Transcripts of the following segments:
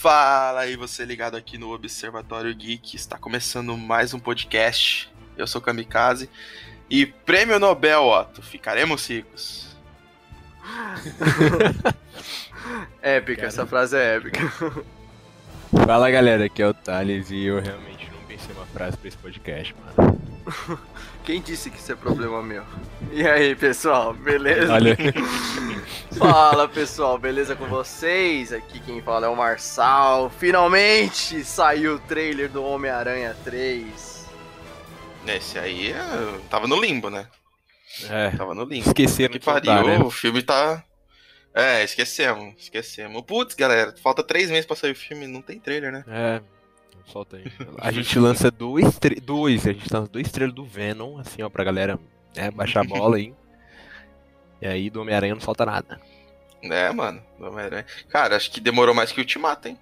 Fala aí, você ligado aqui no Observatório Geek. Está começando mais um podcast. Eu sou Kamikaze. E prêmio Nobel, Otto. Ficaremos ricos. épica, Cara. essa frase é épica. Fala galera, aqui é o Thales e eu realmente não pensei uma frase pra esse podcast, mano. Quem disse que isso é problema meu? E aí, pessoal, beleza? Olha. fala, pessoal, beleza com vocês? Aqui quem fala é o Marçal. Finalmente saiu o trailer do Homem-Aranha 3. Esse aí tava no limbo, né? É. Tava no limbo. Esqueceram que pariu, né? o filme tá. É, esquecemos, esquecemos. Putz, galera, falta três meses pra sair o filme, não tem trailer, né? É, Solta aí. A gente lança dois, dois, a gente lança dois trailers do Venom, assim, ó, pra galera né, baixar a bola aí. E aí do Homem-Aranha não falta nada. É, mano, do Homem-Aranha. Cara, acho que demorou mais que o Ultimato, hein?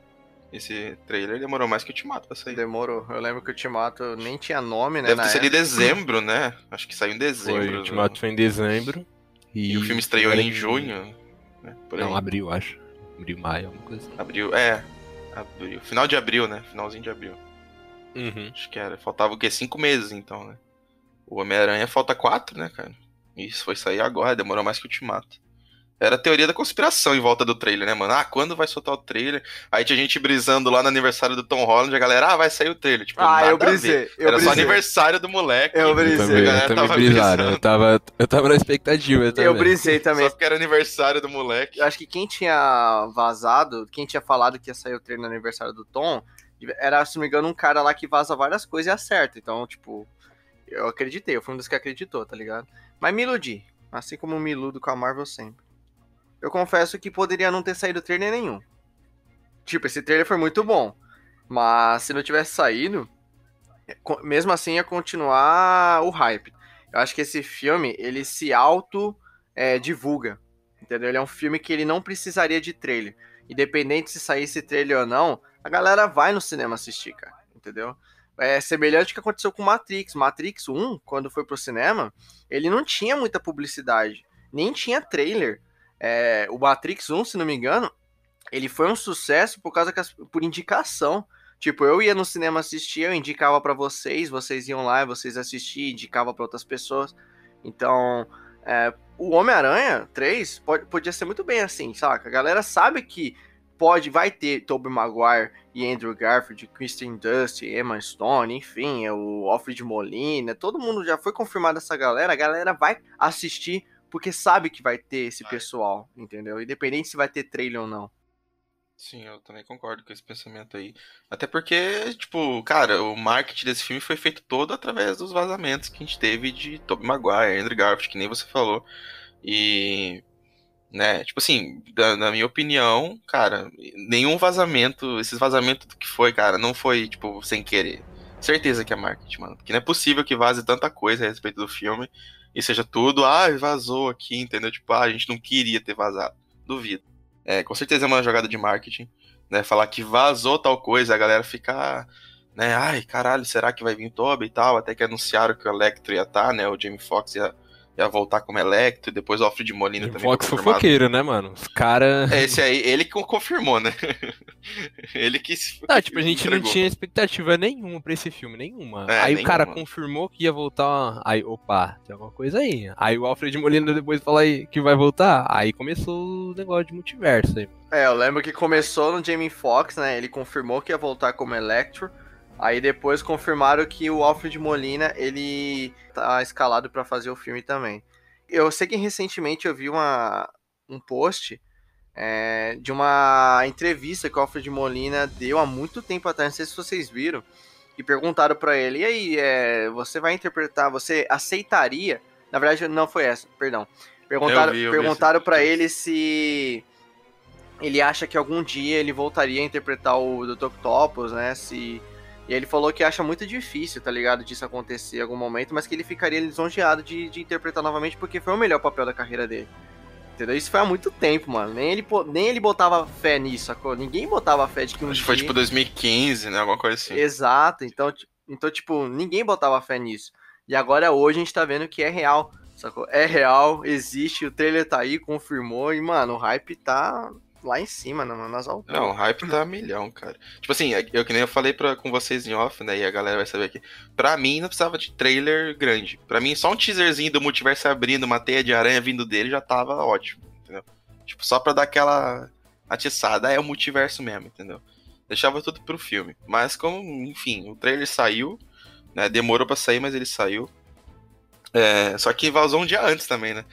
Esse trailer demorou mais que o Ultimato pra sair. Demorou. Eu lembro que o Ultimato nem tinha nome, né? Deve ter sido em dezembro, né? Acho que saiu em dezembro. Foi, o Ultimato do... foi em dezembro. E... e o filme estreou em junho. Né? Não, abril, acho. Abril, maio, alguma coisa assim. Abril, é. Abril. Final de abril, né? Finalzinho de abril. Uhum. Acho que era. Faltava o quê? Cinco meses, então, né? O Homem-Aranha falta quatro, né, cara? Isso foi sair agora, demorou mais que o Ultimato. Era a teoria da conspiração em volta do trailer, né, mano? Ah, quando vai soltar o trailer? Aí tinha gente brisando lá no aniversário do Tom Holland, a galera, ah, vai sair o trailer. Tipo, ah, eu brisei. Eu Era brisei. só aniversário do moleque. Eu brisei. Eu também, tava brisaram. Eu tava, eu tava na expectativa eu também. Eu brisei também. Só porque era aniversário do moleque. Eu acho que quem tinha vazado, quem tinha falado que ia sair o trailer no aniversário do Tom, era, se não me engano, um cara lá que vaza várias coisas e acerta. Então, tipo, eu acreditei. Eu fui um dos que acreditou, tá ligado? Mas me iludi. Assim como me iludo com a Marvel sempre eu confesso que poderia não ter saído trailer nenhum. Tipo, esse trailer foi muito bom. Mas se não tivesse saído, mesmo assim ia continuar o hype. Eu acho que esse filme, ele se auto é. Entendeu? Ele é um filme que ele não precisaria de trailer. Independente se saísse trailer ou não, a galera vai no cinema assistir, cara. Entendeu? É semelhante ao que aconteceu com Matrix. Matrix 1, quando foi pro cinema, ele não tinha muita publicidade. Nem tinha trailer. É, o Matrix 1, se não me engano, ele foi um sucesso por causa as, por indicação. Tipo, eu ia no cinema assistir, eu indicava para vocês, vocês iam lá, vocês assistiam, indicava para outras pessoas. Então, é, o Homem-Aranha 3 pode, podia ser muito bem assim, saca? A galera sabe que pode, vai ter Tobey Maguire e Andrew Garfield, Kristen Dust, Emma Stone, enfim, o Alfred Molina, todo mundo já foi confirmado essa galera, a galera vai assistir porque sabe que vai ter esse pessoal, entendeu? Independente se vai ter trailer ou não. Sim, eu também concordo com esse pensamento aí. Até porque, tipo, cara, o marketing desse filme foi feito todo através dos vazamentos que a gente teve de Tobey Maguire, Andrew Garfield, que nem você falou. E, né, tipo assim, da, na minha opinião, cara, nenhum vazamento, esses vazamentos que foi, cara, não foi, tipo, sem querer. Certeza que é marketing, mano. Porque não é possível que vaze tanta coisa a respeito do filme e seja tudo, ah, vazou aqui, entendeu? Tipo, ah, a gente não queria ter vazado. Duvido. É, com certeza é uma jogada de marketing, né? Falar que vazou tal coisa, a galera ficar, né? Ai, caralho, será que vai vir Toby e tal? Até que anunciaram que o Electro ia estar, tá, né? O Jamie Foxx ia ia voltar como Electro, depois o Alfred Molina também. Fox fofoqueiro, né, mano? Os cara. É, esse aí, ele que confirmou, né? ele que. Ah, tipo, a gente entregou. não tinha expectativa nenhuma pra esse filme, nenhuma. É, aí nenhuma. o cara confirmou que ia voltar. Aí, opa, tem alguma coisa aí. Aí o Alfred Molina depois fala aí que vai voltar. Aí começou o negócio de multiverso aí. É, eu lembro que começou no Jamie Foxx, né? Ele confirmou que ia voltar como Electro. Aí depois confirmaram que o Alfred Molina, ele tá escalado para fazer o filme também. Eu sei que recentemente eu vi uma, um post é, de uma entrevista que o Alfred Molina deu há muito tempo atrás, não sei se vocês viram, e perguntaram para ele, e aí, é, você vai interpretar, você aceitaria, na verdade não foi essa, perdão, perguntaram, perguntaram para ele se ele acha que algum dia ele voltaria a interpretar o Dr. Octopus, né, se e ele falou que acha muito difícil, tá ligado, disso acontecer em algum momento, mas que ele ficaria lisonjeado de, de interpretar novamente porque foi o melhor papel da carreira dele. Entendeu? Isso foi há muito tempo, mano. Nem ele, nem ele botava fé nisso, sacou? Ninguém botava fé de que um Acho dia... foi tipo 2015, né? Alguma coisa assim. Exato. Então, então, tipo, ninguém botava fé nisso. E agora, hoje, a gente tá vendo que é real, sacou? É real, existe, o trailer tá aí, confirmou. E, mano, o hype tá, lá em cima, não, nas alturas. Não, o hype tá milhão, cara. Tipo assim, é, eu que nem eu falei pra, com vocês em off, né? E a galera vai saber aqui. Pra mim, não precisava de trailer grande. Pra mim, só um teaserzinho do multiverso abrindo, uma teia de aranha vindo dele já tava ótimo, entendeu? Tipo, só pra dar aquela atiçada. É o multiverso mesmo, entendeu? Deixava tudo pro filme. Mas como, enfim, o trailer saiu, né? Demorou pra sair, mas ele saiu. É, só que vazou um dia antes também, né?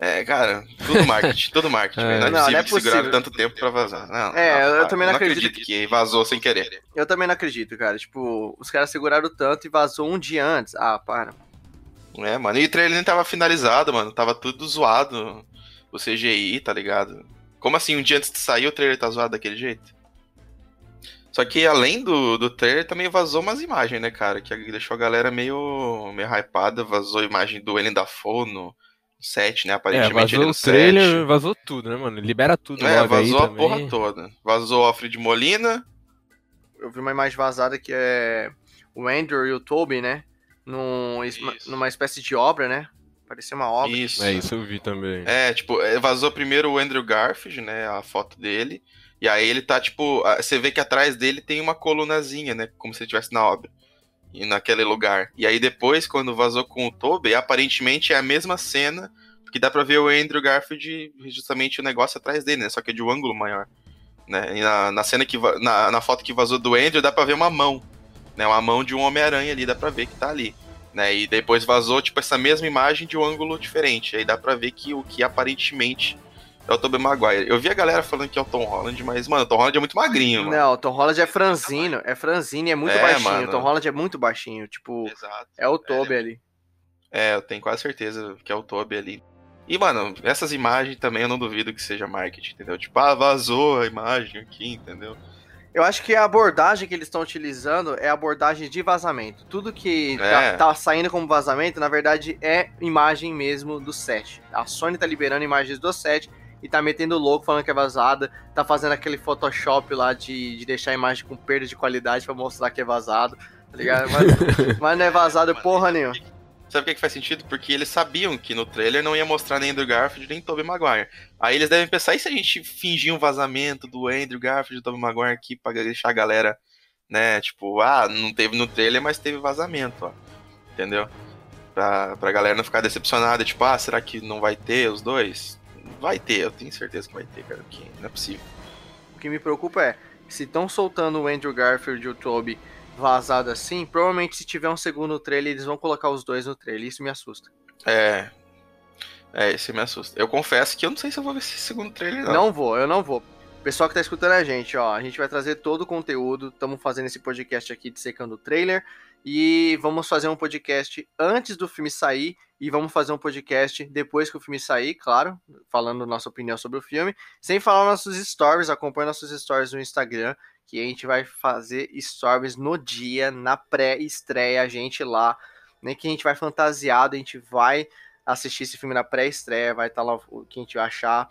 É, cara, tudo marketing, tudo marketing. é. Não é não, possível não é que seguraram tanto tempo pra vazar. Não, é, não, eu também não, acredito, acredito que vazou sem querer. Eu também não acredito, cara. Tipo, os caras seguraram tanto e vazou um dia antes. Ah, para. É, mano. E o trailer nem tava finalizado, mano. Tava tudo zoado. O CGI, tá ligado? Como assim, um dia antes de sair o trailer tá zoado daquele jeito? Só que além do, do trailer, também vazou umas imagens, né, cara? Que deixou a galera meio, meio hypada. Vazou imagem do Ellen Dafoe no 7, né? Aparentemente é, vazou o trailer, 7. vazou tudo, né, mano? Libera tudo É, vazou a também. porra toda. Vazou o Alfred Molina. Eu vi uma imagem vazada que é o Andrew e o Toby, né? Num, numa espécie de obra, né? Parecia uma obra. Isso. É, isso eu vi também. É, tipo, é, vazou primeiro o Andrew Garfield, né? A foto dele. E aí ele tá, tipo, você vê que atrás dele tem uma colunazinha, né? Como se ele estivesse na obra naquele lugar. E aí depois, quando vazou com o Toby, aparentemente é a mesma cena, que dá pra ver o Andrew Garfield justamente o negócio atrás dele, né? Só que é de um ângulo maior. Né? Na, na cena que na, na foto que vazou do Andrew, dá pra ver uma mão. Né? Uma mão de um Homem-Aranha ali, dá pra ver que tá ali. Né? E depois vazou, tipo, essa mesma imagem de um ângulo diferente. Aí dá pra ver que o que aparentemente é o Tobey Maguire. Eu vi a galera falando que é o Tom Holland, mas, mano, o Tom Holland é muito magrinho, mano. Não, o Tom Holland é franzino, é franzino e é muito é, baixinho. Mano. O Tom Holland é muito baixinho, tipo, Exato. é o Tobey é, ali. É, eu tenho quase certeza que é o Tobey ali. E, mano, essas imagens também eu não duvido que seja marketing, entendeu? Tipo, ah, vazou a imagem aqui, entendeu? Eu acho que a abordagem que eles estão utilizando é a abordagem de vazamento. Tudo que é. tá, tá, saindo como vazamento, na verdade, é imagem mesmo do set. A Sony tá liberando imagens do set e tá metendo louco falando que é vazada, tá fazendo aquele Photoshop lá de, de deixar a imagem com perda de qualidade para mostrar que é vazado, tá ligado? Mas, mas não é vazado porra nenhuma. Sabe o que, que faz sentido? Porque eles sabiam que no trailer não ia mostrar nem Andrew Garfield nem Tobey Maguire. Aí eles devem pensar, e se a gente fingir um vazamento do Andrew Garfield e do Tobey Maguire aqui pra deixar a galera, né, tipo, ah, não teve no trailer, mas teve vazamento, ó. Entendeu? Pra, pra galera não ficar decepcionada, tipo, ah, será que não vai ter os dois? Vai ter, eu tenho certeza que vai ter, cara, que não é possível. O que me preocupa é, se estão soltando o Andrew Garfield e o Toby vazado assim, provavelmente se tiver um segundo trailer, eles vão colocar os dois no trailer, isso me assusta. É. É, isso me assusta. Eu confesso que eu não sei se eu vou ver esse segundo trailer, não. Não vou, eu não vou. Pessoal que tá escutando a gente, ó, a gente vai trazer todo o conteúdo, estamos fazendo esse podcast aqui de secando o trailer, e vamos fazer um podcast antes do filme sair e vamos fazer um podcast depois que o filme sair, claro, falando nossa opinião sobre o filme, sem falar nossos stories, acompanhe nossos stories no Instagram, que a gente vai fazer stories no dia, na pré-estreia, a gente lá, nem que a gente vai fantasiado, a gente vai assistir esse filme na pré-estreia, vai estar tá lá o que a gente vai achar,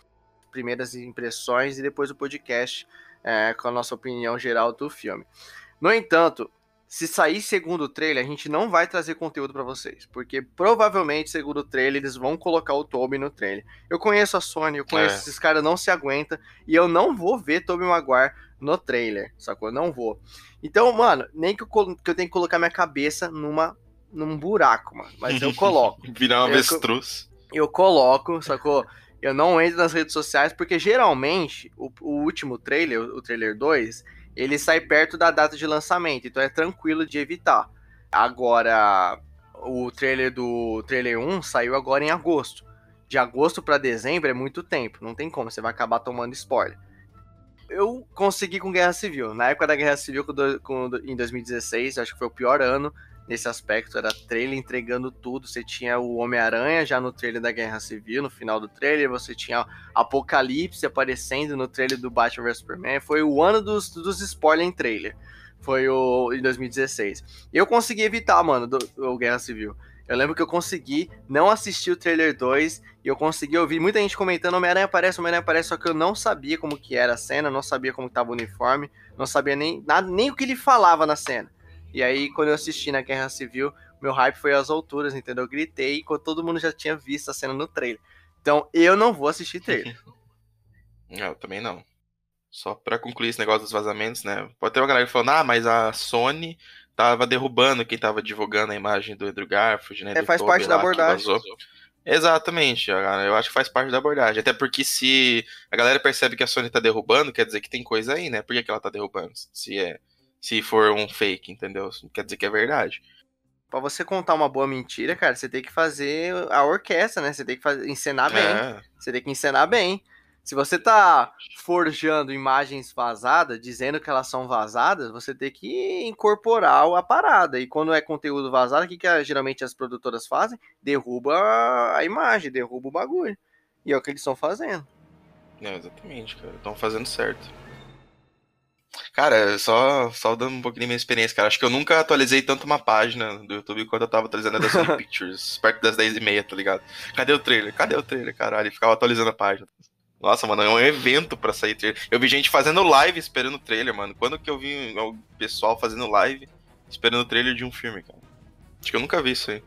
primeiras impressões e depois o podcast é, com a nossa opinião geral do filme. No entanto, se sair segundo o trailer, a gente não vai trazer conteúdo para vocês, porque provavelmente, segundo o trailer, eles vão colocar o Toby no trailer. Eu conheço a Sony, eu conheço é. esses caras, não se aguenta, e eu não vou ver Toby Maguire no trailer, sacou? Não vou. Então, mano, nem que eu, que eu tenho que colocar minha cabeça numa num buraco, mano, mas eu coloco. Virar um avestruz. Eu, eu coloco, sacou? Eu não entro nas redes sociais, porque geralmente o, o último trailer, o trailer 2, ele sai perto da data de lançamento, então é tranquilo de evitar. Agora, o trailer do trailer 1 saiu agora em agosto. De agosto para dezembro é muito tempo, não tem como, você vai acabar tomando spoiler. Eu consegui com Guerra Civil. Na época da Guerra Civil, em 2016, acho que foi o pior ano nesse aspecto, era trailer entregando tudo. Você tinha o Homem-Aranha já no trailer da Guerra Civil, no final do trailer, você tinha Apocalipse aparecendo no trailer do Batman vs Superman. Foi o ano dos, dos spoiler em trailer. Foi o em 2016. Eu consegui evitar, mano, do, do Guerra Civil. Eu lembro que eu consegui não assistir o trailer 2 e eu consegui ouvir muita gente comentando Homem-Aranha aparece, Homem-Aranha aparece, só que eu não sabia como que era a cena, não sabia como estava o uniforme, não sabia nem, nada, nem o que ele falava na cena. E aí, quando eu assisti na Guerra Civil, meu hype foi às alturas, entendeu? Eu gritei quando todo mundo já tinha visto a cena no trailer. Então, eu não vou assistir trailer. eu também não. Só pra concluir esse negócio dos vazamentos, né? Pode ter uma galera falando, ah, mas a Sony tava derrubando quem tava divulgando a imagem do Andrew Garfield, né? É, faz parte da abordagem. Exatamente, eu acho que faz parte da abordagem. Até porque se a galera percebe que a Sony tá derrubando, quer dizer que tem coisa aí, né? Por que, que ela tá derrubando? Se é. Se for um fake, entendeu? Quer dizer que é verdade. Pra você contar uma boa mentira, cara, você tem que fazer a orquestra, né? Você tem que fazer, encenar bem. É. Você tem que encenar bem. Se você tá forjando imagens vazadas, dizendo que elas são vazadas, você tem que incorporar a parada. E quando é conteúdo vazado, o que, que geralmente as produtoras fazem? Derruba a imagem, derruba o bagulho. E é o que eles estão fazendo. É, exatamente, cara. Estão fazendo certo. Cara, só, só dando um pouquinho da minha experiência, cara. Acho que eu nunca atualizei tanto uma página do YouTube quanto eu tava atualizando a das Pictures, perto das 10h30, tá ligado? Cadê o trailer? Cadê o trailer, caralho? E ficava atualizando a página. Nossa, mano, é um evento pra sair trailer. Eu vi gente fazendo live esperando o trailer, mano. Quando que eu vi o pessoal fazendo live esperando o trailer de um filme, cara? Acho que eu nunca vi isso aí.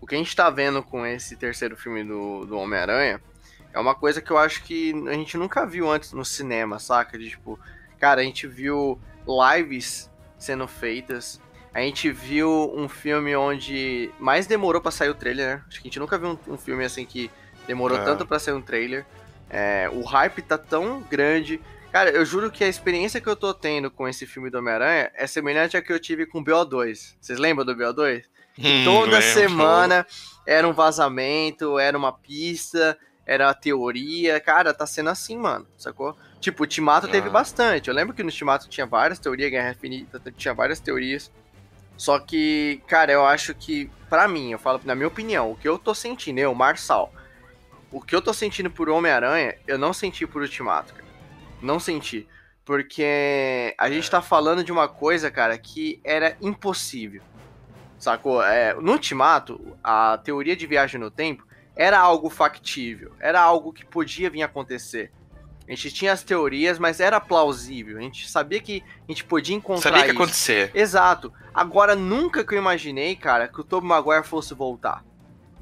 O que a gente tá vendo com esse terceiro filme do, do Homem-Aranha é uma coisa que eu acho que a gente nunca viu antes no cinema, saca? De tipo, cara, a gente viu lives sendo feitas. A gente viu um filme onde mais demorou para sair o trailer, né? Acho que a gente nunca viu um, um filme assim que demorou é. tanto para sair um trailer. É, o hype tá tão grande. Cara, eu juro que a experiência que eu tô tendo com esse filme do Homem-Aranha é semelhante à que eu tive com o BO2. Vocês lembram do BO2? Hum, Toda semana era um vazamento, era uma pista, era a teoria. Cara, tá sendo assim, mano, sacou? Tipo, o Timato ah. teve bastante. Eu lembro que no Timato tinha várias teorias, Guerra Infinita tinha várias teorias. Só que, cara, eu acho que, para mim, eu falo na minha opinião, o que eu tô sentindo, eu, Marçal, o que eu tô sentindo por Homem-Aranha, eu não senti por Ultimato, cara. Não senti. Porque a gente tá falando de uma coisa, cara, que era impossível. Sacou? É, no Ultimato, a teoria de viagem no tempo era algo factível. Era algo que podia vir acontecer. A gente tinha as teorias, mas era plausível. A gente sabia que a gente podia encontrar Sabia que ia acontecer. Exato. Agora, nunca que eu imaginei, cara, que o Tobey Maguire fosse voltar.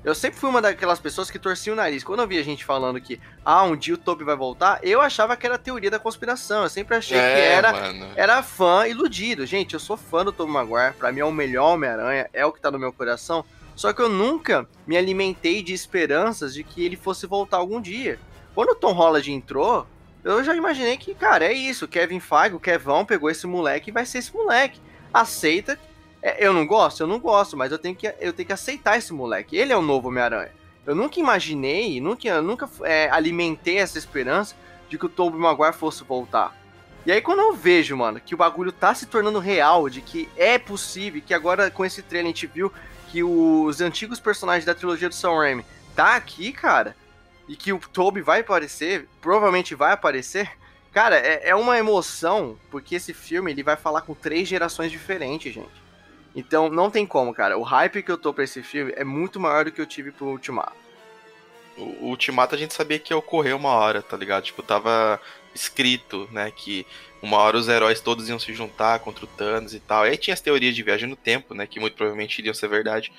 Eu sempre fui uma daquelas pessoas que torcia o nariz. Quando eu via gente falando que, ah, um dia o Toby vai voltar, eu achava que era teoria da conspiração. Eu sempre achei é, que era, era fã iludido. Gente, eu sou fã do Tobey Maguire. Pra mim é o melhor Homem-Aranha, é o que tá no meu coração. Só que eu nunca me alimentei de esperanças de que ele fosse voltar algum dia. Quando o Tom Holland entrou, eu já imaginei que, cara, é isso. Kevin Feige, o Kevão pegou esse moleque e vai ser esse moleque. Aceita é, eu não gosto? Eu não gosto, mas eu tenho que, eu tenho que aceitar esse moleque. Ele é o novo Homem-Aranha. Eu nunca imaginei, nunca, nunca é, alimentei essa esperança de que o Tobey Maguire fosse voltar. E aí quando eu vejo, mano, que o bagulho tá se tornando real, de que é possível, que agora com esse trailer a gente viu que os antigos personagens da trilogia do Sam Raimi tá aqui, cara, e que o Tobey vai aparecer, provavelmente vai aparecer, cara, é, é uma emoção, porque esse filme ele vai falar com três gerações diferentes, gente. Então não tem como, cara. O hype que eu tô pra esse filme é muito maior do que eu tive pro Ultimato. O Ultimato a gente sabia que ia ocorrer uma hora, tá ligado? Tipo, tava escrito, né, que uma hora os heróis todos iam se juntar contra o Thanos e tal. E aí tinha as teorias de viagem no tempo, né, que muito provavelmente iriam ser verdade.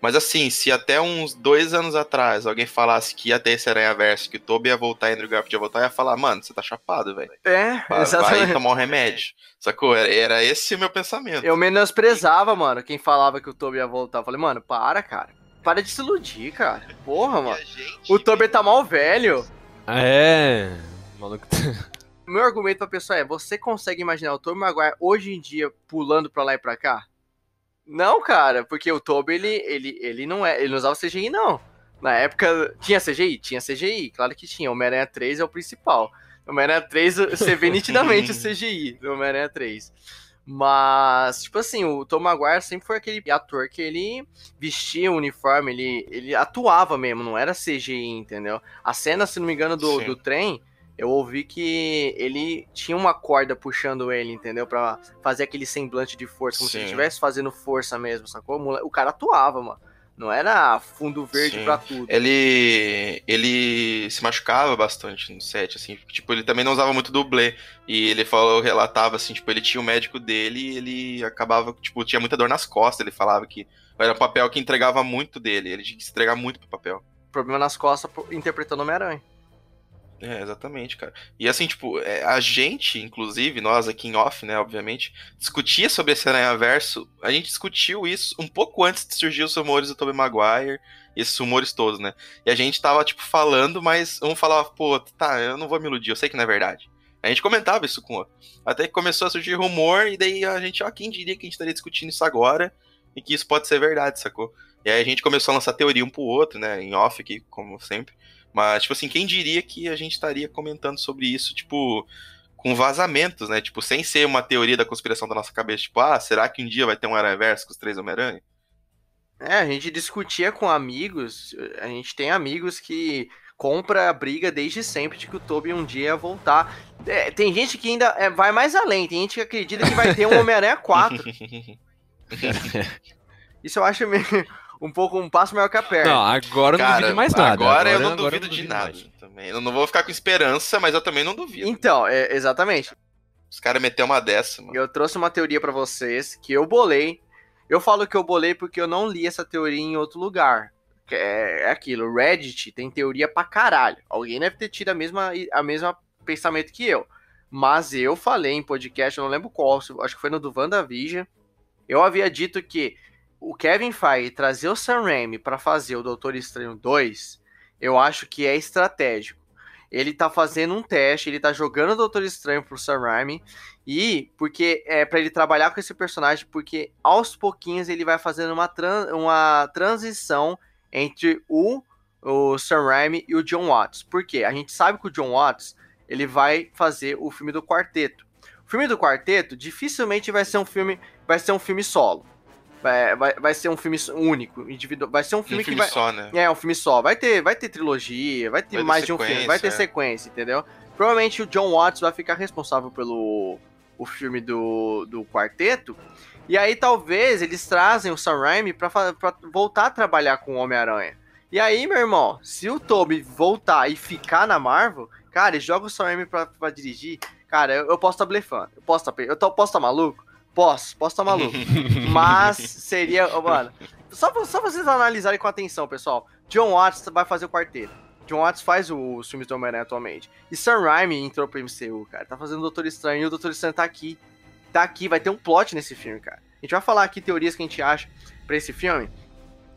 Mas assim, se até uns dois anos atrás alguém falasse que ia ter esse Aranha-Verso, que o Toby ia voltar e Andrew Garfield ia voltar, ia falar, mano, você tá chapado, velho. É, vai, exatamente. Vai tomar um remédio. Sacou? Era, era esse o meu pensamento. Eu menosprezava, mano, quem falava que o Toby ia voltar. Eu falei, mano, para, cara. Para de se iludir, cara. Porra, mano. O Toby tá mal velho. É. Maluco. Meu argumento pra pessoa é: você consegue imaginar o Tobey Maguire hoje em dia pulando pra lá e pra cá? Não, cara, porque o Toby, ele, ele, ele não é. Ele não usava CGI, não. Na época. Tinha CGI? Tinha CGI, claro que tinha. Homem-Aranha 3 é o principal. Homem-Aranha 3, você vê nitidamente o CGI do Homem-Aranha 3. Mas, tipo assim, o Tom Maguire sempre foi aquele ator que ele vestia o uniforme, ele, ele atuava mesmo, não era CGI, entendeu? A cena, se não me engano, do, do trem, eu ouvi que ele tinha uma corda puxando ele, entendeu? Pra fazer aquele semblante de força, como Sim. se ele estivesse fazendo força mesmo, sacou? O cara atuava, mano. Não era fundo verde Sim. pra tudo. Ele ele se machucava bastante no set, assim. Tipo, ele também não usava muito dublê. E ele falou, relatava assim, tipo, ele tinha o médico dele e ele acabava, tipo, tinha muita dor nas costas. Ele falava que era um papel que entregava muito dele. Ele tinha que se entregar muito pro papel. Problema nas costas interpretando Homem-Aranha. É, exatamente, cara. E assim, tipo, é, a gente, inclusive, nós aqui em off, né, obviamente, discutia sobre esse Aranha Verso. A gente discutiu isso um pouco antes de surgir os rumores do Tobey Maguire, esses rumores todos, né? E a gente tava, tipo, falando, mas um falava, pô, tá, eu não vou me iludir, eu sei que não é verdade. A gente comentava isso com o outro. Até que começou a surgir rumor, e daí a gente, ó, quem diria que a gente estaria discutindo isso agora e que isso pode ser verdade, sacou? E aí a gente começou a lançar teoria um pro outro, né, em off aqui, como sempre. Mas, tipo assim, quem diria que a gente estaria comentando sobre isso, tipo, com vazamentos, né? Tipo, sem ser uma teoria da conspiração da nossa cabeça, tipo, ah, será que um dia vai ter um Aranha-Verso com os três Homem-Aranha? É, a gente discutia com amigos, a gente tem amigos que compra a briga desde sempre de que o Toby um dia ia voltar. É, tem gente que ainda é, vai mais além, tem gente que acredita que vai ter um Homem-Aranha 4. Isso eu acho meio, um pouco um passo maior que a perna. Não, agora eu não duvido mais nada. Agora, agora eu não agora duvido eu não de nada mais. também. Eu não vou ficar com esperança, mas eu também não duvido. Então, é, exatamente. Os caras meteram uma dessa, mano. Eu trouxe uma teoria para vocês que eu bolei. Eu falo que eu bolei porque eu não li essa teoria em outro lugar. É, é aquilo, Reddit tem teoria pra caralho. Alguém deve ter tido a mesma, a mesma pensamento que eu. Mas eu falei em podcast, eu não lembro qual, acho que foi no do WandaVision. Eu havia dito que o Kevin Feige trazer o Sam Raimi para fazer o Doutor Estranho 2, eu acho que é estratégico. Ele tá fazendo um teste, ele tá jogando o Doutor Estranho pro Sam Raimi e porque é para ele trabalhar com esse personagem, porque aos pouquinhos ele vai fazendo uma, uma transição entre o, o Sam Raimi e o John Watts. Por quê? A gente sabe que o John Watts ele vai fazer o filme do quarteto. O filme do quarteto dificilmente vai ser um filme, vai ser um filme solo. Vai, vai, vai ser um filme único, individual. Vai ser um filme um filme que vai. Só, né? É, um filme só. Vai ter, vai ter trilogia, vai ter vai mais de um filme, vai ter é. sequência, entendeu? Provavelmente o John Watts vai ficar responsável pelo o filme do, do quarteto. E aí talvez eles trazem o Sam Raimi pra, pra voltar a trabalhar com o Homem-Aranha. E aí, meu irmão, se o Toby voltar e ficar na Marvel, cara, joga o Sam Raimi pra, pra dirigir, cara, eu, eu posso estar tá blefando. Eu posso tá, eu tô, posso estar tá maluco? Posso, posso estar tá maluco. Mas seria. Mano, só, só vocês analisarem com atenção, pessoal. John Watts vai fazer o quarteto. John Watts faz os filmes do Homem-Aranha atualmente. E Sam Raimi entrou pro MCU, cara. Tá fazendo o Doutor Estranho e o Doutor Estranho tá aqui. Tá aqui, vai ter um plot nesse filme, cara. A gente vai falar aqui teorias que a gente acha pra esse filme.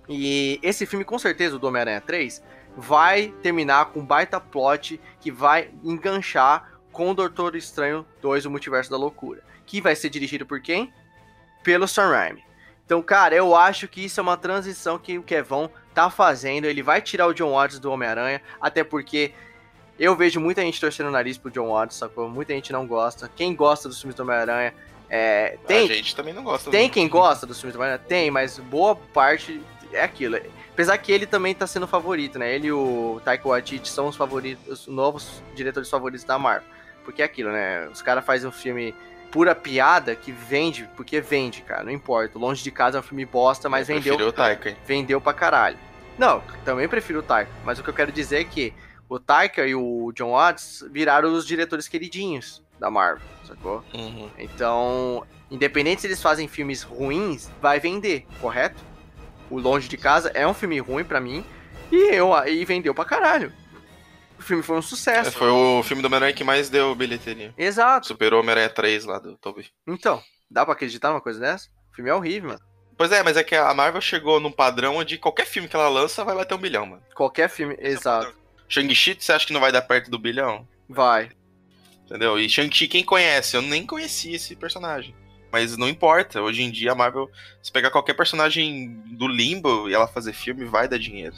E esse filme, com certeza, o do Homem-Aranha 3, vai terminar com um baita plot que vai enganchar com o Doutor Estranho 2, o Multiverso da Loucura que vai ser dirigido por quem? Pelo Sam Raimi. Então, cara, eu acho que isso é uma transição que o Kevon tá fazendo. Ele vai tirar o John Watts do Homem-Aranha, até porque eu vejo muita gente torcendo o nariz pro John Watts, sacou? Muita gente não gosta. Quem gosta dos filmes do Homem-Aranha é, tem. A gente também não gosta. Tem quem gosta dos filmes do Homem-Aranha? Tem, mas boa parte é aquilo. Apesar que ele também tá sendo favorito, né? Ele e o Taika Waititi são os favoritos, os novos diretores favoritos da Marvel. Porque é aquilo, né? Os caras fazem um filme pura piada que vende, porque vende, cara, não importa. Longe de casa é um filme bosta, mas eu vendeu. O Taika? Vendeu pra caralho. Não, também prefiro o Taika, mas o que eu quero dizer é que o Taika e o John Watts viraram os diretores queridinhos da Marvel, sacou? Uhum. Então, independente se eles fazem filmes ruins, vai vender, correto? O Longe de Casa é um filme ruim para mim e eu e vendeu pra caralho o filme foi um sucesso. É, foi o filme do Homem-Aranha que mais deu bilheteria. Exato. Superou o Homem-Aranha 3 lá do Toby. Então, dá pra acreditar numa coisa dessa? O filme é horrível, mano. Pois é, mas é que a Marvel chegou num padrão onde qualquer filme que ela lança vai bater um bilhão, mano. Qualquer filme, Esse exato. É Shang-Chi, você acha que não vai dar perto do bilhão? Vai. Entendeu? E Shang-Chi, quem conhece? Eu nem conhecia esse personagem. Mas não importa, hoje em dia a Marvel, se pegar qualquer personagem do limbo e ela fazer filme, vai dar dinheiro.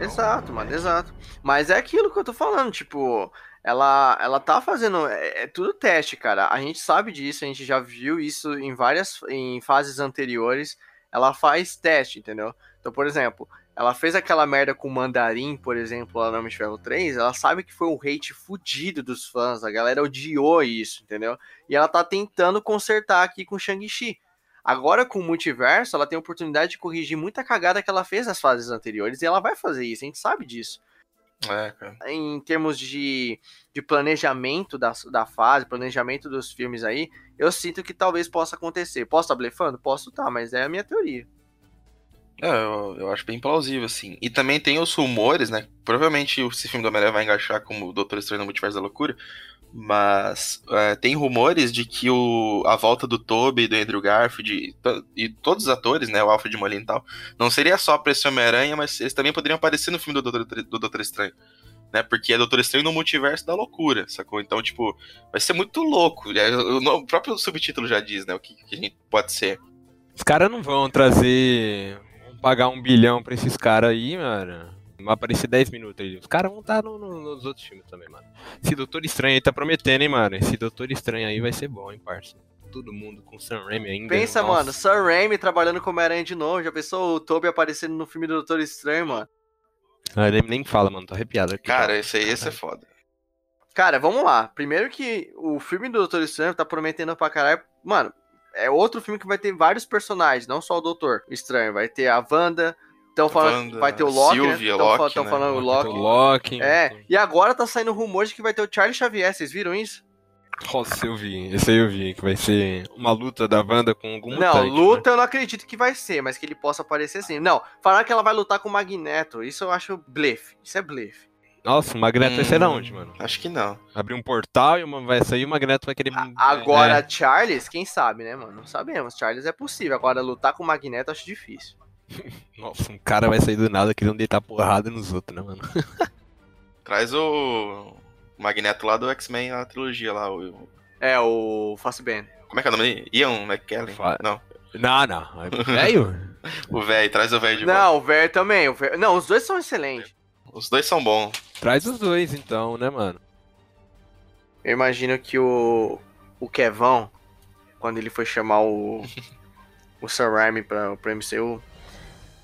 Exato, mano, exato. Mas é aquilo que eu tô falando, tipo, ela, ela tá fazendo. É, é, tudo teste, cara. A gente sabe disso, a gente já viu isso em várias. em fases anteriores. Ela faz teste, entendeu? Então, por exemplo, ela fez aquela merda com o Mandarim, por exemplo, lá no Homem 3, ela sabe que foi um hate fudido dos fãs, a galera odiou isso, entendeu? E ela tá tentando consertar aqui com Shang-Chi. Agora, com o multiverso, ela tem a oportunidade de corrigir muita cagada que ela fez nas fases anteriores e ela vai fazer isso, a gente sabe disso. É, cara. Em termos de, de planejamento da, da fase, planejamento dos filmes aí, eu sinto que talvez possa acontecer. Posso estar blefando? Posso estar, mas é a minha teoria. É, eu, eu, acho bem plausível, assim. E também tem os rumores, né? Provavelmente esse filme do Homem-Aranha vai engaixar como o Doutor Estranho no Multiverso da Loucura. Mas é, tem rumores de que o, a volta do Toby, do Andrew Garfield e, e todos os atores, né? O Alfred Molina e tal, não seria só pra esse Homem-Aranha, mas eles também poderiam aparecer no filme do Doutor, do Doutor Estranho. Né, porque é Doutor Estranho no multiverso da loucura, sacou? Então, tipo, vai ser muito louco. Né? O, próprio subtítulo já diz, né? O que, que a gente pode ser. Os caras não vão trazer. Vão pagar um bilhão pra esses caras aí, mano. Vai aparecer 10 minutos aí. Os caras vão estar tá no, no, nos outros filmes também, mano. Esse Doutor Estranho aí tá prometendo, hein, mano. Esse Doutor Estranho aí vai ser bom, hein, parça. Todo mundo com Sam Raimi ainda. Pensa, nossa. mano, Sam Raimi trabalhando como Homem-Aranha de novo. Já pensou o Toby aparecendo no filme do Doutor Estranho, mano? Ah, ele nem fala, mano. Tô arrepiado aqui. Cara, esse aí esse é foda. Cara, vamos lá. Primeiro que o filme do Doutor Estranho tá prometendo pra caralho. Mano, é outro filme que vai ter vários personagens, não só o Doutor Estranho. Vai ter a Wanda, Estão falando vai ter o Loki, né? Sylvia, né? Loki, Estão né? falando o Loki. O Loki. É, e agora tá saindo rumores de que vai ter o Charlie Xavier, vocês viram isso? Nossa, eu vi. Esse aí eu vi, que vai ser uma luta da Wanda com algum Não, mutante, luta né? eu não acredito que vai ser, mas que ele possa aparecer assim. Não, falaram que ela vai lutar com o Magneto, isso eu acho blefe. Isso é blefe. Nossa, o Magneto hum, vai ser da onde, mano? Acho que não. Abrir um portal e uma vai sair o Magneto vai querer. Agora, é. Charles, quem sabe, né, mano? Não sabemos. Charles é possível. Agora, lutar com o Magneto acho difícil. Nossa, um cara vai sair do nada querendo deitar porrada nos outros, né, mano? Traz o Magneto lá do X-Men, a trilogia lá. O... É, o Fassbender. Como é que é o nome dele? Ian McKellen? Fa... Não. Não, não. É velho? o velho, traz o velho de volta. Não, o velho também. O véio... Não, os dois são excelentes. Os dois são bons. Traz os dois, então, né, mano? Eu imagino que o, o Kevão, quando ele foi chamar o, o Sam Raimi pra, pra MCU,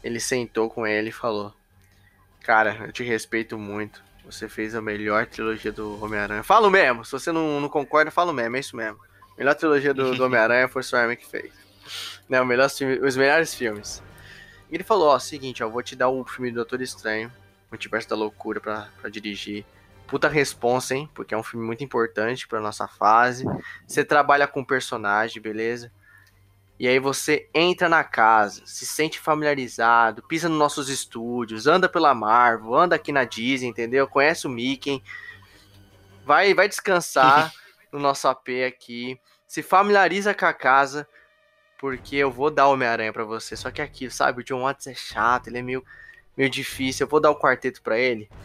ele sentou com ele e falou: Cara, eu te respeito muito. Você fez a melhor trilogia do Homem-Aranha. Falo mesmo, se você não, não concorda, falo mesmo, é isso mesmo. Melhor trilogia do, do Homem-Aranha foi o Raimi que fez. Não, melhor, os melhores filmes. E ele falou: Ó, seguinte, ó, vou te dar o filme do Doutor Estranho Multiverso da Loucura pra, pra dirigir. Puta responsa, hein? Porque é um filme muito importante pra nossa fase. Você trabalha com personagem, beleza? E aí você entra na casa, se sente familiarizado, pisa nos nossos estúdios, anda pela Marvel, anda aqui na Disney, entendeu? Conhece o Mickey. Vai, vai descansar no nosso AP aqui. Se familiariza com a casa, porque eu vou dar Homem-Aranha pra você. Só que aqui, sabe, o John Watts é chato, ele é meio meio difícil, eu vou dar o quarteto para ele.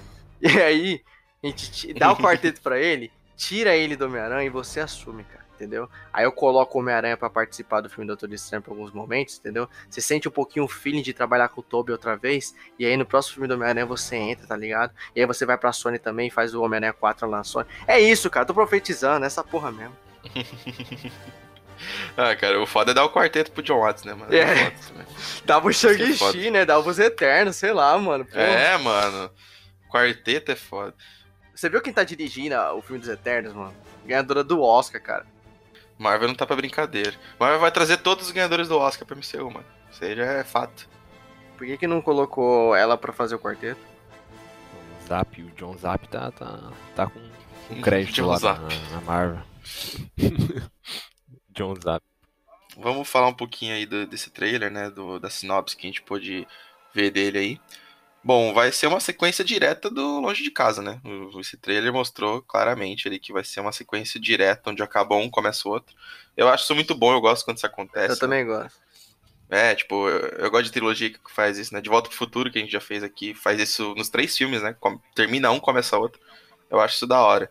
E aí, a gente dá o quarteto para ele, tira ele do Homem-Aranha e você assume, cara, entendeu? Aí eu coloco o Homem-Aranha para participar do filme Doutor Estranho por alguns momentos, entendeu? Você sente um pouquinho o feeling de trabalhar com o Toby outra vez, e aí no próximo filme do Homem-Aranha você entra, tá ligado? E aí você vai pra Sony também e faz o Homem-Aranha 4 lá na Sony. É isso, cara, tô profetizando, essa porra mesmo. ah, cara, o foda é dar o quarteto pro John Watts, né, mano? É. é Dava o Shang-Chi, é né? Dava os Eternos, sei lá, mano. Porra. É, mano. Quarteto é foda. Você viu quem tá dirigindo o filme dos Eternos, mano? Ganhadora do Oscar, cara. Marvel não tá pra brincadeira. Marvel vai trazer todos os ganhadores do Oscar pra MCU, mano. Isso aí já é fato. Por que, que não colocou ela pra fazer o quarteto? O Zap, o John Zap tá, tá, tá com um crédito lá na, na Marvel. John Zap. Vamos falar um pouquinho aí do, desse trailer, né? Do, da sinopse que a gente pôde ver dele aí. Bom, vai ser uma sequência direta do Longe de Casa, né? Esse trailer mostrou claramente ali que vai ser uma sequência direta, onde acaba um, começa o outro. Eu acho isso muito bom, eu gosto quando isso acontece. Eu né? também gosto. É, tipo, eu, eu, gosto de trilogia que faz isso, né? De Volta pro Futuro, que a gente já fez aqui, faz isso nos três filmes, né? Termina um, começa outro. Eu acho isso da hora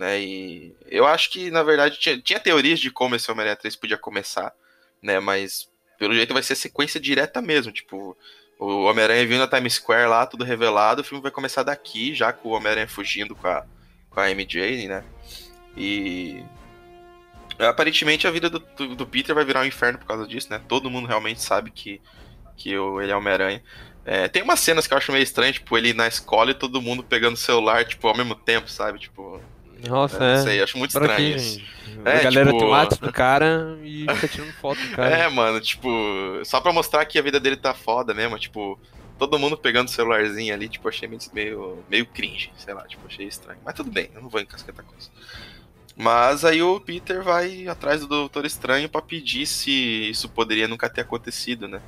né? E eu acho que, na verdade, tinha, tinha teorias de como esse Homem-Aranha 3 podia começar, né? Mas pelo jeito vai ser sequência direta mesmo, tipo, o Homem-Aranha vindo na Times Square lá, tudo revelado, o filme vai começar daqui, já com o Homem-Aranha fugindo com a, com a MJ, né? E aparentemente a vida do, do, Peter vai virar um inferno por causa disso, né? Todo mundo realmente sabe que, que o, ele é Homem-Aranha. É, tem umas cenas que eu acho meio estranho, tipo, ele na escola e todo mundo pegando o celular, tipo, ao mesmo tempo, sabe? Tipo, nossa, é. Não sei, acho muito estranho aqui, isso. É, a galera tipo... tem WhatsApp do cara e fica tirando foto do cara. É, mano, tipo, só pra mostrar que a vida dele tá foda mesmo, tipo, todo mundo pegando o celularzinho ali, tipo, achei meio, meio cringe, sei lá, tipo, achei estranho. Mas tudo bem, eu não vou encasquetar com isso. Mas aí o Peter vai atrás do Doutor Estranho para pedir se isso poderia nunca ter acontecido, né?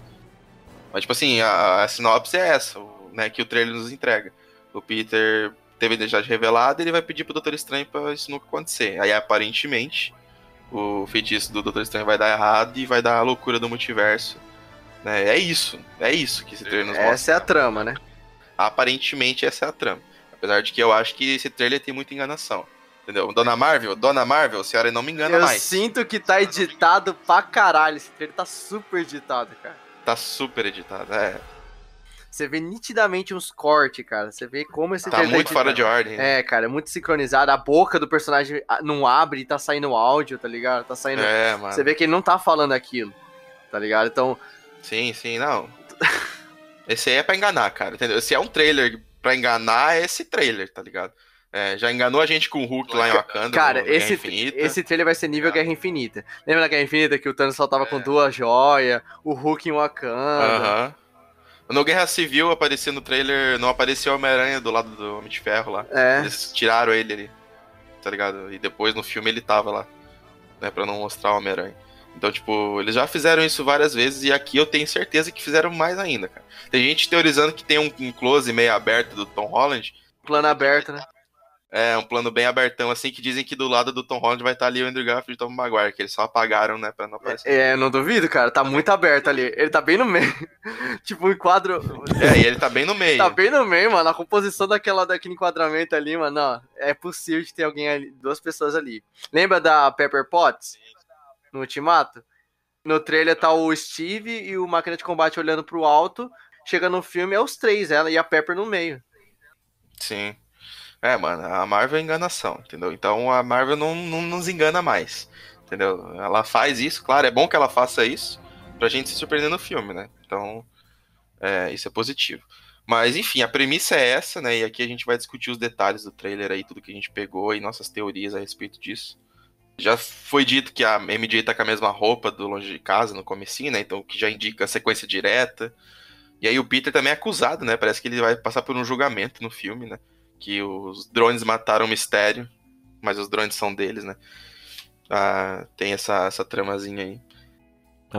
Mas, tipo assim, a, a sinopse é essa, né, que o trailer nos entrega. O Peter teve a identidade revelada e ele vai pedir pro Doutor Estranho pra isso nunca acontecer. Aí, aparentemente, o feitiço do Doutor Estranho vai dar errado e vai dar a loucura do multiverso. Né? É isso, é isso que esse trailer nos mostra. Essa é a trama, né? Aparentemente, essa é a trama. Apesar de que eu acho que esse trailer tem muita enganação. Entendeu? Dona Marvel, Dona Marvel, a senhora não me engana eu mais. Eu sinto que tá editado pra caralho. Esse trailer tá super editado, cara. Tá super editado, é. Você vê nitidamente uns cortes, cara. Você vê como esse Tá muito tá fora de ordem. É, cara, é muito sincronizado. A boca do personagem não abre e tá saindo áudio, tá ligado? Tá saindo. É, mano. Você vê que ele não tá falando aquilo, tá ligado? Então. Sim, sim, não. esse aí é pra enganar, cara, entendeu? Se é um trailer pra enganar, é esse trailer, tá ligado? É, já enganou a gente com o Hulk lá em Wakanda. Cara, esse, esse trailer vai ser nível é. Guerra Infinita. Lembra da Guerra Infinita que o Thanos soltava é. com duas joias, o Hulk em Wakanda. Aham. No Guerra Civil aparecia no trailer, não apareceu o Homem-Aranha do lado do Homem de Ferro lá. É. Eles tiraram ele ali, tá ligado? E depois no filme ele tava lá, né, pra não mostrar o Homem-Aranha. Então, tipo, eles já fizeram isso várias vezes e aqui eu tenho certeza que fizeram mais ainda, cara. Tem gente teorizando que tem um, um close meio aberto do Tom Holland. Plano aberto, né? É, um plano bem abertão, assim, que dizem que do lado do Tom Holland vai estar ali o Andrew Garfield e o Tom Maguire, que eles só apagaram, né, pra não aparecer. É, não duvido, cara, tá muito aberto ali. Ele tá bem no meio. tipo, um enquadro... É, e ele tá bem no meio. tá bem no meio, mano. A composição daquela, daquele enquadramento ali, mano, ó, é possível de ter alguém ali, duas pessoas ali. Lembra da Pepper Potts? No Ultimato? No trailer tá o Steve e o Máquina de Combate olhando pro alto. Chega no filme, é os três, ela e a Pepper no meio. Sim. É, mano, a Marvel é enganação, entendeu? Então a Marvel não, não nos engana mais, entendeu? Ela faz isso, claro, é bom que ela faça isso pra gente se surpreender no filme, né? Então, é, isso é positivo. Mas, enfim, a premissa é essa, né? E aqui a gente vai discutir os detalhes do trailer aí, tudo que a gente pegou e nossas teorias a respeito disso. Já foi dito que a MJ tá com a mesma roupa do Longe de Casa no comecinho, né? Então, o que já indica a sequência direta. E aí o Peter também é acusado, né? Parece que ele vai passar por um julgamento no filme, né? Que os drones mataram o mistério, mas os drones são deles, né? Ah, tem essa, essa tramazinha aí.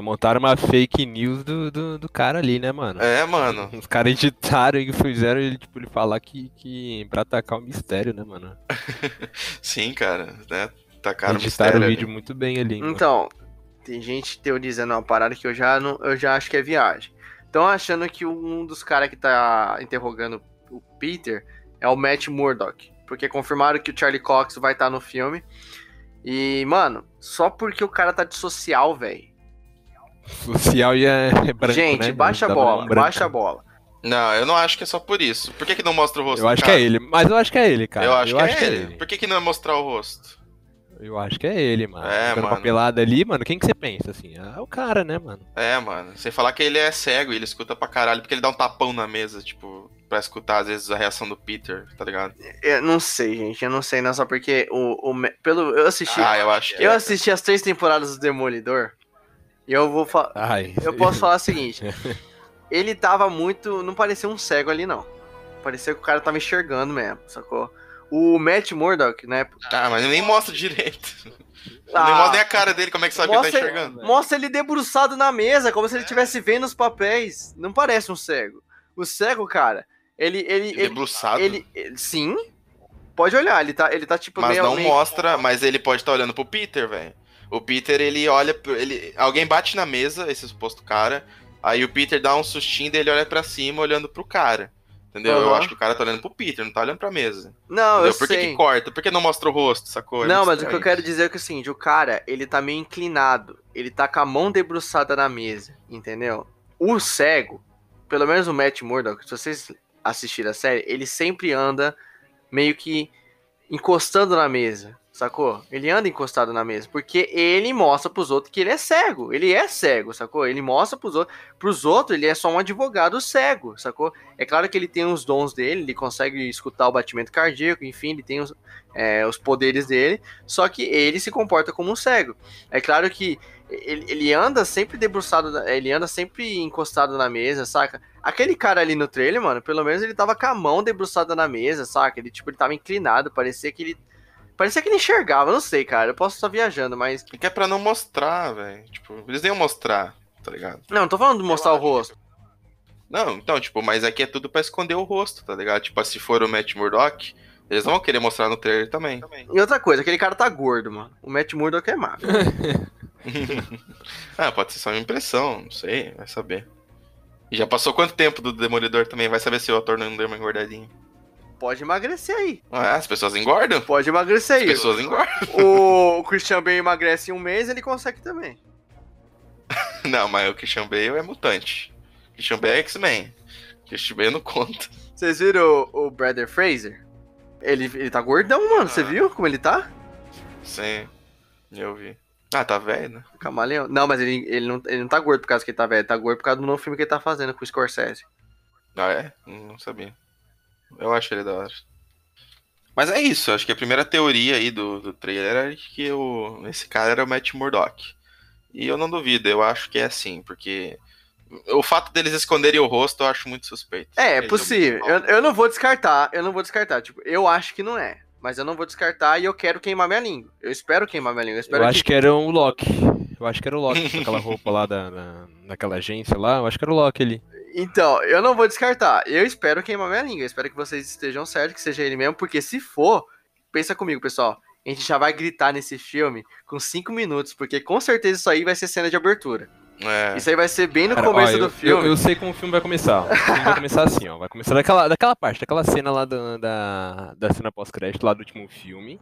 Montaram uma fake news do, do, do, cara ali, né, mano? É, mano. Os caras editaram e fizeram ele, tipo, ele falar que, que pra atacar o mistério, né, mano? Sim, cara, né? Atacaram o mistério. Editaram o vídeo ali. muito bem ali. Então, mano. tem gente teorizando uma parada que eu já, não, eu já acho que é viagem. Estão achando que um dos caras que tá interrogando o Peter é o Matt Murdock. Porque confirmaram que o Charlie Cox vai estar tá no filme. E, mano, só porque o cara tá de social, velho. Social e é, é branco, Gente, né? baixa a bola, baixa a bola. Não, eu não acho que é só por isso. Por que, que não mostra o rosto? Eu acho cara? que é ele, mas eu acho que é ele, cara. Eu acho, eu que, acho é que, é ele. Por que, que não é mostrar o rosto? Eu acho que é ele, mano. É, Ficando mano. papelada ali, mano, quem que você pensa, assim? É o cara, né, mano? É, mano. Você falar que ele é cego e ele escuta pra caralho, porque ele dá um tapão na mesa, tipo, pra escutar, às vezes, a reação do Peter, tá ligado? Eu não sei, gente. Eu não sei, não. Só porque o. o pelo, eu assisti. Ah, eu acho Eu é. assisti as três temporadas do Demolidor. E eu vou falar. Eu posso falar o seguinte. ele tava muito. Não parecia um cego ali, não. Parecia que o cara tava enxergando mesmo, sacou? O Matt Murdock, né? Ah, mas nem mostra direito. Ah, nem mostra nem a cara dele, como é que sabe que ele tá enxergando? Mostra ele debruçado na mesa, como se ele estivesse vendo os papéis. Não parece um cego. O cego, cara, ele. ele, ele debruçado? Ele, ele, sim. Pode olhar, ele tá, ele tá tipo Mas meio, não meio... mostra, mas ele pode estar tá olhando pro Peter, velho. O Peter, ele olha. Ele, alguém bate na mesa, esse suposto cara. Aí o Peter dá um sustinho dele olha para cima, olhando pro cara. Entendeu? Uhum. Eu acho que o cara tá olhando pro Peter, não tá olhando pra mesa. Não, entendeu? eu Por sei. que, que corta? Por que não mostra o rosto, sacou? É não, mas o que eu quero dizer é que assim, o cara, ele tá meio inclinado. Ele tá com a mão debruçada na mesa, entendeu? O cego, pelo menos o Matt Murdock, se vocês assistirem a série, ele sempre anda meio que encostando na mesa. Sacou? Ele anda encostado na mesa, porque ele mostra pros outros que ele é cego. Ele é cego, sacou? Ele mostra pros outros. Pros outros, ele é só um advogado cego, sacou? É claro que ele tem os dons dele, ele consegue escutar o batimento cardíaco, enfim, ele tem os, é, os poderes dele, só que ele se comporta como um cego. É claro que ele, ele anda sempre debruçado, ele anda sempre encostado na mesa, saca? Aquele cara ali no trailer, mano, pelo menos ele tava com a mão debruçada na mesa, saca? Ele, tipo, ele tava inclinado, parecia que ele Parecia que ele enxergava, não sei, cara. Eu posso estar viajando, mas. É que é pra não mostrar, velho. Tipo, eles nem iam mostrar, tá ligado? Não, não tô falando de mostrar o rosto. Não, então, tipo, mas aqui é tudo pra esconder o rosto, tá ligado? Tipo, se for o Matt Murdock, eles vão querer mostrar no trailer também. E outra coisa, aquele cara tá gordo, mano. O Matt Murdock é magro. ah, pode ser só uma impressão, não sei, vai saber. E já passou quanto tempo do Demolidor também? Vai saber se o ator não deu uma engordadinha. Pode emagrecer aí. Ah, as pessoas engordam? Pode emagrecer aí. As pessoas engordam. O Christian Bale emagrece em um mês, ele consegue também. não, mas o Christian Bale é mutante. Christian Bale é X-Men. Christian Bale não conta. Vocês viram o, o Brother Fraser? Ele, ele tá gordão, mano. Você ah. viu como ele tá? Sim, eu vi. Ah, tá velho, né? Camaleão. Não, mas ele, ele, não, ele não tá gordo por causa que ele tá velho. Ele tá gordo por causa do novo filme que ele tá fazendo com o Scorsese. Ah, é? Não sabia. Eu acho ele da hora. Mas é isso, acho que a primeira teoria aí do, do trailer era que o, esse cara era o Matt Murdock. E eu não duvido, eu acho que é assim, porque o fato deles esconderem o rosto eu acho muito suspeito. É, é possível. Eu, eu não vou descartar, eu não vou descartar. Tipo, eu acho que não é. Mas eu não vou descartar e eu quero queimar minha língua. Eu espero queimar minha língua. Eu, eu acho que... era o Loki. Eu acho que era o Loki, com aquela roupa lá da, da, daquela agência lá. Eu acho que era o Loki ali. Então, eu não vou descartar. Eu espero queimar minha língua. Eu espero que vocês estejam certos, que seja ele mesmo, porque se for, pensa comigo, pessoal. A gente já vai gritar nesse filme com 5 minutos, porque com certeza isso aí vai ser cena de abertura. É. Isso aí vai ser bem no Cara, começo ó, do filme. Eu, eu, sei como o filme vai começar. O filme vai começar assim, ó. Vai começar daquela, daquela parte, daquela cena lá da, da, da cena pós-crédito lá do último filme.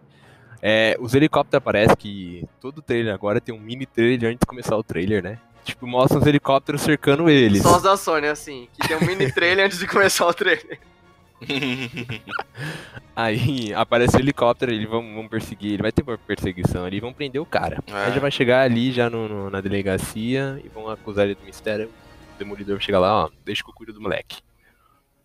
É, os helicópteros aparecem que todo trailer agora tem um mini trailer antes de começar o trailer, né? Tipo, mostra os helicópteros cercando eles. Só os da Sony, assim, que tem um mini trailer antes de começar o trailer. Aí aparece o helicóptero, eles vão, vão perseguir, ele vai ter uma perseguição ali, vão prender o cara. É. Aí já vai chegar ali já no, no, na delegacia e vão acusar ele do mistério. O demolidor chega lá, ó, deixa que eu cuido do moleque.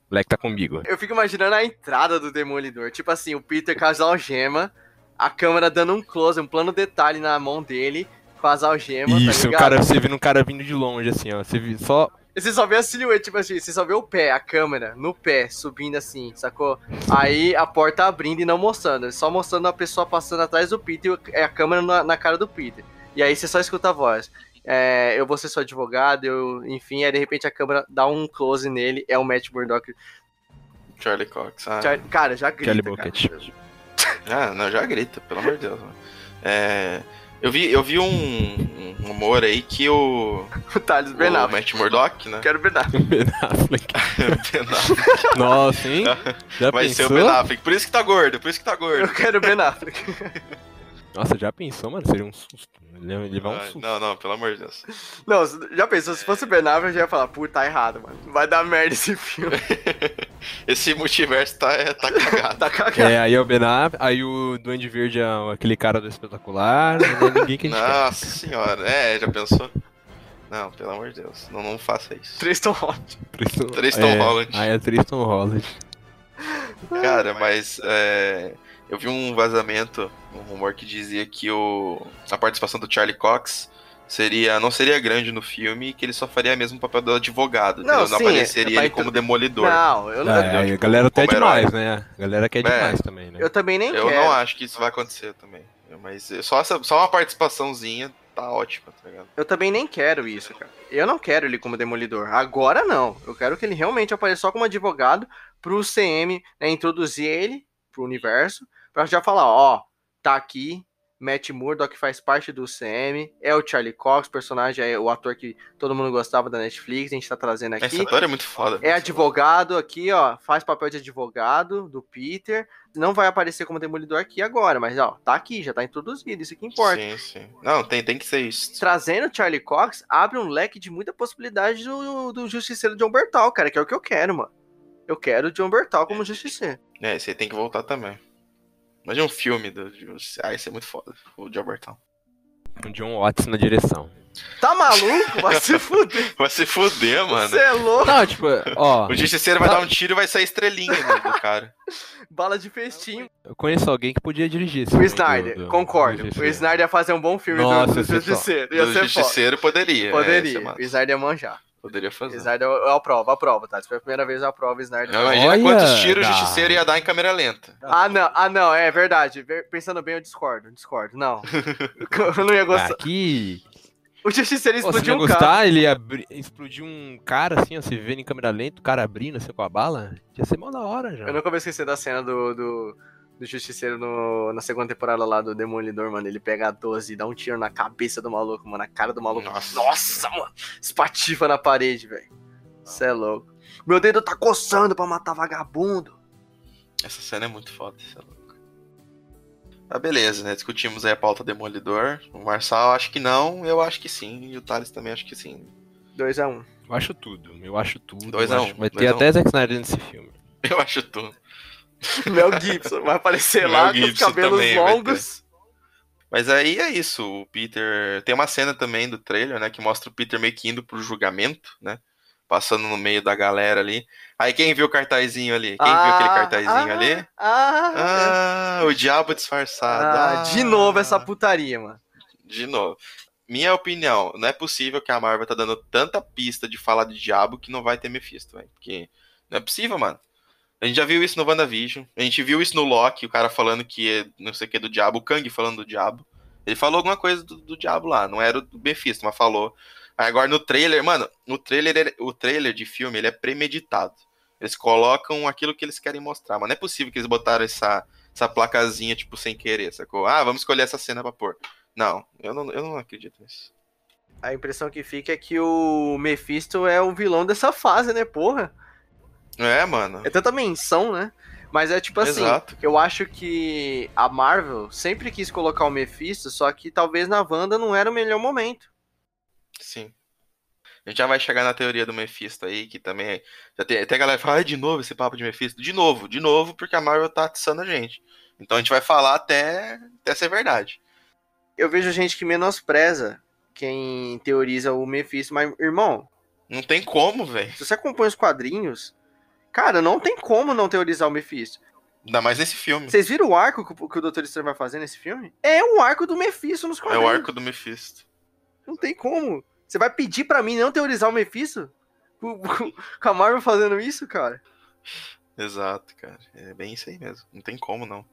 O moleque tá comigo. Eu fico imaginando a entrada do demolidor, tipo assim, o Peter com as algemas, a câmera dando um close, um plano detalhe na mão dele, com as algemas. Tá Isso, tá o cara, você vê um cara vindo de longe, assim, ó. Você vê só você só vê a silhueta, tipo assim, você só vê o pé, a câmera, no pé, subindo assim, sacou? Aí a porta abrindo e não mostrando, só mostrando a pessoa passando atrás do Peter e a câmera na, na cara do Peter. E aí você só escuta a voz. É, eu vou ser seu advogado, eu, enfim, aí de repente a câmera dá um close nele, é o Matt Murdock. Charlie Cox, ah. Char cara, já grita. Charlie Bucket. Ah, não, já grita, pelo amor de Deus. É, eu vi, eu vi um, um rumor aí que o. O Thales Ben Affleck. O Matt Murdock, né? Quero Ben Affleck. ben Affleck. ben Affleck. Nossa, hein? Já Vai pensou? ser o Ben Affleck. Por isso que tá gordo, por isso que tá gordo. Eu quero Ben Affleck. Nossa, já pensou, mano? Seria um susto. Ele vai um susto. Não, não, pelo amor de Deus. Não, já pensou, se fosse o Ben Affleck, eu já ia falar, puta, tá errado, mano. Vai dar merda esse filme. esse multiverso tá, é, tá cagado. tá cagado. É, aí é o Ben Affleck, aí o Duende Verde é aquele cara do espetacular, não é ninguém que a gente Nossa quer. senhora, é, já pensou? Não, pelo amor de Deus, não, não faça isso. Tristan Holland. Tristan, Tristan é, Holland. Aí é Tristan Holland. Cara, mas é, eu vi um vazamento, um rumor que dizia que o, a participação do Charlie Cox seria não seria grande no filme e que ele só faria mesmo o papel do advogado. Não, não sim, apareceria ele como demolidor. Não, eu não. É, a galera até é demais, né? A galera quer é, demais também, né? Eu também nem eu quero. Eu não acho que isso vai acontecer também. Mas só, essa, só uma participaçãozinha tá ótima, tá ligado? Eu também nem quero isso, cara. Eu não quero ele como demolidor. Agora não. Eu quero que ele realmente apareça só como advogado pro CM né, introduzir ele pro universo Pra já falar, ó, tá aqui, Matt Murdock faz parte do CM, é o Charlie Cox, personagem, é o ator que todo mundo gostava da Netflix, a gente tá trazendo aqui. Esse ator é muito foda. É advogado aqui, ó, faz papel de advogado do Peter. Não vai aparecer como demolidor aqui agora, mas ó, tá aqui, já tá introduzido, isso que importa. Sim, sim. Não, tem, tem que ser isso. Trazendo o Charlie Cox, abre um leque de muita possibilidade do, do Justiceiro John Bertal, cara, que é o que eu quero, mano. Eu quero o John Bertal como Justiceiro. É, aí tem que voltar também. Imagina um filme do. Ah, isso é muito foda. O John Bertão. O John Watts na direção. Tá maluco? Vai se fuder. Vai se fuder, mano. Você é louco. Não, tipo, ó. O justiceiro vai tá... dar um tiro e vai sair estrelinha do, do cara. Bala de festinho. Eu conheço alguém que podia dirigir isso. O Snyder, do, do, concordo. Do o Snyder ia fazer um bom filme Nossa, do, do Justiceiro. Ia do ser Justiceiro foda. poderia. Poderia. É, o Snyder ia manjar. Poderia fazer. Snyder, eu aprovo, aprovo, tá? Se foi a primeira vez, eu aprovo Snyder. Não, imagina Olha, quantos tiros o Justiceiro ia dar em câmera lenta. Ah, não, ah, não, é verdade. Pensando bem, eu discordo, discordo. Não. eu não ia gostar. Aqui. O Justiceiro explodiu um gostar, cara. ele abri... explodiu um cara assim, ó, se vendo em câmera lenta, o cara abrindo assim com a bala. Ia ser mal da hora já. Eu nunca vou esquecer da cena do, do, do Justiceiro no, na segunda temporada lá do Demolidor, mano. Ele pega a 12 e dá um tiro na cabeça do maluco, mano. Na cara do maluco. Nossa, Nossa mano. Espatifa na parede, velho. Você é louco. Meu dedo tá coçando pra matar vagabundo. Essa cena é muito foda, você é louco. Ah, beleza, né? Discutimos aí a pauta Demolidor. O Marçal acho que não, eu acho que sim. E o Thales também acho que sim. 2x1. Um. Eu acho tudo, eu acho tudo. 2x1. Um. Vai ter até Zack Snyder nesse filme. Eu acho tudo. Mel Gibson vai aparecer lá com os cabelos longos. Mas aí é isso, o Peter. Tem uma cena também do trailer, né? Que mostra o Peter meio que indo pro julgamento, né? Passando no meio da galera ali. Aí quem viu o cartazinho ali? Quem ah, viu aquele cartazinho ah, ali? Ah, ah, o diabo disfarçado. Ah, de novo essa putaria, mano. De novo. Minha opinião, não é possível que a Marvel tá dando tanta pista de falar de diabo que não vai ter Mephisto, velho. Porque não é possível, mano. A gente já viu isso no WandaVision. A gente viu isso no Loki, o cara falando que é não sei o que do diabo, o Kang falando do diabo. Ele falou alguma coisa do, do diabo lá, não era do Mephisto, mas falou. Aí agora no trailer, mano, no trailer, o trailer de filme, ele é premeditado. Eles colocam aquilo que eles querem mostrar, mas não é possível que eles botaram essa, essa placazinha, tipo, sem querer, sacou? Ah, vamos escolher essa cena pra pôr. Não, eu não, eu não acredito nisso. A impressão que fica é que o Mephisto é o vilão dessa fase, né, porra? É, mano. É tanta menção, né? Mas é tipo assim, Exato. eu acho que a Marvel sempre quis colocar o Mephisto, só que talvez na Wanda não era o melhor momento. Sim. A gente já vai chegar na teoria do Mephisto aí, que também. Já tem, até a galera fala, ah, de novo esse papo de Mephisto. De novo, de novo, porque a Marvel tá atiçando a gente. Então a gente vai falar até, até ser verdade. Eu vejo gente que menospreza quem teoriza o Mephisto, mas, irmão. Não tem como, velho. Se você acompanha os quadrinhos, Cara, não tem como não teorizar o Mephisto. Ainda mais nesse filme. Vocês viram o arco que o Doutor Estranho vai fazer nesse filme? É o arco do Mephisto nos quadrinhos. É o arco do Mephisto. Não tem como. Você vai pedir para mim não teorizar o Mephisto? Com a Marvel fazendo isso, cara? Exato, cara. É bem isso aí mesmo. Não tem como, não.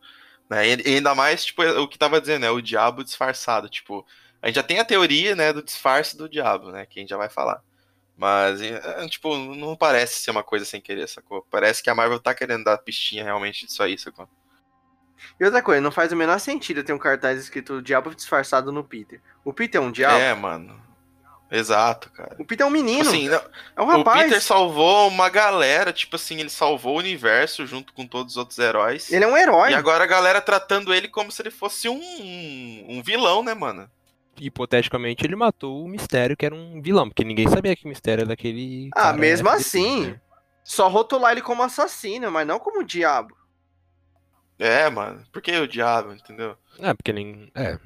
Né? E ainda mais, tipo, o que tava dizendo, é o diabo disfarçado. Tipo, a gente já tem a teoria, né, do disfarce do diabo, né? Que a gente já vai falar. Mas, é, tipo, não parece ser uma coisa sem querer, sacou? Parece que a Marvel tá querendo dar pistinha realmente disso aí, sacou? E outra coisa, não faz o menor sentido ter um cartaz escrito Diabo disfarçado no Peter. O Peter é um diabo? É, mano. Exato, cara. O Peter é um menino. Assim, não, é um rapaz. O Peter salvou uma galera, tipo assim, ele salvou o universo junto com todos os outros heróis. Ele é um herói. E agora a galera tratando ele como se ele fosse um, um vilão, né, mano? Hipoteticamente, ele matou o Mistério, que era um vilão, porque ninguém sabia que o Mistério era daquele. Ah, mesmo assim. Né? Só rotular ele como assassino, mas não como diabo. É, mano. Por que o diabo, entendeu? É, porque nem. É.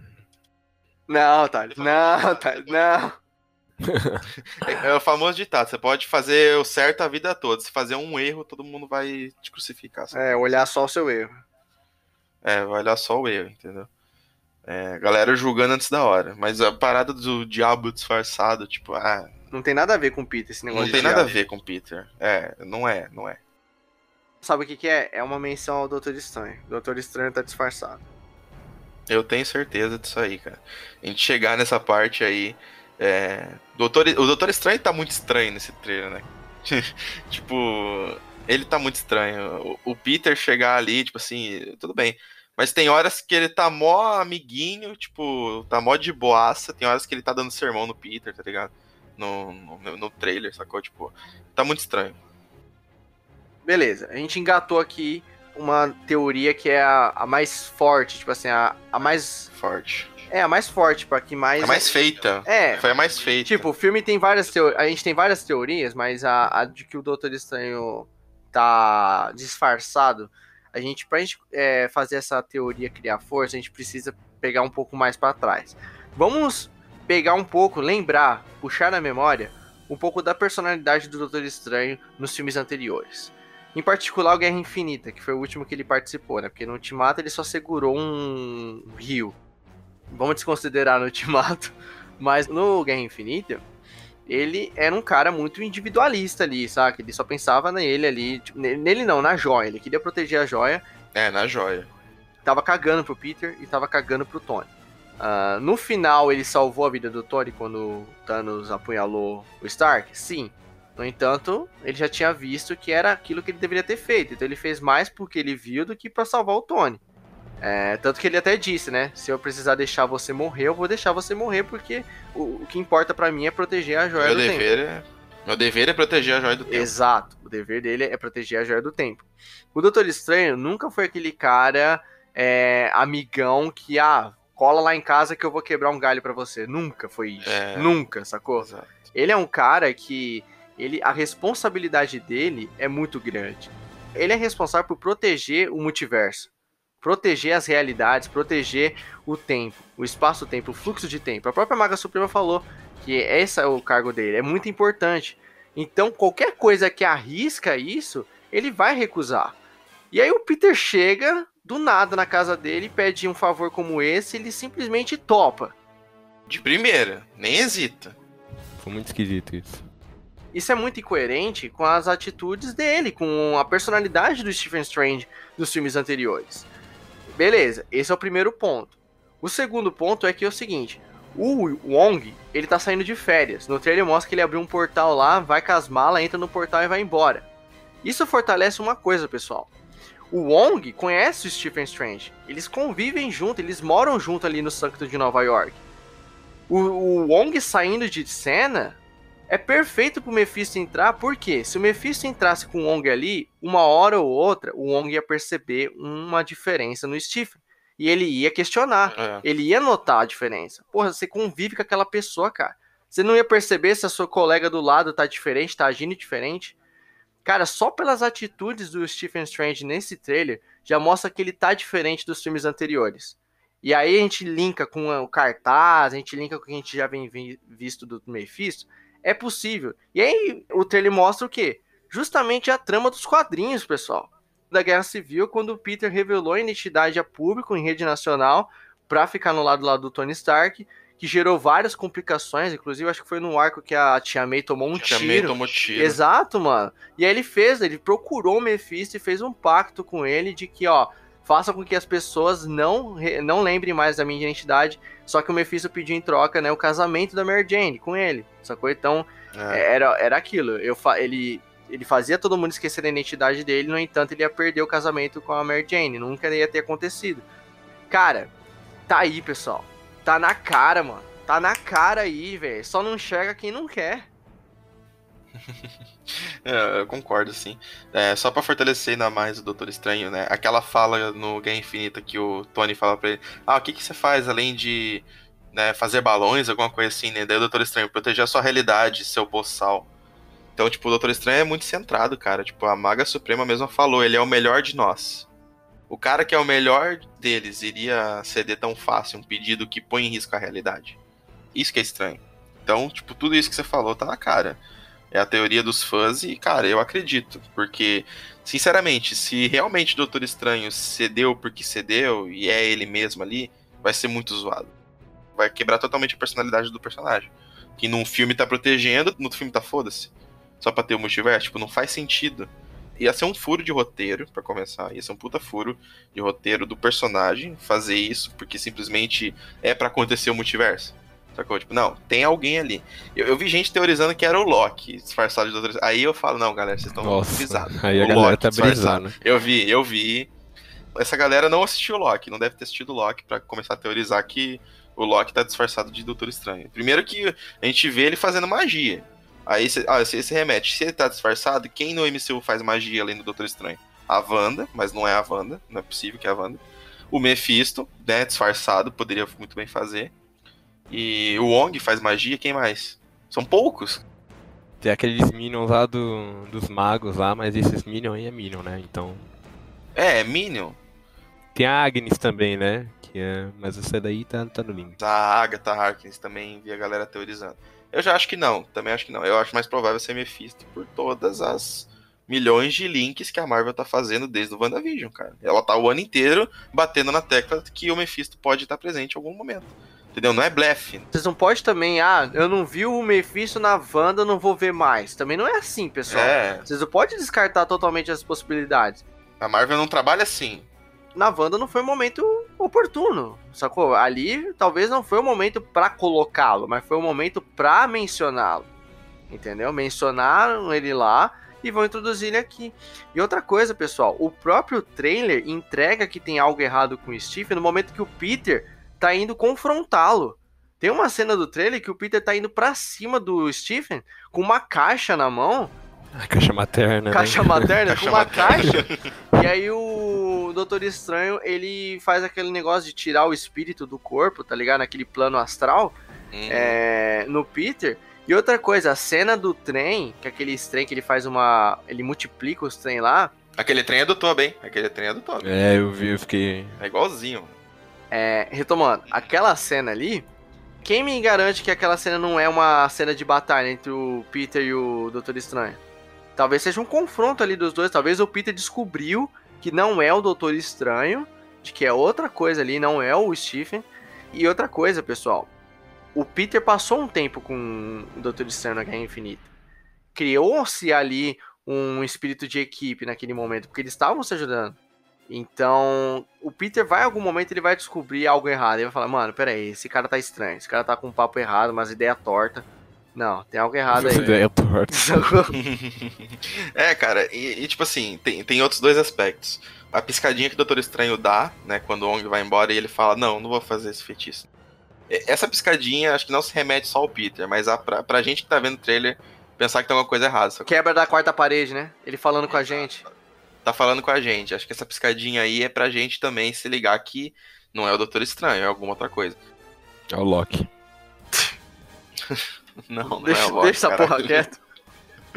Não, Thales. Não, Thales, não. é, o famoso ditado: você pode fazer o certo a vida toda. Se fazer um erro, todo mundo vai te crucificar. Sabe? É, olhar só o seu erro. É, vai olhar só o erro, entendeu? É, galera julgando antes da hora. Mas a parada do diabo disfarçado, tipo, ah. Não tem nada a ver com o Peter esse negócio Não tem nada a ver com o Peter. É, não é, não é. Sabe o que, que é? É uma menção ao Doutor Estranho. O Doutor Estranho tá disfarçado. Eu tenho certeza disso aí, cara. A gente chegar nessa parte aí. É... Doutor... O Doutor Estranho tá muito estranho nesse trailer, né? tipo, ele tá muito estranho. O Peter chegar ali, tipo assim, tudo bem. Mas tem horas que ele tá mó amiguinho, tipo, tá mó de boaça. Tem horas que ele tá dando sermão no Peter, tá ligado? No, no, no trailer, sacou? Tipo, tá muito estranho. Beleza, a gente engatou aqui uma teoria que é a, a mais forte, tipo assim, a, a mais. Forte. É, a mais forte, para que mais. A mais feita. É. Foi a mais feita. Tipo, o filme tem várias teorias. A gente tem várias teorias, mas a, a de que o Doutor Estranho tá disfarçado a gente, gente é, fazer essa teoria criar força, a gente precisa pegar um pouco mais para trás. Vamos pegar um pouco, lembrar, puxar na memória um pouco da personalidade do Doutor Estranho nos filmes anteriores. Em particular, o Guerra Infinita, que foi o último que ele participou, né? Porque no Ultimato ele só segurou um rio. Vamos desconsiderar no Ultimato. Mas no Guerra Infinita, ele era um cara muito individualista ali, sabe? Ele só pensava nele ali. Tipo, nele não, na joia. Ele queria proteger a joia. É, na joia. Tava cagando pro Peter e tava cagando pro Tony. Uh, no final, ele salvou a vida do Tony quando o Thanos apunhalou o Stark? Sim. No entanto, ele já tinha visto que era aquilo que ele deveria ter feito. Então ele fez mais porque ele viu do que para salvar o Tony. É, tanto que ele até disse, né? Se eu precisar deixar você morrer, eu vou deixar você morrer, porque o, o que importa para mim é proteger a joia meu do dever tempo. É, meu dever é proteger a joia do tempo. Exato. O dever dele é proteger a joia do tempo. O Doutor Estranho nunca foi aquele cara é, amigão que, ah, cola lá em casa que eu vou quebrar um galho para você. Nunca foi isso. É... Nunca, sacou? Exato. Ele é um cara que ele a responsabilidade dele é muito grande. Ele é responsável por proteger o multiverso proteger as realidades, proteger o tempo, o espaço-tempo, o fluxo de tempo. A própria Maga Suprema falou que esse é o cargo dele, é muito importante. Então, qualquer coisa que arrisca isso, ele vai recusar. E aí o Peter chega do nada na casa dele pede um favor como esse, ele simplesmente topa. De primeira, nem hesita. Foi muito esquisito isso. Isso é muito incoerente com as atitudes dele, com a personalidade do Stephen Strange dos filmes anteriores. Beleza, esse é o primeiro ponto. O segundo ponto é que é o seguinte: o Wong, ele tá saindo de férias. No trailer mostra que ele abriu um portal lá, vai com as malas, entra no portal e vai embora. Isso fortalece uma coisa, pessoal. O Wong conhece o Stephen Strange. Eles convivem junto, eles moram junto ali no Sancto de Nova York. O, o Wong saindo de cena é perfeito pro Mephisto entrar, porque se o Mephisto entrasse com o Wong ali, uma hora ou outra, o Wong ia perceber uma diferença no Stephen. E ele ia questionar, é. ele ia notar a diferença. Porra, você convive com aquela pessoa, cara. Você não ia perceber se a sua colega do lado tá diferente, tá agindo diferente. Cara, só pelas atitudes do Stephen Strange nesse trailer, já mostra que ele tá diferente dos filmes anteriores. E aí a gente linka com o cartaz, a gente linka com o que a gente já vem visto do Mephisto, é possível. E aí o trailer mostra o quê? Justamente a trama dos quadrinhos, pessoal. Da Guerra Civil, quando o Peter revelou a identidade a público em rede nacional para ficar no lado, lado do Tony Stark, que gerou várias complicações, inclusive acho que foi no arco que a Tia May tomou um Tia tiro. May tomou tiro. Exato, mano. E aí ele fez, ele procurou o Mephisto e fez um pacto com ele de que, ó, faça com que as pessoas não, não lembrem mais da minha identidade. Só que o Mephisto pediu em troca, né, o casamento da Mary Jane com ele, sacou? Então, é. era, era aquilo. Eu, ele, ele fazia todo mundo esquecer da identidade dele, no entanto, ele ia perder o casamento com a Mary Jane. Nunca ia ter acontecido. Cara, tá aí, pessoal. Tá na cara, mano. Tá na cara aí, velho. Só não enxerga quem não quer. é, eu concordo, sim. É, só para fortalecer ainda mais o Doutor Estranho, né? Aquela fala no Guerra Infinita que o Tony fala pra ele: Ah, o que, que você faz além de né, fazer balões, alguma coisa assim, né? Daí o Doutor Estranho, proteger a sua realidade, seu boçal. Então, tipo, o Doutor Estranho é muito centrado, cara. Tipo, a Maga Suprema mesmo falou: ele é o melhor de nós. O cara que é o melhor deles iria ceder tão fácil um pedido que põe em risco a realidade. Isso que é estranho. Então, tipo, tudo isso que você falou tá na cara. É a teoria dos fãs e, cara, eu acredito. Porque, sinceramente, se realmente o Doutor Estranho cedeu porque cedeu e é ele mesmo ali, vai ser muito zoado. Vai quebrar totalmente a personalidade do personagem. Que num filme tá protegendo, no outro filme tá foda-se. Só pra ter o multiverso, tipo, não faz sentido. Ia ser um furo de roteiro, para começar. Ia ser um puta furo de roteiro do personagem fazer isso, porque simplesmente é para acontecer o multiverso. Sacou? Tipo, não, tem alguém ali. Eu, eu, vi gente teorizando que era o Loki disfarçado de Doutor Aí eu falo, não, galera, vocês estão brisados. Aí a o galera Loki tá brisando. Eu vi, eu vi. Essa galera não assistiu o Loki, não deve ter assistido o Loki para começar a teorizar que o Loki tá disfarçado de Doutor Estranho. Primeiro que a gente vê ele fazendo magia. Aí você ah, remete, se ele tá disfarçado, quem no MCU faz magia além do Doutor Estranho? A Wanda, mas não é a Wanda, não é possível que é a Wanda. O Mephisto, né, disfarçado, poderia muito bem fazer. E o Wong faz magia, quem mais? São poucos. Tem aqueles Minions lá do, dos magos lá, mas esses Minions aí é Minion, né? Então. É, é Minion. Tem a Agnes também, né? Que é... Mas essa daí tá, tá no limite. A Agatha Harkins também vi a galera teorizando. Eu já acho que não, também acho que não. Eu acho mais provável ser Mephisto por todas as milhões de links que a Marvel tá fazendo desde o WandaVision, cara. Ela tá o ano inteiro batendo na tecla que o Mephisto pode estar presente em algum momento. Entendeu? Não é blefe. Vocês não podem também, ah, eu não vi o Mephisto na Wanda, não vou ver mais. Também não é assim, pessoal. É. Vocês não podem descartar totalmente as possibilidades. A Marvel não trabalha assim. Na Wanda não foi um momento oportuno, sacou? Ali talvez não foi o momento para colocá-lo, mas foi o momento para mencioná-lo. Entendeu? Mencionaram ele lá e vão introduzir ele aqui. E outra coisa, pessoal, o próprio trailer entrega que tem algo errado com o Steve no momento que o Peter tá indo confrontá-lo. Tem uma cena do trailer que o Peter tá indo para cima do Stephen com uma caixa na mão. A caixa materna. Caixa né? materna, com uma caixa. E aí o Doutor Estranho, ele faz aquele negócio de tirar o espírito do corpo, tá ligado? Naquele plano astral. Uhum. É, no Peter. E outra coisa, a cena do trem, que é aquele trem que ele faz uma. Ele multiplica os trem lá. Aquele trem é do Toby, hein? Aquele trem é do Toby. É, eu vi, eu fiquei. É igualzinho. É, retomando, aquela cena ali. Quem me garante que aquela cena não é uma cena de batalha entre o Peter e o Doutor Estranho? Talvez seja um confronto ali dos dois. Talvez o Peter descobriu que não é o Doutor Estranho, de que é outra coisa ali, não é o Stephen. E outra coisa, pessoal, o Peter passou um tempo com o Doutor Estranho na Guerra Infinita. Criou-se ali um espírito de equipe naquele momento, porque eles estavam se ajudando. Então, o Peter vai, em algum momento, ele vai descobrir algo errado. Ele vai falar, mano, peraí, esse cara tá estranho, esse cara tá com um papo errado, umas ideias tortas. Não, tem algo errado aí. Ideia torta. é, cara, e, e, tipo assim, tem, tem outros dois aspectos. A piscadinha que o Doutor Estranho dá, né, quando o Ong vai embora e ele fala, não, não vou fazer esse feitiço. Essa piscadinha acho que não se remete só ao Peter, mas a, pra, pra gente que tá vendo o trailer pensar que tem alguma coisa errada. Quebra da quarta parede, né? Ele falando com a gente. Tá falando com a gente. Acho que essa piscadinha aí é pra gente também se ligar que não é o Doutor Estranho, é alguma outra coisa. É o Loki. não, não deixa, é o Loki. Deixa essa porra quieto.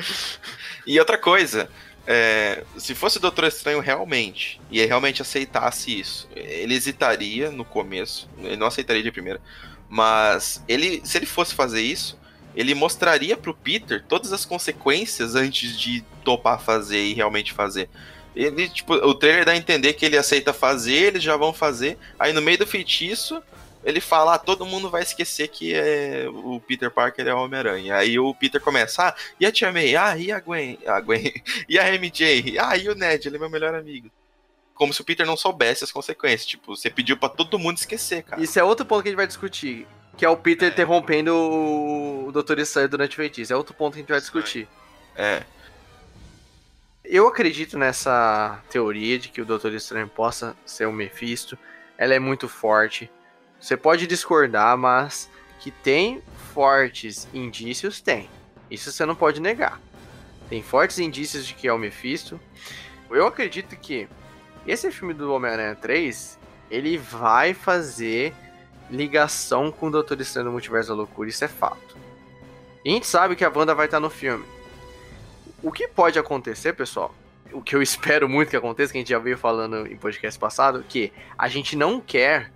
e outra coisa, é, se fosse o Doutor Estranho realmente, e ele realmente aceitasse isso, ele hesitaria no começo, ele não aceitaria de primeira, mas ele, se ele fosse fazer isso, ele mostraria pro Peter todas as consequências antes de topar fazer e realmente fazer. Ele, tipo, o trailer dá a entender que ele aceita fazer, eles já vão fazer, aí no meio do feitiço, ele fala, ah, todo mundo vai esquecer que é o Peter Parker é o Homem-Aranha. Aí o Peter começa, ah, e a Tia May? Ah, e a Gwen? A Gwen? e a MJ? Ah, e o Ned? Ele é meu melhor amigo. Como se o Peter não soubesse as consequências. Tipo, você pediu para todo mundo esquecer, cara. Isso é outro ponto que a gente vai discutir. Que é o Peter é. interrompendo o Doutor Estranho durante o feitiço. É outro ponto que a gente vai discutir. É. Eu acredito nessa teoria de que o Doutor Estranho possa ser o Mephisto. Ela é muito forte você pode discordar, mas que tem fortes indícios, tem. Isso você não pode negar. Tem fortes indícios de que é o Mephisto. Eu acredito que esse filme do Homem-Aranha 3, ele vai fazer ligação com o Doutor Estranho no Multiverso da Loucura, isso é fato. E a gente sabe que a Wanda vai estar no filme. O que pode acontecer, pessoal, o que eu espero muito que aconteça, que a gente já veio falando em podcast passado, que a gente não quer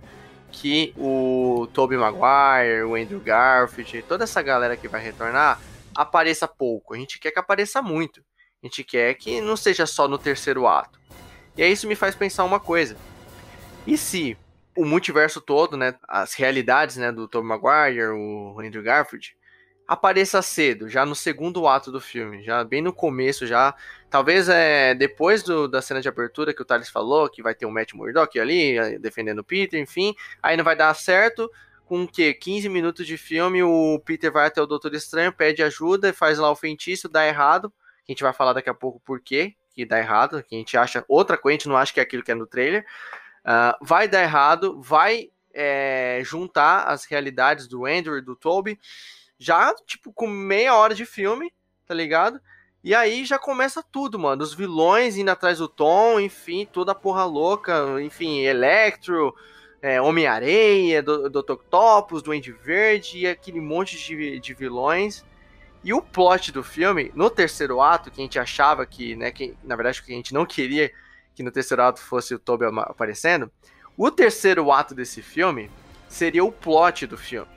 que o Tobey Maguire, o Andrew Garfield, toda essa galera que vai retornar apareça pouco. A gente quer que apareça muito. A gente quer que não seja só no terceiro ato. E aí isso me faz pensar uma coisa. E se o multiverso todo, né, as realidades, né, do Tobey Maguire, o Andrew Garfield, apareça cedo, já no segundo ato do filme, já bem no começo, já. Talvez é depois do, da cena de abertura que o Thales falou, que vai ter o Matt Murdock ali, eh, defendendo o Peter, enfim. Aí não vai dar certo. Com o quê? 15 minutos de filme, o Peter vai até o Doutor Estranho, pede ajuda, faz lá o feitiço, dá errado. A gente vai falar daqui a pouco por quê que dá errado, que a gente acha outra coisa, a gente não acha que é aquilo que é no trailer. Uh, vai dar errado, vai é, juntar as realidades do Andrew e do Toby já, tipo, com meia hora de filme, tá ligado? E aí já começa tudo, mano. Os vilões indo atrás do Tom, enfim, toda a porra louca, enfim, Electro, é, Homem-Areia, Dr. Octopus, Duende Verde e aquele monte de, de vilões. E o plot do filme, no terceiro ato, que a gente achava que, né, que na verdade que a gente não queria que no terceiro ato fosse o Toby aparecendo, o terceiro ato desse filme seria o plot do filme.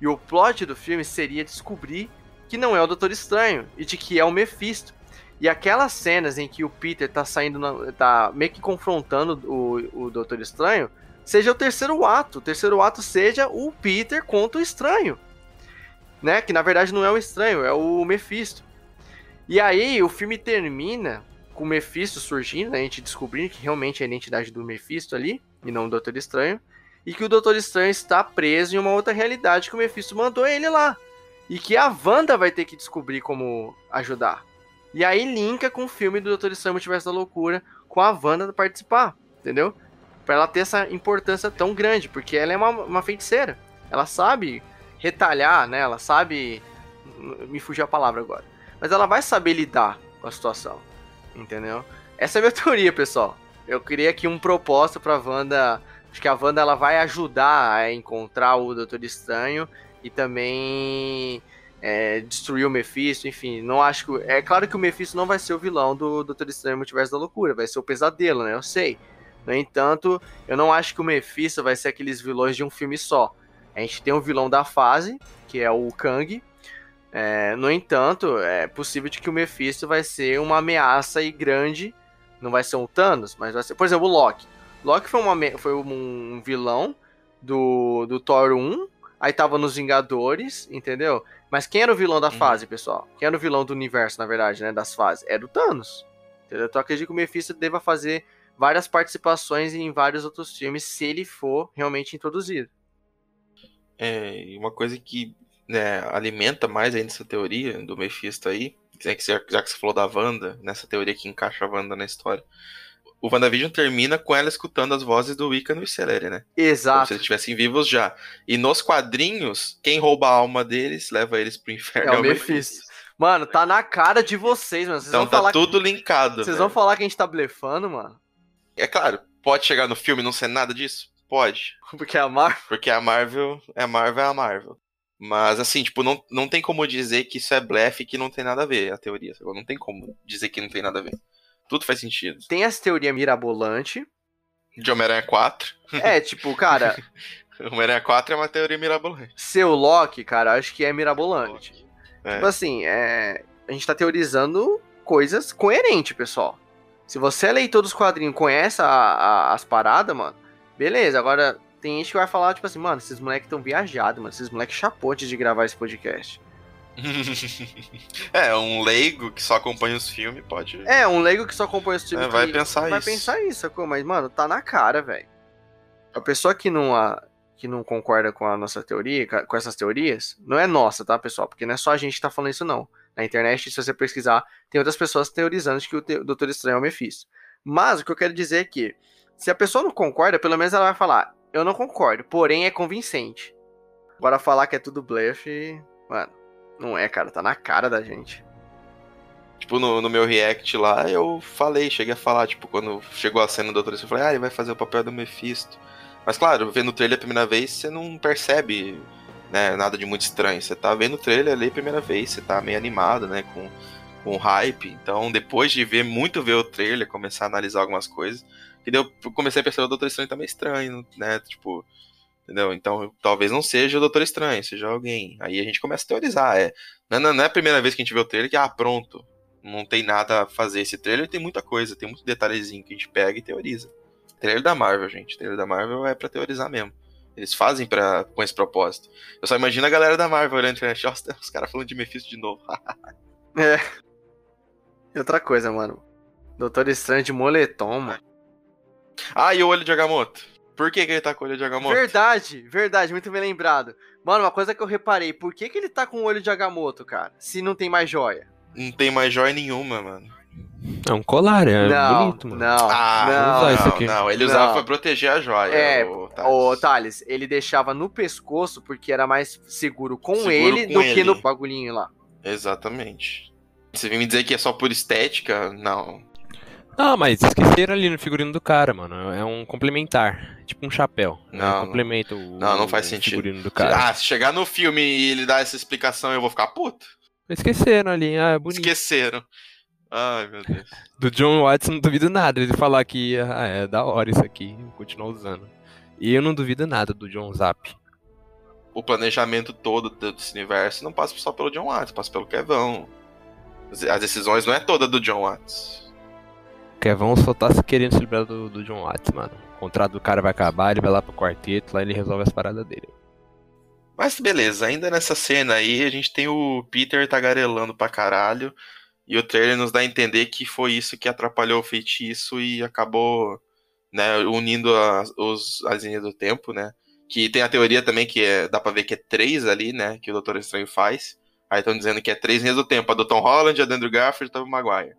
E o plot do filme seria descobrir que não é o Doutor Estranho e de que é o Mephisto. E aquelas cenas em que o Peter tá saindo, na, tá meio que confrontando o, o Doutor Estranho, seja o terceiro ato. O terceiro ato seja o Peter contra o Estranho. Né? Que na verdade não é o Estranho, é o Mephisto. E aí o filme termina com o Mephisto surgindo, né? a gente descobrindo que realmente é a identidade do Mephisto ali. e não o Doutor Estranho. E que o Doutor Estranho está preso em uma outra realidade que o Mephisto mandou ele lá. E que a Wanda vai ter que descobrir como ajudar. E aí linka com o filme do Doutor Estranho Multiverso da Loucura, com a Wanda participar, entendeu? Pra ela ter essa importância tão grande, porque ela é uma, uma feiticeira. Ela sabe retalhar, né? Ela sabe. Me fugiu a palavra agora. Mas ela vai saber lidar com a situação, entendeu? Essa é a minha teoria, pessoal. Eu criei aqui um propósito pra Wanda. Acho que a Wanda ela vai ajudar a encontrar o Doutor Estranho e também é, destruir o Mephisto, enfim, não acho que. É claro que o Mephisto não vai ser o vilão do Doutor Estranho Multiverso da Loucura, vai ser o pesadelo, né? Eu sei. No entanto, eu não acho que o Mephisto vai ser aqueles vilões de um filme só. A gente tem o vilão da fase, que é o Kang. É, no entanto, é possível de que o Mephisto vai ser uma ameaça e grande. Não vai ser um Thanos, mas vai ser. Por exemplo, o Loki. Loki foi, uma, foi um vilão do, do Thor 1. Aí tava nos Vingadores, entendeu? Mas quem era o vilão da uhum. fase, pessoal? Quem era o vilão do universo, na verdade, né? Das fases? Era o Thanos. Entendeu? Então eu acredito que o Mephisto deva fazer várias participações em vários outros filmes se ele for realmente introduzido. É, uma coisa que né, alimenta mais ainda essa teoria do Mephisto aí, já que, já que você falou da Wanda, nessa teoria que encaixa a Wanda na história, o WandaVision termina com ela escutando as vozes do Wiccan e Celery, né? Exato. Como se eles estivessem vivos já. E nos quadrinhos, quem rouba a alma deles leva eles pro inferno. É o Mephisto. Mano, tá na cara de vocês, mano. Vocês então tá tudo que... linkado. Vocês vão falar que a gente tá blefando, mano? É claro, pode chegar no filme e não ser nada disso? Pode. Porque é a Marvel? Porque a Marvel é a Marvel é a Marvel. Mas assim, tipo, não, não tem como dizer que isso é blefe e que não tem nada a ver, a teoria. Não tem como dizer que não tem nada a ver. Tudo faz sentido. Tem essa teoria mirabolante. De Homem-Aranha 4. É, tipo, cara. Homem-Aranha 4 é uma teoria mirabolante. Seu Loki, cara, acho que é mirabolante. É. Tipo assim, é... a gente tá teorizando coisas coerentes, pessoal. Se você é leitor dos quadrinhos conhece a, a, as paradas, mano, beleza. Agora, tem gente que vai falar, tipo assim, mano, esses moleques estão viajados, mano. Esses moleques chapotes de gravar esse podcast. é, um leigo que só acompanha os filmes pode. É, um leigo que só acompanha os filmes. É, vai pensar vai isso. Vai pensar isso, mas, mano, tá na cara, velho. A pessoa que não, a, que não concorda com a nossa teoria, com essas teorias, não é nossa, tá, pessoal? Porque não é só a gente que tá falando isso, não. Na internet, se você pesquisar, tem outras pessoas teorizando que o Doutor Estranho é o Mephisto. Mas o que eu quero dizer é que, se a pessoa não concorda, pelo menos ela vai falar, eu não concordo, porém é convincente. Agora falar que é tudo bluff, mano, não é, cara, tá na cara da gente. Tipo, no, no meu react lá, eu falei, cheguei a falar, tipo, quando chegou a cena do Doutor eu falei, ah, ele vai fazer o papel do Mephisto. Mas claro, vendo o trailer a primeira vez, você não percebe né, nada de muito estranho. Você tá vendo o trailer ali a primeira vez, você tá meio animado, né, com, com hype. Então, depois de ver muito ver o trailer, começar a analisar algumas coisas, que eu comecei a perceber o Doutor Estranho tá meio estranho, né, tipo, Entendeu? Então, talvez não seja o Doutor Estranho, seja alguém. Aí a gente começa a teorizar. É, não, não é a primeira vez que a gente vê o trailer que, ah, pronto, não tem nada a fazer. Esse trailer tem muita coisa, tem muito detalhezinho que a gente pega e teoriza. Trailer da Marvel, gente. Trailer da Marvel é para teorizar mesmo. Eles fazem pra, com esse propósito. Eu só imagino a galera da Marvel olhando na internet, os caras falando de Mephisto de novo. é. E outra coisa, mano. Doutor Estranho de moletom, mano. Ah, e o olho de Agamotto? Por que, que ele tá com o olho de Agamotto? Verdade, verdade, muito bem lembrado. Mano, uma coisa que eu reparei, por que, que ele tá com o olho de Agamotto, cara? Se não tem mais joia? Não tem mais joia nenhuma, mano. É um colar, é não, bonito, mano. Não, ah, não, não, isso aqui. não, ele usava não. pra proteger a joia. É, o Thales. o Thales, ele deixava no pescoço porque era mais seguro com seguro ele com do ele. que no bagulhinho lá. Exatamente. Você vem me dizer que é só por estética? Não. Ah, mas esqueceram ali no figurino do cara, mano. É um complementar. Tipo um chapéu. Né? Não. Um complemento o, não, não faz sentido. figurino do cara. Ah, se chegar no filme e ele dar essa explicação, eu vou ficar puto. Esqueceram ali, ah, é bonito. Esqueceram. Ai, meu Deus. Do John Watts não duvido nada. Ele falar que ah, é da hora isso aqui, continuar usando. E eu não duvido nada do John Zap. O planejamento todo desse universo não passa só pelo John Watts, passa pelo Kevão. As decisões não é toda do John Watts. Kevão só tá querendo se livrar do, do John Watts, mano. O contrato do cara vai acabar, ele vai lá pro quarteto, lá ele resolve as paradas dele. Mas beleza, ainda nessa cena aí, a gente tem o Peter tagarelando pra caralho. E o trailer nos dá a entender que foi isso que atrapalhou o feitiço e acabou né, unindo as, os, as linhas do tempo, né, que tem a teoria também que é, dá pra ver que é três ali, né, que o Doutor Estranho faz, aí estão dizendo que é três linhas do tempo, a do Tom Holland, a do Andrew Garfield e do Maguire.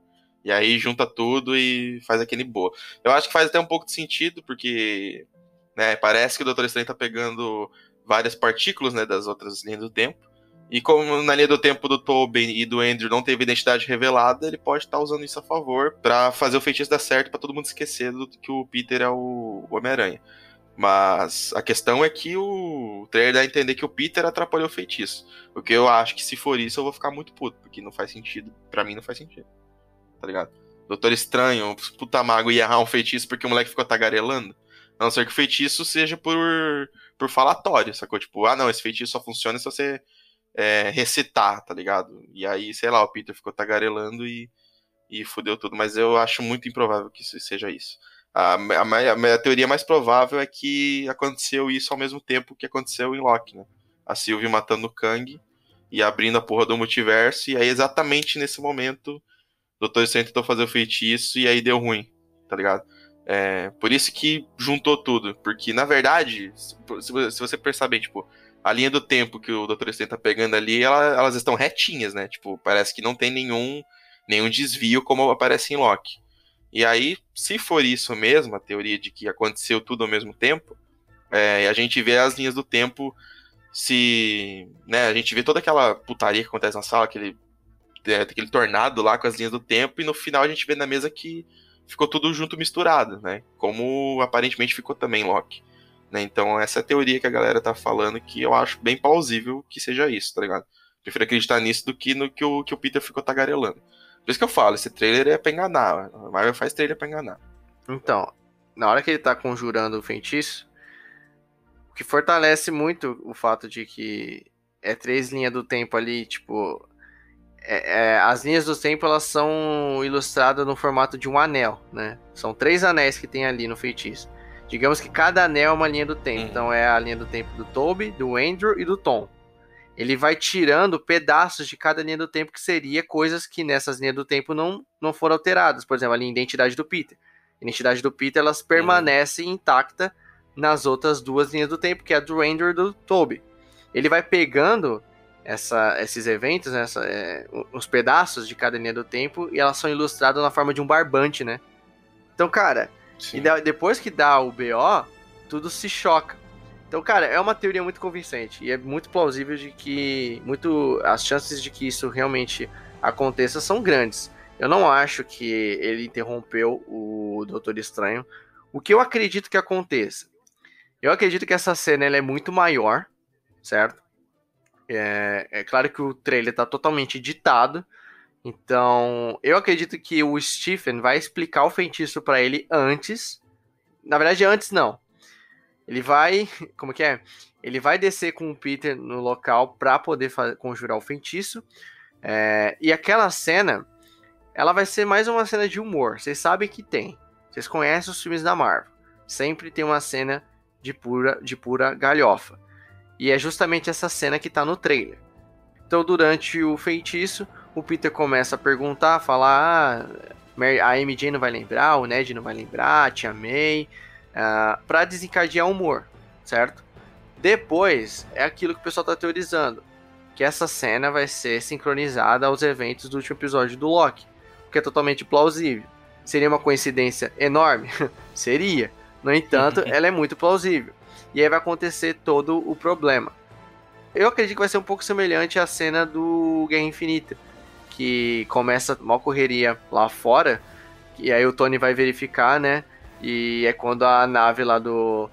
E aí junta tudo e faz aquele boa. Eu acho que faz até um pouco de sentido, porque né, parece que o Doutor Estranho tá pegando várias partículas né, das outras linhas do tempo. E como na linha do tempo do Tobin e do Andrew não teve identidade revelada, ele pode estar tá usando isso a favor para fazer o feitiço dar certo para todo mundo esquecer do que o Peter é o Homem-Aranha. Mas a questão é que o trailer dá a entender que o Peter atrapalhou o feitiço. O que eu acho que se for isso eu vou ficar muito puto, porque não faz sentido. para mim não faz sentido. Tá ligado? Doutor Estranho, puta mago, ia errar um feitiço porque o moleque ficou tagarelando. A não ser que o feitiço seja por, por falatório, sacou? Tipo, ah não, esse feitiço só funciona se você é, recitar, tá ligado? E aí, sei lá, o Peter ficou tagarelando e, e fudeu tudo. Mas eu acho muito improvável que isso seja isso. A, a, a, teoria mais provável é que aconteceu isso ao mesmo tempo que aconteceu em Loki, né? A Sylvie matando o Kang e abrindo a porra do multiverso, e aí exatamente nesse momento o Dr. Strange tentou fazer o feitiço e aí deu ruim, tá ligado? É, por isso que juntou tudo, porque na verdade, se, se você perceber, tipo, a linha do tempo que o Dr. Strange tá pegando ali, ela, elas estão retinhas, né? Tipo, parece que não tem nenhum, nenhum desvio como aparece em Loki. E aí, se for isso mesmo, a teoria de que aconteceu tudo ao mesmo tempo, é, a gente vê as linhas do tempo se. Né, a gente vê toda aquela putaria que acontece na sala, aquele, é, aquele tornado lá com as linhas do tempo, e no final a gente vê na mesa que ficou tudo junto misturado, né? Como aparentemente ficou também Loki. Né? Então, essa é a teoria que a galera tá falando que eu acho bem plausível que seja isso, tá ligado? Prefiro acreditar nisso do que no que o, que o Peter ficou tagarelando. Por isso que eu falo, esse trailer é pra enganar. A Marvel faz trailer pra enganar. Então, na hora que ele tá conjurando o feitiço, o que fortalece muito o fato de que é três linhas do tempo ali, tipo. É, é, as linhas do tempo elas são ilustradas no formato de um anel, né? São três anéis que tem ali no feitiço. Digamos que cada anel é uma linha do tempo. Uhum. Então é a linha do tempo do Toby, do Andrew e do Tom. Ele vai tirando pedaços de cada linha do tempo que seria coisas que nessas linhas do tempo não, não foram alteradas. Por exemplo, a linha identidade do Peter. A identidade do Peter elas uhum. permanecem intacta nas outras duas linhas do tempo, que é a do Andrew e do Toby. Ele vai pegando essa, esses eventos, né, essa, é, os pedaços de cada linha do tempo, e elas são ilustradas na forma de um barbante, né? Então, cara. E depois que dá o BO, tudo se choca. Então, cara, é uma teoria muito convincente e é muito plausível de que muito as chances de que isso realmente aconteça são grandes. Eu não acho que ele interrompeu o Doutor Estranho. O que eu acredito que aconteça? Eu acredito que essa cena é muito maior, certo? É, é claro que o trailer está totalmente ditado, então, eu acredito que o Stephen vai explicar o feitiço para ele antes. Na verdade, antes não. Ele vai, como que é? Ele vai descer com o Peter no local para poder conjurar o feitiço. É, e aquela cena, ela vai ser mais uma cena de humor. Vocês sabem que tem. Vocês conhecem os filmes da Marvel. Sempre tem uma cena de pura, de pura galhofa. E é justamente essa cena que está no trailer. Então, durante o feitiço, o Peter começa a perguntar, falar, ah, a MJ não vai lembrar, o Ned não vai lembrar, a Tia May, uh, para desencadear o humor, certo? Depois, é aquilo que o pessoal tá teorizando, que essa cena vai ser sincronizada aos eventos do último episódio do Loki, o que é totalmente plausível. Seria uma coincidência enorme? Seria. No entanto, ela é muito plausível. E aí vai acontecer todo o problema. Eu acredito que vai ser um pouco semelhante à cena do Guerra Infinita, que começa uma correria lá fora, e aí o Tony vai verificar, né? E é quando a nave lá do,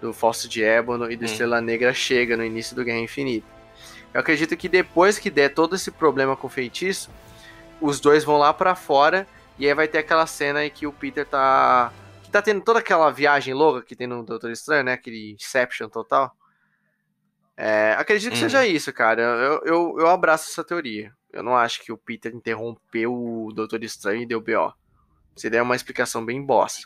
do Falso de Ébano e do hum. Estrela Negra chega no início do Guerra Infinita. Eu acredito que depois que der todo esse problema com o feitiço, os dois vão lá para fora e aí vai ter aquela cena aí que o Peter tá. Que tá tendo toda aquela viagem louca que tem no Doutor Estranho, né? Aquele Inception total. É, acredito que hum. seja isso, cara. Eu, eu, eu abraço essa teoria. Eu não acho que o Peter interrompeu o Doutor Estranho e deu BO. Seria uma explicação bem bosta.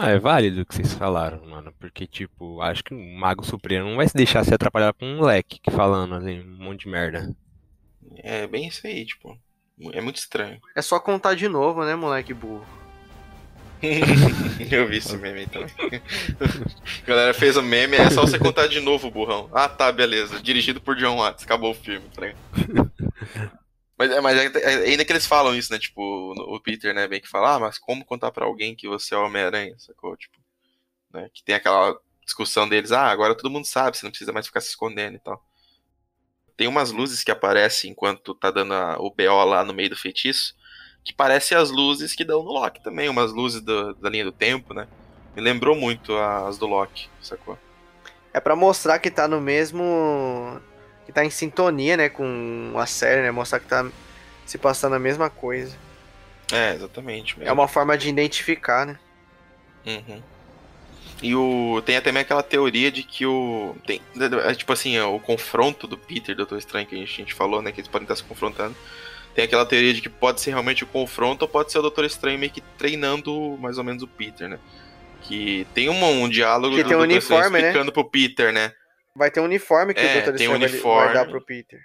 Ah, é válido o que vocês falaram, mano. Porque, tipo, acho que o Mago Supremo não vai se deixar se atrapalhar com um moleque que falando ali um monte de merda. É bem isso aí, tipo. É muito estranho. É só contar de novo, né, moleque burro? eu vi esse meme também. A galera fez o meme, é só você contar de novo, burrão. Ah, tá, beleza. Dirigido por John Watts, acabou o filme, tá Mas, é, mas é, ainda que eles falam isso, né? Tipo, o Peter, né, bem que fala, ah, mas como contar para alguém que você é Homem-Aranha, sacou? Tipo, né? Que tem aquela discussão deles, ah, agora todo mundo sabe, você não precisa mais ficar se escondendo e tal. Tem umas luzes que aparecem enquanto tá dando a, o BO lá no meio do feitiço, que parecem as luzes que dão no Loki também, umas luzes do, da linha do tempo, né? Me lembrou muito as do Loki, sacou? É para mostrar que tá no mesmo. que tá em sintonia, né, com a série, né? Mostrar que tá se passando a mesma coisa. É, exatamente. Mesmo. É uma forma de identificar, né? Uhum. E o tem até também aquela teoria de que o tem é, tipo assim, o confronto do Peter e do Doutor Estranho que a gente, a gente falou, né, que eles podem estar se confrontando. Tem aquela teoria de que pode ser realmente o confronto ou pode ser o Doutor Estranho meio que treinando mais ou menos o Peter, né? Que tem um, um diálogo que do tem um uniforme, né? explicando né? pro Peter, né? Vai ter um uniforme que é, o Doutor Estranho uniforme. vai dar pro Peter.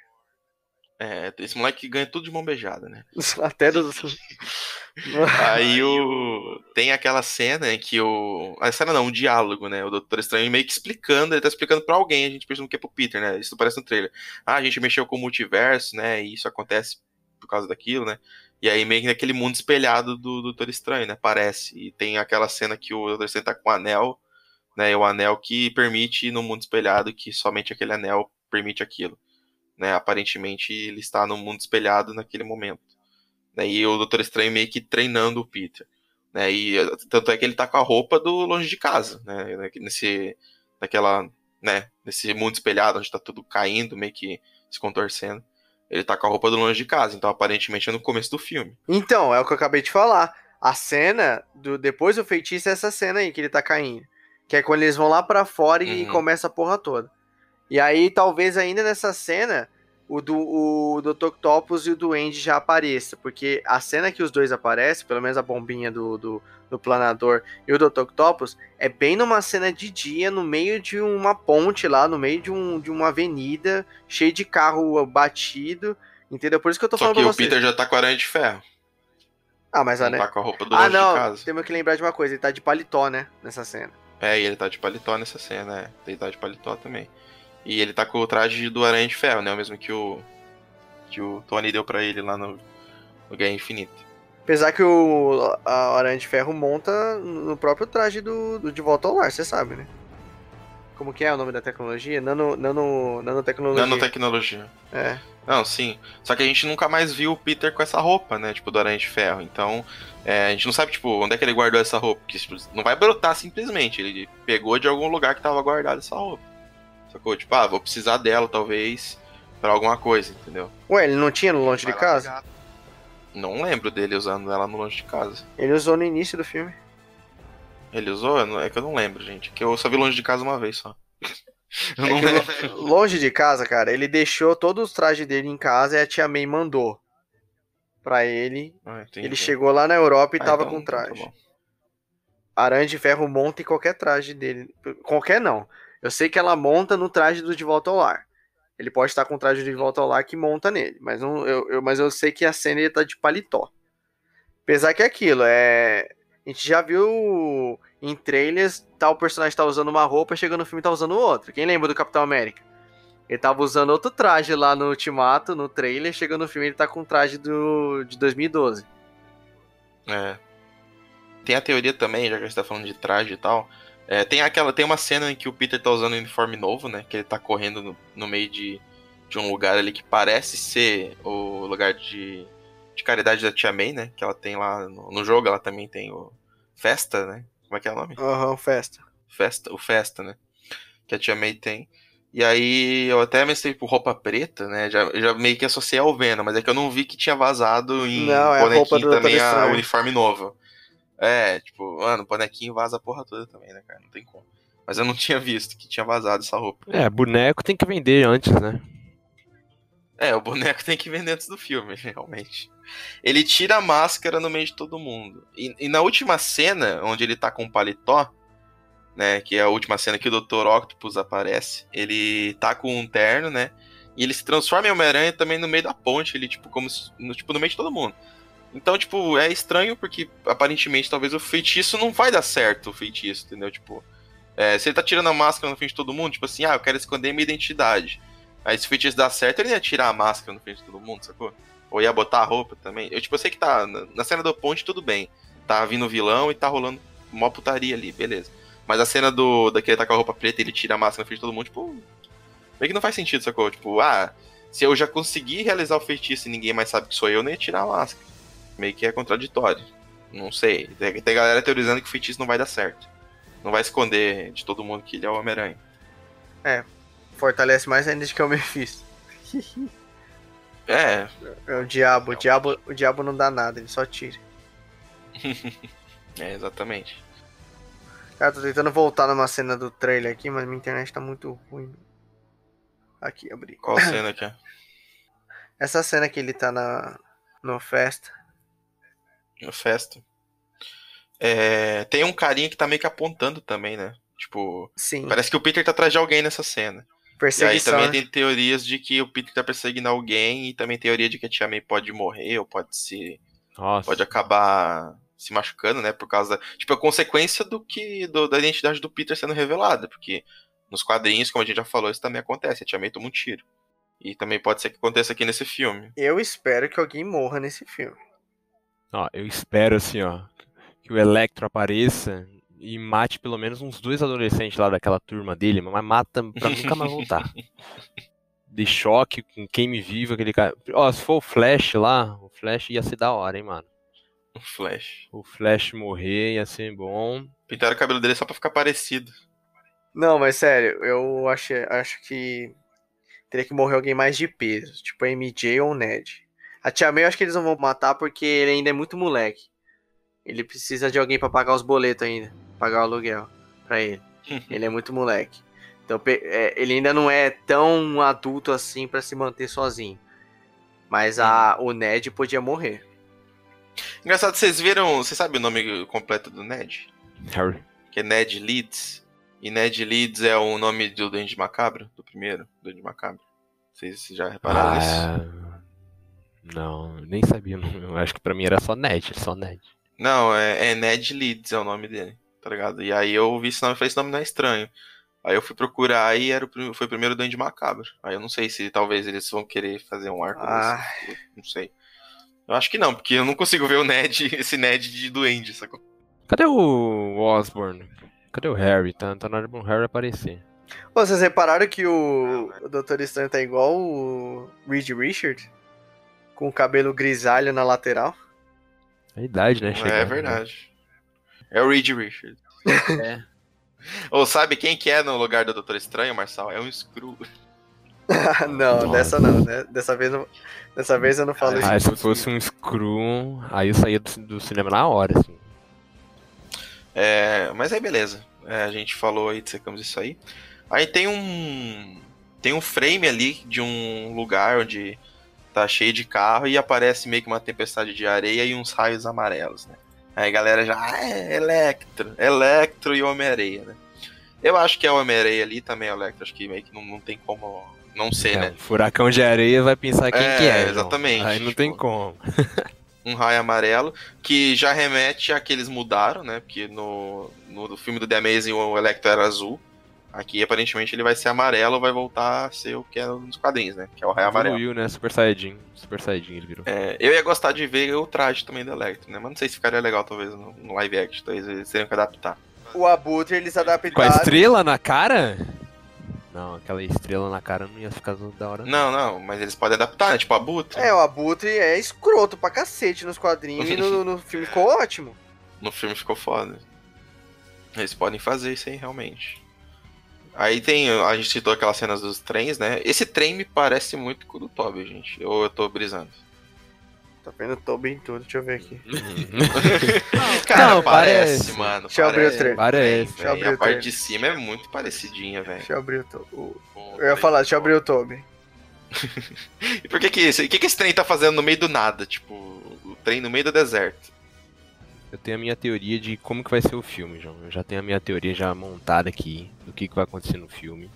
É, esse moleque ganha tudo de mão beijada, né? Até dos. Aí o. Tem aquela cena em que o. A cena não, um diálogo, né? O Doutor Estranho meio que explicando, ele tá explicando pra alguém, a gente pensa que é pro Peter, né? Isso parece no trailer. Ah, a gente mexeu com o multiverso, né? E isso acontece por causa daquilo, né? E aí meio que naquele mundo espelhado do, do Doutor Estranho, né? Parece. E tem aquela cena que o Doutor Estranho tá com o anel, né? E o anel que permite no mundo espelhado que somente aquele anel permite aquilo né? Aparentemente ele está no mundo espelhado naquele momento. Né? E o Doutor Estranho meio que treinando o Peter. Né? E tanto é que ele tá com a roupa do longe de casa, né? Nesse, naquela, né? Nesse mundo espelhado onde tá tudo caindo, meio que se contorcendo. Ele tá com a roupa do longe de casa, então aparentemente é no começo do filme. Então, é o que eu acabei de falar. A cena do depois do feitiço é essa cena aí que ele tá caindo. Que é quando eles vão lá para fora e uhum. começa a porra toda. E aí, talvez ainda nessa cena, o do o Dr. Octopus e o Duende já apareça, porque a cena que os dois aparecem, pelo menos a bombinha do, do, do planador e o Dr. Octopus, é bem numa cena de dia, no meio de uma ponte lá, no meio de, um, de uma avenida, cheio de carro batido, entendeu? Por isso que eu tô Só falando que o Peter já tá com aranha de ferro. Ah, mas a... Não tá com a roupa do ah, não, temos que lembrar de uma coisa, ele tá de paletó, né, nessa cena. É, e ele tá de paletó nessa cena, é. Ele tá de paletó também. E ele tá com o traje do Aranha de Ferro, né? O mesmo que o, que o Tony deu para ele lá no, no Guerra Infinita. Apesar que o a Aranha de Ferro monta no próprio traje do, do De Volta ao Lar, você sabe, né? Como que é o nome da tecnologia? Nano, nano, nanotecnologia. Nanotecnologia. É. Não, sim. Só que a gente nunca mais viu o Peter com essa roupa, né? Tipo, do Aranha de Ferro. Então, é, a gente não sabe, tipo, onde é que ele guardou essa roupa. Porque tipo, não vai brotar simplesmente. Ele pegou de algum lugar que tava guardado essa roupa. Sacou? Tipo, ah, vou precisar dela, talvez, para alguma coisa, entendeu? Ué, ele não tinha no longe Vai de casa? Pegar. Não lembro dele usando ela no longe de casa. Ele usou no início do filme. Ele usou? É que eu não lembro, gente. Que eu só vi longe de casa uma vez só. é. Longe de casa, cara, ele deixou todos os trajes dele em casa e a tia May mandou pra ele. Ah, ele chegou lá na Europa e ah, tava então, com tá traje. Tá Aranha de Ferro monta em qualquer traje dele. Qualquer não. Eu sei que ela monta no traje do De Volta ao Lar. Ele pode estar com o traje de Volta ao Lar que monta nele, mas, não, eu, eu, mas eu sei que a cena ele tá de paletó. Apesar que é aquilo, é. A gente já viu em trailers, tal personagem tá usando uma roupa, chegando no filme tá usando outra. Quem lembra do Capitão América? Ele tava usando outro traje lá no Ultimato, no trailer, chegando no filme ele tá com o traje do, de 2012. É. Tem a teoria também, já que a gente tá falando de traje e tal, é, tem aquela, tem uma cena em que o Peter tá usando um uniforme novo, né? Que ele tá correndo no, no meio de, de um lugar ali que parece ser o lugar de, de caridade da Tia May, né? Que ela tem lá no, no jogo, ela também tem o Festa, né? Como é que é o nome? Aham, uhum, Festa. Festa, o Festa, né? Que a Tia May tem. E aí eu até mencionei por roupa preta, né? Já, já meio que associei ao Venom, mas é que eu não vi que tinha vazado em não, é a roupa do também a uniforme novo. É, tipo, mano, o bonequinho vaza a porra toda também, né, cara? Não tem como. Mas eu não tinha visto que tinha vazado essa roupa. É, boneco tem que vender antes, né? É, o boneco tem que vender antes do filme, realmente. Ele tira a máscara no meio de todo mundo. E, e na última cena, onde ele tá com o paletó, né? Que é a última cena que o Dr. Octopus aparece. Ele tá com um terno, né? E ele se transforma em Homem-Aranha também no meio da ponte, ele, tipo, como se, no, tipo, no meio de todo mundo. Então, tipo, é estranho porque aparentemente talvez o feitiço não vai dar certo, o feitiço, entendeu? Tipo, é, se ele tá tirando a máscara no frente de todo mundo, tipo assim, ah, eu quero esconder minha identidade. Aí se o feitiço dá certo, ele ia tirar a máscara no frente de todo mundo, sacou? Ou ia botar a roupa também. Eu, tipo, eu sei que tá. Na cena do ponte, tudo bem. Tá vindo o vilão e tá rolando uma putaria ali, beleza. Mas a cena do daquele tá com a roupa preta e ele tira a máscara na frente de todo mundo, tipo. Meio que não faz sentido, sacou? Tipo, ah, se eu já consegui realizar o feitiço e ninguém mais sabe que sou eu, nem ia tirar a máscara. Meio que é contraditório. Não sei. Tem, tem galera teorizando que o feitiço não vai dar certo. Não vai esconder de todo mundo que ele é o Homem-Aranha. É. Fortalece mais ainda de que é o Mephisto. É. É o diabo. O diabo, o diabo não dá nada, ele só tira. é, exatamente. Cara, tô tentando voltar numa cena do trailer aqui, mas minha internet tá muito ruim. Aqui, abri. Qual cena que é? Essa cena que ele tá na no festa. No festa. É, tem um carinha que tá meio que apontando também, né? Tipo, Sim. parece que o Peter tá atrás de alguém nessa cena. Perseguição. E aí também tem teorias de que o Peter tá perseguindo alguém e também teoria de que a Tia May pode morrer ou pode se Nossa. pode acabar se machucando, né, por causa da, tipo a consequência do que do, da identidade do Peter sendo revelada, porque nos quadrinhos, como a gente já falou, isso também acontece, a Tia May toma um tiro. E também pode ser que aconteça aqui nesse filme. Eu espero que alguém morra nesse filme. Ó, eu espero assim, ó, que o Electro apareça e mate pelo menos uns dois adolescentes lá daquela turma dele, mas mata pra nunca mais voltar. De choque com queime vivo, aquele cara. Ó, se for o Flash lá, o Flash ia ser da hora, hein, mano. O Flash. O Flash morrer ia ser bom. Pintaram o cabelo dele só pra ficar parecido. Não, mas sério, eu acho, acho que teria que morrer alguém mais de peso, tipo MJ ou Ned. A Tia May eu acho que eles não vão matar porque ele ainda é muito moleque. Ele precisa de alguém para pagar os boletos ainda pagar o aluguel para ele. ele é muito moleque. Então é, ele ainda não é tão adulto assim para se manter sozinho. Mas a, o Ned podia morrer. Engraçado, vocês viram. Você sabe o nome completo do Ned? Harry. Que é Ned Leeds. E Ned Leeds é o nome do Duende Macabro, do primeiro Duende Macabro. Vocês já repararam ah, isso? Não, nem sabia. Eu acho que pra mim era só Ned, só Ned. Não, é, é Ned Leeds é o nome dele tá ligado? E aí eu vi esse nome e falei, esse nome não é estranho. Aí eu fui procurar e era o, foi o primeiro Duende Macabro. Aí eu não sei se talvez eles vão querer fazer um arco ah. desse. Não sei. Eu acho que não, porque eu não consigo ver o Ned, esse Ned de Duende, sacou? Cadê o Osborne? Cadê o Harry? Tá, tá na hora do Harry aparecer. Pô, vocês repararam que o, o Doutor Estranho tá igual o Reed Richard? Com o cabelo grisalho na lateral? É a idade, né? Chegando, é verdade. É o Reed Richards. É. Ou sabe quem que é no lugar do Doutor Estranho, Marçal? É um Screw. não, Nossa. dessa não. Né? Dessa vez, não, dessa vez eu não falo ah, isso. Ah, se fosse um Screw, aí eu saía do, do cinema na hora, assim. É, mas aí beleza. É, a gente falou aí, dissecamos isso aí. Aí tem um. Tem um frame ali de um lugar onde tá cheio de carro e aparece meio que uma tempestade de areia e uns raios amarelos, né? Aí a galera já, ah, é Electro, Electro e Homem-Areia, né? Eu acho que é o Homem-Areia ali também, Electro, acho que meio que não, não tem como não ser, é, né? Furacão de areia vai pensar quem é, que é. Exatamente. Aí não tipo, tem como. um raio amarelo, que já remete a que eles mudaram, né? Porque no, no filme do The Amazing o Electro era azul. Aqui, aparentemente, ele vai ser amarelo, vai voltar a ser o que é nos quadrinhos, né? Que é o raio amarelo. Evoluiu, né? Super Saiyajin. Super Saiyajin ele virou. É, eu ia gostar de ver o traje também do Electro, né? Mas não sei se ficaria legal, talvez, no, no live action. Talvez eles teriam que adaptar. O Abutre, eles adaptaram... Com a estrela na cara? Não, aquela estrela na cara não ia ficar da hora. Não, não, mas eles podem adaptar, né? Tipo o Abutre. É, o Abutre é escroto pra cacete nos quadrinhos e no, no filme ficou ótimo. No filme ficou foda. Eles podem fazer isso aí, realmente. Aí tem, a gente citou aquelas cenas dos trens, né? Esse trem me parece muito com o do Toby, gente. Ou eu tô brisando? Tá vendo o Toby em tudo, deixa eu ver aqui. não, cara, não, parece, parece, mano. Deixa eu abrir o trem. Parece. Deixa eu abrir a parte de cima é muito parecidinha, velho. Deixa eu abrir o Toby. Eu ia falar, deixa eu abrir o Toby. e por que que, esse, que que esse trem tá fazendo no meio do nada? Tipo, o trem no meio do deserto. Eu tenho a minha teoria de como que vai ser o filme, João. Eu já tenho a minha teoria já montada aqui do que, que vai acontecer no filme.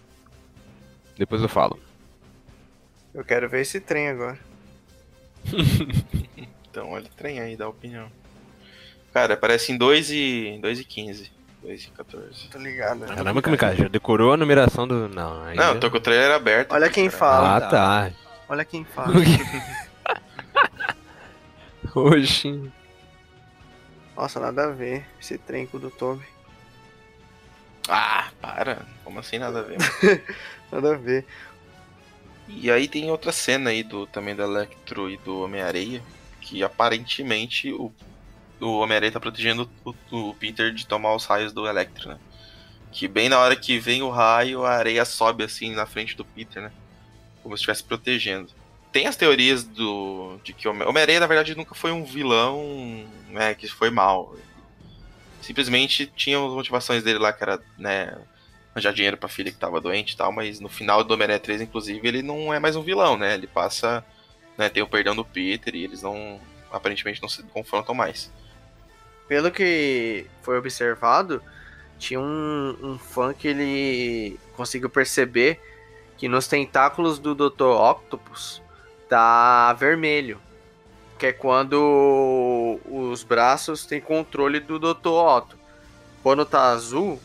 Depois eu falo. Eu quero ver esse trem agora. Então, olha o trem aí, dá opinião. Cara, aparece em 2 e, 2 e 15. 2 e 14. Tô ligado. Né? Caramba, que cara, já decorou a numeração do. Não, aí Não, tô com o trailer aberto. Olha quem fala. Ah, tá. Olha quem fala. Oxi. Nossa, nada a ver esse trem com o do Toby. Ah, para. Como assim nada a ver? nada a ver. E aí tem outra cena aí do também do Electro e do Homem-Areia, que aparentemente o o Homem-Aranha tá protegendo o, o, Peter de tomar os raios do Electro, né? Que bem na hora que vem o raio, a areia sobe assim na frente do Peter, né? Como se estivesse protegendo. Tem as teorias do de que Homem-Aranha, na verdade, nunca foi um vilão, né? Que foi mal. Simplesmente tinha as motivações dele lá, que era, né? Arranjar dinheiro pra filha que tava doente e tal, mas no final do Homem-Aranha 3, inclusive, ele não é mais um vilão, né? Ele passa. Né, tem o perdão do Peter e eles não. Aparentemente não se confrontam mais pelo que foi observado, tinha um, um fã que ele conseguiu perceber que nos tentáculos do Dr. Octopus tá vermelho. Que é quando os braços têm controle do Dr. Otto. Quando tá azul,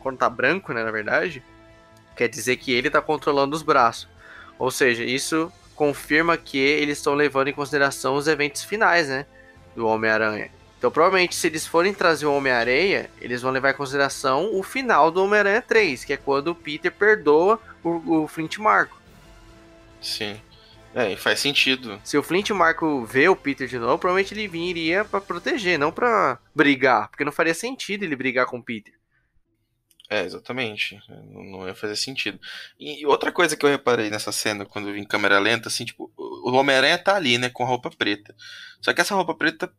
quando tá branco, né, na verdade, quer dizer que ele tá controlando os braços. Ou seja, isso confirma que eles estão levando em consideração os eventos finais, né, do Homem-Aranha. Então, provavelmente, se eles forem trazer o Homem-Aranha, eles vão levar em consideração o final do Homem-Aranha 3, que é quando o Peter perdoa o, o Flint Marco. Sim. É, e faz sentido. Se o Flint Marco vê o Peter de novo, provavelmente ele viria para proteger, não para brigar. Porque não faria sentido ele brigar com o Peter. É, exatamente. Não ia fazer sentido. E outra coisa que eu reparei nessa cena, quando eu vi em câmera lenta, assim, tipo, o Homem-Aranha tá ali, né, com a roupa preta. Só que essa roupa preta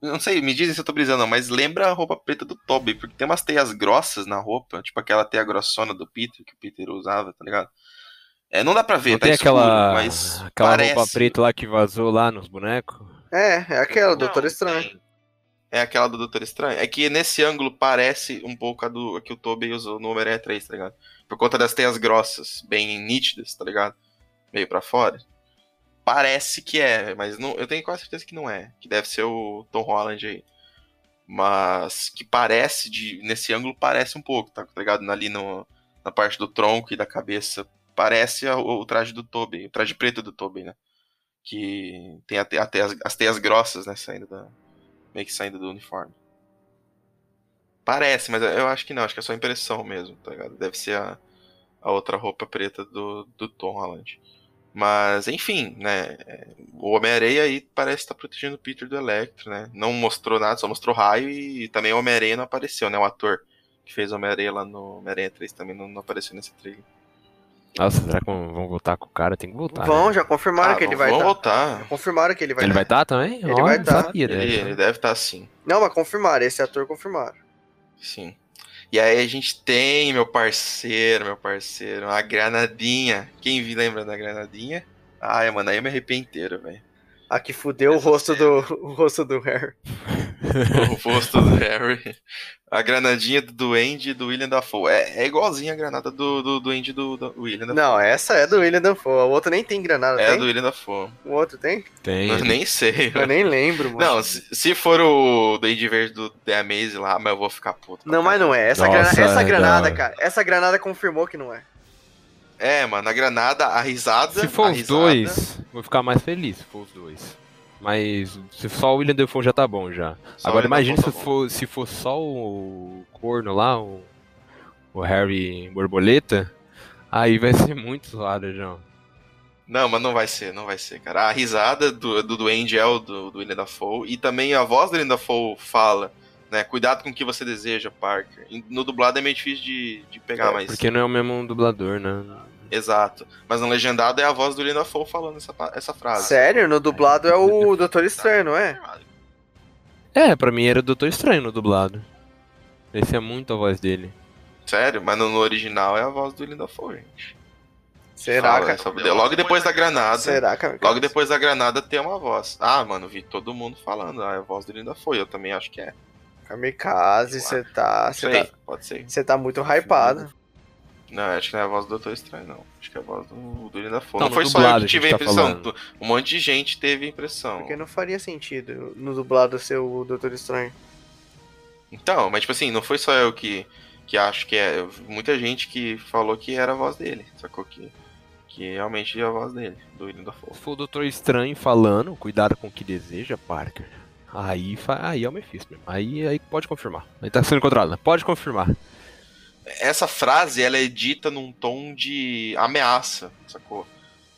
não sei, me dizem se eu tô brisando, mas lembra a roupa preta do Toby, porque tem umas teias grossas na roupa, tipo aquela teia grossona do Peter, que o Peter usava, tá ligado? É, não dá pra ver, não tá tem escuro, aquela, mas aquela parece... roupa preta lá que vazou lá nos bonecos? É, é aquela, Doutor Estranho. É aquela do Doutor Estranho. É que nesse ângulo parece um pouco a do a que o Toby usou no Homem-Aranha 3, tá ligado? Por conta das teias grossas, bem nítidas, tá ligado? Meio para fora. Parece que é, mas não, eu tenho quase certeza que não é. Que deve ser o Tom Holland aí. Mas que parece, de nesse ângulo parece um pouco, tá, tá ligado? Ali no, na parte do tronco e da cabeça. Parece a, o traje do Toby, o traje preto do Toby, né? Que tem até, até as, as teias grossas, né? Saindo da. meio que saindo do uniforme. Parece, mas eu acho que não, acho que é só impressão mesmo, tá ligado? Deve ser a, a outra roupa preta do, do Tom Holland. Mas, enfim, né? O Homem-Areia aí parece estar protegendo o Peter do Electro, né? Não mostrou nada, só mostrou raio e também o Homem-Areia não apareceu, né? O ator que fez o Homem-Areia lá no Homem-Aranha 3 também não, não, apareceu nesse trailer. Nossa, será que vão voltar com o cara? Tem que voltar. Vão, né? já confirmaram ah, que ele vai estar. Vão voltar. Já confirmaram que ele vai Ele vai estar também? Ele vai estar. Ele, ele deve estar sim. Não, mas confirmaram, esse ator confirmaram. Sim. E aí a gente tem, meu parceiro, meu parceiro, a granadinha. Quem lembra da granadinha? Ai, mano, aí eu me arrepio inteiro, velho. A que fudeu o rosto, do, o rosto do Harry. o rosto do Harry. A granadinha do Duende e do William Dafoe. É, é igualzinha a granada do, do Duende do, do William Dafoe. Não, essa é do William Dafoe. O outro nem tem granada, É tem? do William Dafoe. O outro tem? Tem. Eu nem sei. Eu nem lembro, mano. Não, se, se for o Duende Verde do The Amaze lá, mas eu vou ficar puto. Não, mas não é. Essa, Nossa, grana, essa é granada, não. cara, essa granada confirmou que não é. É, mano, a granada, a risada. Se for os risada... dois, vou ficar mais feliz se for os dois. Mas se só o William Defoe já tá bom já. Só Agora imagine se, tá for, se for só o corno lá, o, o Harry Borboleta, aí vai ser muito zoado, João. Não, mas não vai ser, não vai ser, cara. A risada do, do Duende é o do, do William Dafoe. E também a voz do William Dafoe fala, né? Cuidado com o que você deseja, Parker. No dublado é meio difícil de, de pegar, é, mas... Porque não é o mesmo dublador, né? Exato. Mas no legendado é a voz do William Dafoe falando essa, essa frase. Sério? No dublado é o Doutor Estranho, não é? É, pra mim era o Doutor Estranho no dublado. Esse é muito a voz dele. Sério? Mas no, original é a voz do William Dafoe, gente. Será, Fala, cara? Logo depois da granada. Será, cara? Logo depois da granada tem uma voz. Ah, mano, vi todo mundo falando. Ah, é a voz do Dafoe. Eu também acho que é. Kamikaze, você tá. Você tá. Pode ser. Você tá muito hypado. Não, acho que não é a voz do Doutor Estranho, não. Acho que é a voz do, do Ilha Não, não foi só eu que tive a, tá impressão. Tá um monte de gente teve a impressão. Porque não faria sentido no dublado ser o Doutor Estranho. Então, mas tipo assim, não foi só eu que, que acho que é. Muita gente que falou que era a voz dele, sacou? Que, que realmente é a voz dele, do William Dafoe. Se for o Doutor Estranho falando, cuidado com o que deseja, Parker. Aí, aí é o Mephisto mesmo. Aí, aí pode confirmar. Aí tá sendo controlado, né? Pode confirmar essa frase ela é dita num tom de ameaça, sacou?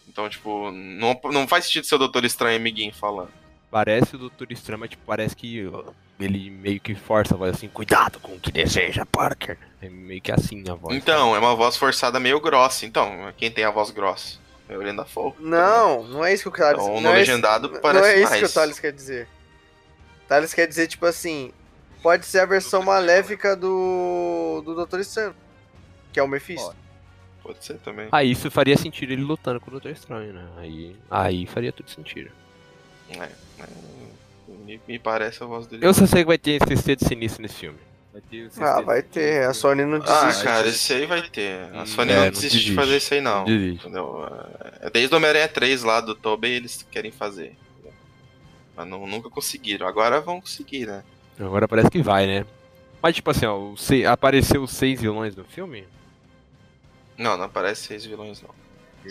Então, tipo, não, não faz sentido ser o Doutor Estranho amiguinho falando. Parece o Doutor Estranho, mas tipo, parece que ele meio que força a voz assim, cuidado com o que deseja, Parker. É meio que assim a voz. Então, é uma voz forçada meio grossa. Então, quem tem a voz grossa? É o Brenda Folk. Não, não é isso que o Thales... Então, no legendado é, parece Não é isso mais. que o Thales quer dizer. O Thales quer dizer, tipo assim, pode ser a versão maléfica do, do Doutor Estranho, que é o Mephisto. Pode ser também. Aí isso faria sentido ele lutando com o Doutor Estranho, né? Aí, aí faria tudo sentido. É, é me, me, parece a voz dele. Eu só sei que vai ter CC de sinistro nesse filme. Vai ter ah, vai ter. A Sony não ah, desiste. Ah, cara, esse aí vai ter. A hum, Sony é, não, desiste de fazer isso aí, não. Entendeu? É, desde o Homem-Aranha 3 lá do Tobey eles querem fazer. Mas não, nunca conseguiram. Agora vão conseguir, né? Agora parece que vai, né? Mas tipo assim, ó, apareceu seis vilões no filme? Não, não aparece seis vilões, não.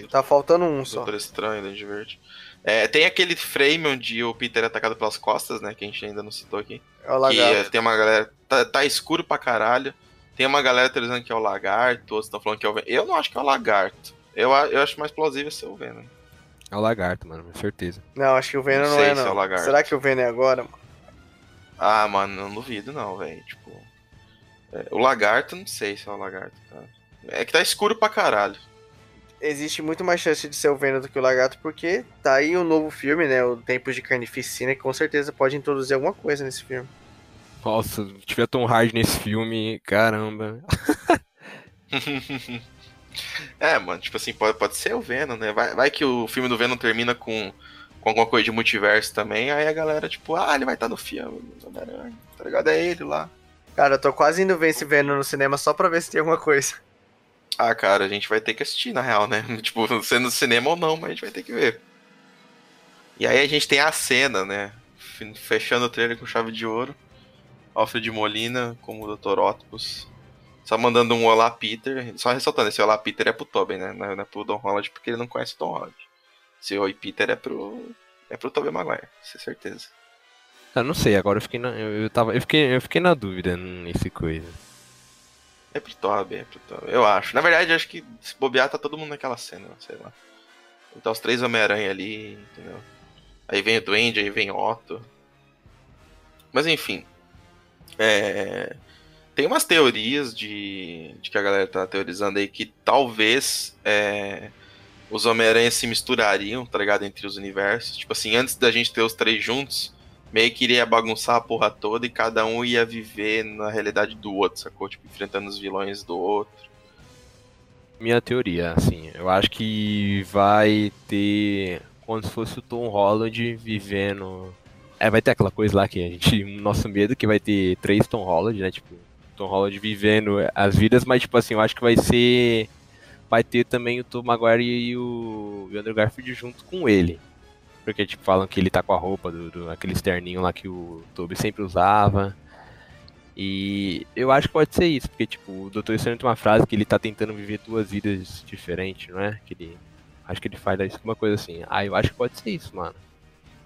Tá faltando um só. Doutor Estranho, Lady Verde. É, tem aquele frame onde o Peter é atacado pelas costas, né? Que a gente ainda não citou aqui. É o lagarto. Que tem uma galera. Tá, tá, escuro pra caralho. Tem uma galera teorizando que é o lagarto, outros estão falando que é o Venom. Eu não acho que é o lagarto. Eu, eu acho mais plausível ser o Venom. É o lagarto, mano, com certeza. Não, acho que o Venom não, não é, não. Se é o lagarto. Será que o Venom é agora, mano? Ah, mano, não duvido não, velho. Tipo. É, o lagarto, não sei se é o lagarto, cara. É que tá escuro pra caralho. Existe muito mais chance de ser o Venom do que o lagarto, porque tá aí o um novo filme, né? O Tempos de Carnificina, que com certeza pode introduzir alguma coisa nesse filme. Nossa, se tiver Tom Hardy nesse filme, caramba. é, mano, tipo assim, pode, pode ser o Venom, né? Vai, vai que o filme do Venom termina com com alguma coisa de multiverso também, aí a galera, tipo, ah, ele vai estar tá no filme, tá ligado? É ele lá. Cara, eu tô quase indo ver esse Venom no cinema só pra ver se tem alguma coisa. Ah, cara, a gente vai ter que assistir, na real, né? tipo, sendo no cinema ou não, mas a gente vai ter que ver. E aí a gente tem a cena, né? Fechando o trailer com chave de ouro. Alfred Molina como o Dr. Octopus. Só mandando um olá Peter. Só ressaltando, esse olá Peter é pro Tobey, né? Não é pro Don Holland porque ele não conhece o Tom Holland. Se Oi Peter é pro. É pro Tobey Maguire, com certeza. Eu não sei, agora eu fiquei na. Eu, eu, tava, eu, fiquei, eu fiquei na dúvida nesse coisa. É pro Tobey, é pro Tobey. Eu acho. Na verdade, acho que se bobear tá todo mundo naquela cena, sei lá. Então os três Homem-Aranha ali, entendeu? Aí vem o Duende, aí vem o Otto. Mas enfim. É... Tem umas teorias de... de que a galera tá teorizando aí que talvez. É os Homem-Aranha se misturariam, tá ligado? Entre os universos. Tipo assim, antes da gente ter os três juntos, meio que iria bagunçar a porra toda e cada um ia viver na realidade do outro, sacou? Tipo, enfrentando os vilões do outro. Minha teoria, assim, eu acho que vai ter como se fosse o Tom Holland vivendo. É, vai ter aquela coisa lá que a gente. Nosso medo que vai ter três Tom Holland, né? Tipo, Tom Holland vivendo as vidas, mas tipo assim, eu acho que vai ser vai ter também o Tom Maguire e o Andrew Garfield junto com ele. Porque, tipo, falam que ele tá com a roupa do, do aquele externinho lá que o Toby sempre usava. E eu acho que pode ser isso, porque, tipo, o Dr. Estranho tem uma frase que ele tá tentando viver duas vidas diferentes, não é? Que ele. Acho que ele faz uma coisa assim. Ah, eu acho que pode ser isso, mano.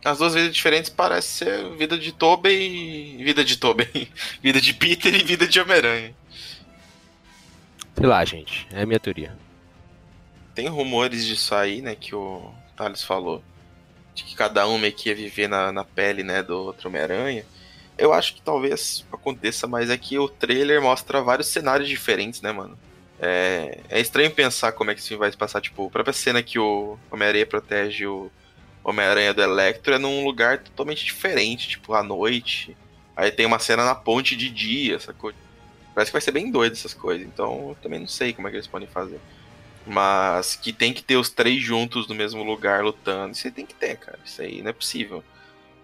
As duas vidas diferentes parecem ser vida de Tobey e. Vida de Tobey. vida de Peter e vida de Homem-Aranha. Sei lá, gente. É a minha teoria tem rumores disso aí, né, que o Thales falou, de que cada um meio que ia viver na, na pele, né, do outro Homem-Aranha. Eu acho que talvez aconteça, mas é que o trailer mostra vários cenários diferentes, né, mano? É, é estranho pensar como é que isso vai se passar, tipo, a própria cena que o Homem-Aranha protege o Homem-Aranha do Electro é num lugar totalmente diferente, tipo, à noite. Aí tem uma cena na ponte de dia, sacou? Parece que vai ser bem doido essas coisas, então eu também não sei como é que eles podem fazer. Mas que tem que ter os três juntos no mesmo lugar lutando. Isso aí tem que ter, cara. Isso aí não é possível.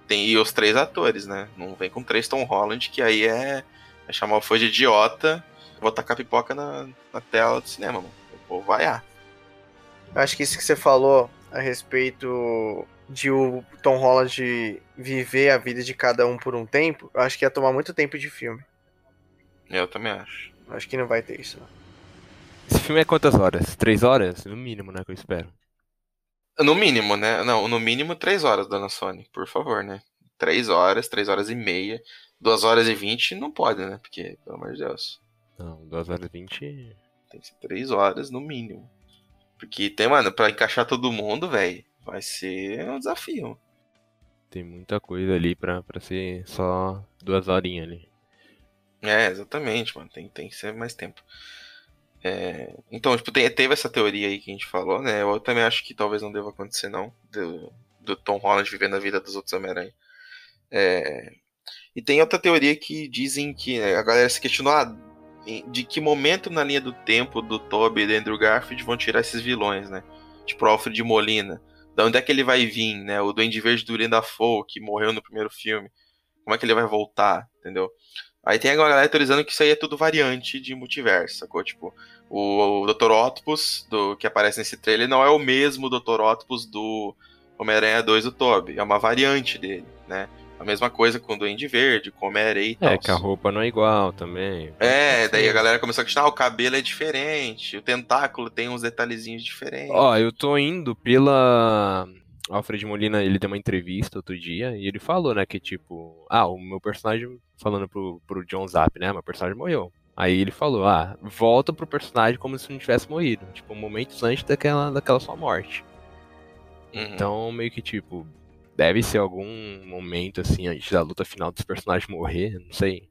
Tem e os três atores, né? Não vem com três Tom Holland, que aí é, é chamar o fã de idiota. vou tacar pipoca na, na tela do cinema, mano. Eu vou vaiar. Acho que isso que você falou a respeito de o Tom Holland viver a vida de cada um por um tempo, eu acho que ia tomar muito tempo de filme. Eu também acho. Acho que não vai ter isso. Não. Esse filme é quantas horas? Três horas? No mínimo, né? Que eu espero. No mínimo, né? Não, no mínimo três horas, dona Sony, por favor, né? Três horas, três horas e meia. Duas horas e vinte não pode, né? Porque, pelo amor de Deus. Não, duas horas e vinte. Tem que ser três horas no mínimo. Porque tem, mano, pra encaixar todo mundo, velho, vai ser um desafio. Tem muita coisa ali pra, pra ser só duas horinhas ali. É, exatamente, mano. Tem, tem que ser mais tempo. É, então, tipo, teve essa teoria aí que a gente falou, né? Eu também acho que talvez não deva acontecer, não. Do, do Tom Holland vivendo a vida dos outros Homem-Aranha. É, e tem outra teoria que dizem que né, a galera se questionou ah, de que momento na linha do tempo do Toby e do Andrew Garfield vão tirar esses vilões, né? Tipo, Alfred Molina. Da onde é que ele vai vir, né? O Duende Verde do Linda Dafoe, que morreu no primeiro filme. Como é que ele vai voltar, entendeu? Aí tem a galera teorizando que isso aí é tudo variante de multiverso, sacou? Tipo, o, Dr. Octopus, do, que aparece nesse trailer, não é o mesmo Dr. Octopus do Homem-Aranha 2 do Toby. É uma variante dele, né? A mesma coisa com o Duende Verde, com o Homem-Aranha e tal. É, que a roupa não é igual também. É, daí a galera começou a questionar, ah, o cabelo é diferente, o tentáculo tem uns detalhezinhos diferentes. Ó, eu tô indo pela... Alfred Molina, ele deu uma entrevista outro dia e ele falou, né, que tipo, ah, o meu personagem, falando pro, pro John Zapp, né, meu personagem morreu. Aí ele falou, ah, volta pro personagem como se não tivesse morrido, tipo, momentos antes daquela, daquela sua morte. Uhum. Então, meio que tipo, deve ser algum momento, assim, antes da luta final dos personagens morrer, não sei.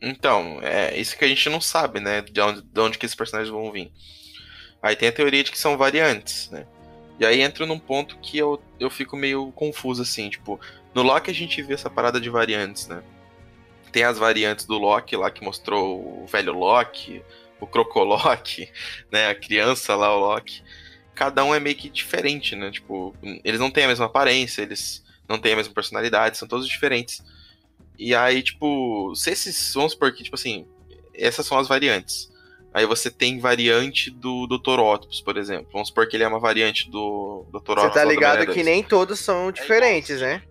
Então, é isso que a gente não sabe, né, de onde, de onde que esses personagens vão vir. Aí tem a teoria de que são variantes, né. E aí entra num ponto que eu, eu fico meio confuso, assim, tipo, no Loki a gente vê essa parada de variantes, né? Tem as variantes do Loki lá que mostrou o velho Loki, o Crocoloki, né? A criança lá, o Loki. Cada um é meio que diferente, né? Tipo, eles não têm a mesma aparência, eles não têm a mesma personalidade, são todos diferentes. E aí, tipo, se esses. Vamos supor que, tipo assim, essas são as variantes. Aí você tem variante do Dr. Octopus, por exemplo. Vamos supor que ele é uma variante do Dr. Octopus. Você tá ligado que nem todos são diferentes, é né?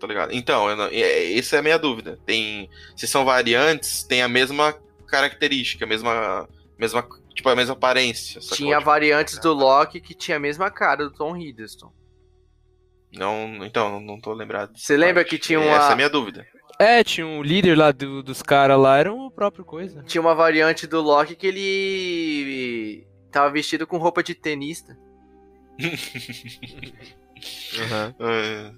Tá ligado? Então, não, é, essa é a minha dúvida. Tem, se são variantes, tem a mesma característica, a mesma, mesma, tipo, a mesma aparência. Tinha tipo, variantes do Loki que tinha a mesma cara do Tom Hiddleston. Não, então, não tô lembrado. Você lembra que tinha uma... Essa é a minha dúvida. É, tinha um líder lá do, dos caras lá, era o próprio coisa. Tinha uma variante do Loki que ele tava vestido com roupa de tenista. uhum. é.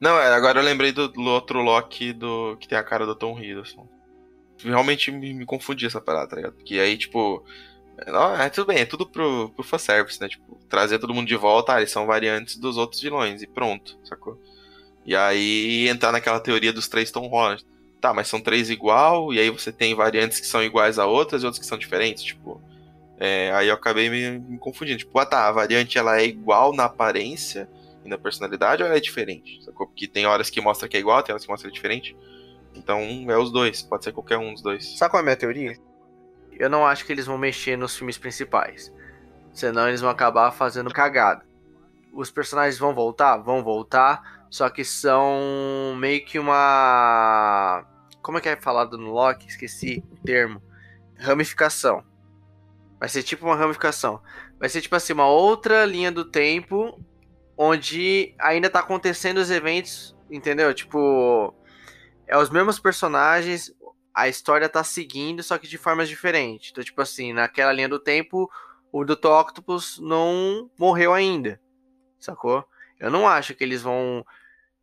Não, é, agora eu lembrei do, do, outro Loki do, que tem a cara do Tom Hiddleston. Realmente me, me confundi essa parada, tá ligado? Porque aí, tipo. Não, é tudo bem, é tudo pro, pro fanservice, né? Tipo, trazer todo mundo de volta, ah, eles são variantes dos outros vilões, e pronto, sacou? E aí entrar naquela teoria dos três Tom Holland. Tá, mas são três igual, e aí você tem variantes que são iguais a outras e outras que são diferentes, tipo. É, aí eu acabei me, me, confundindo. Tipo, ah tá, a variante ela é igual na aparência e na personalidade ou ela é diferente? Sacou? Porque tem horas que mostra que é igual, tem horas que mostra que é diferente. Então é os dois, pode ser qualquer um dos dois. Sabe qual é a minha teoria? Eu não acho que eles vão mexer nos filmes principais. Senão eles vão acabar fazendo cagada. Os personagens vão voltar? Vão voltar só que são meio que uma. Como é que é falado no Loki? Esqueci o termo. Ramificação. Vai ser tipo uma ramificação. Vai ser tipo assim, uma outra linha do tempo onde ainda tá acontecendo os eventos, entendeu? Tipo, é os mesmos personagens, a história tá seguindo, só que de formas diferentes. Então, tipo assim, naquela linha do tempo, o Dr. Octopus não morreu ainda, sacou? Eu não acho que eles vão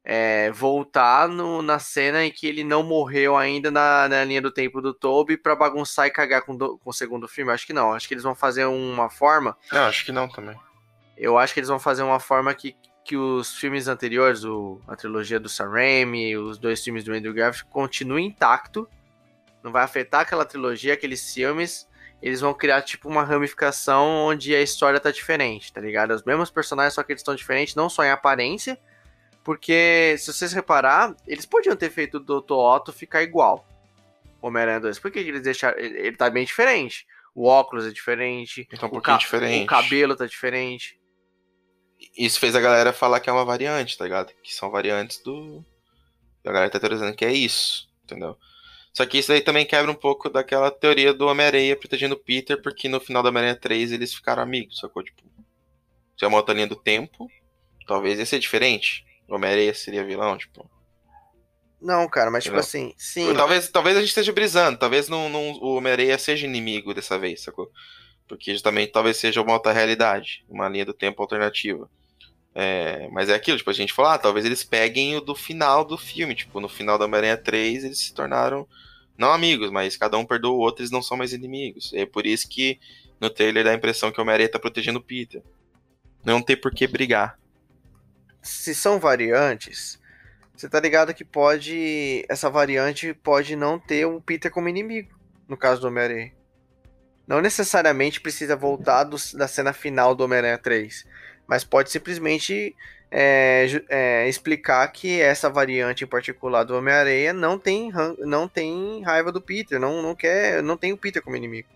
é, voltar no, na cena em que ele não morreu ainda na, na linha do tempo do Toby para bagunçar e cagar com, do, com o segundo filme. Acho que não. Acho que eles vão fazer uma forma. Não, acho que não também. Eu acho que eles vão fazer uma forma que, que os filmes anteriores, o, a trilogia do Sam Raimi, os dois filmes do Andrew Garfield, continuem intacto. Não vai afetar aquela trilogia, aqueles filmes eles vão criar tipo uma ramificação onde a história tá diferente, tá ligado? Os mesmos personagens, só que eles estão diferentes, não só em aparência, porque se vocês reparar, eles podiam ter feito o Dr. Otto ficar igual. Homem-Aranha 2? Por que eles deixaram. Ele, ele tá bem diferente. O óculos é diferente. Então, um pouquinho o diferente. O cabelo tá diferente. Isso fez a galera falar que é uma variante, tá ligado? Que são variantes do. A galera tá teorizando que é isso, entendeu? Só que isso aí também quebra um pouco daquela teoria do Homem-Aranha protegendo o Peter, porque no final do Homem-Aranha 3 eles ficaram amigos, sacou? Tipo, se é uma outra linha do tempo, talvez ia ser diferente. O Homem-Aranha seria vilão, tipo. Não, cara, mas tipo assim, sim. Talvez, talvez a gente esteja brisando, talvez não, não, o Homem-Aranha seja inimigo dessa vez, sacou? Porque justamente talvez seja uma outra realidade, uma linha do tempo alternativa. É, mas é aquilo, tipo, a gente falou, ah, talvez eles peguem o do final do filme, tipo, no final da Homem-Aranha 3 eles se tornaram, não amigos, mas cada um perdoa o outro, eles não são mais inimigos. É por isso que no trailer dá a impressão que o Homem-Aranha tá protegendo o Peter. Não tem por que brigar. Se são variantes, você tá ligado que pode. Essa variante pode não ter um Peter como inimigo, no caso do Homem-Aranha. Não necessariamente precisa voltar do, da cena final do Homem-Aranha 3, mas pode simplesmente é, é, explicar que essa variante em particular do Homem-Aranha não tem, não tem raiva do Peter, não, não quer, não tem o Peter como inimigo.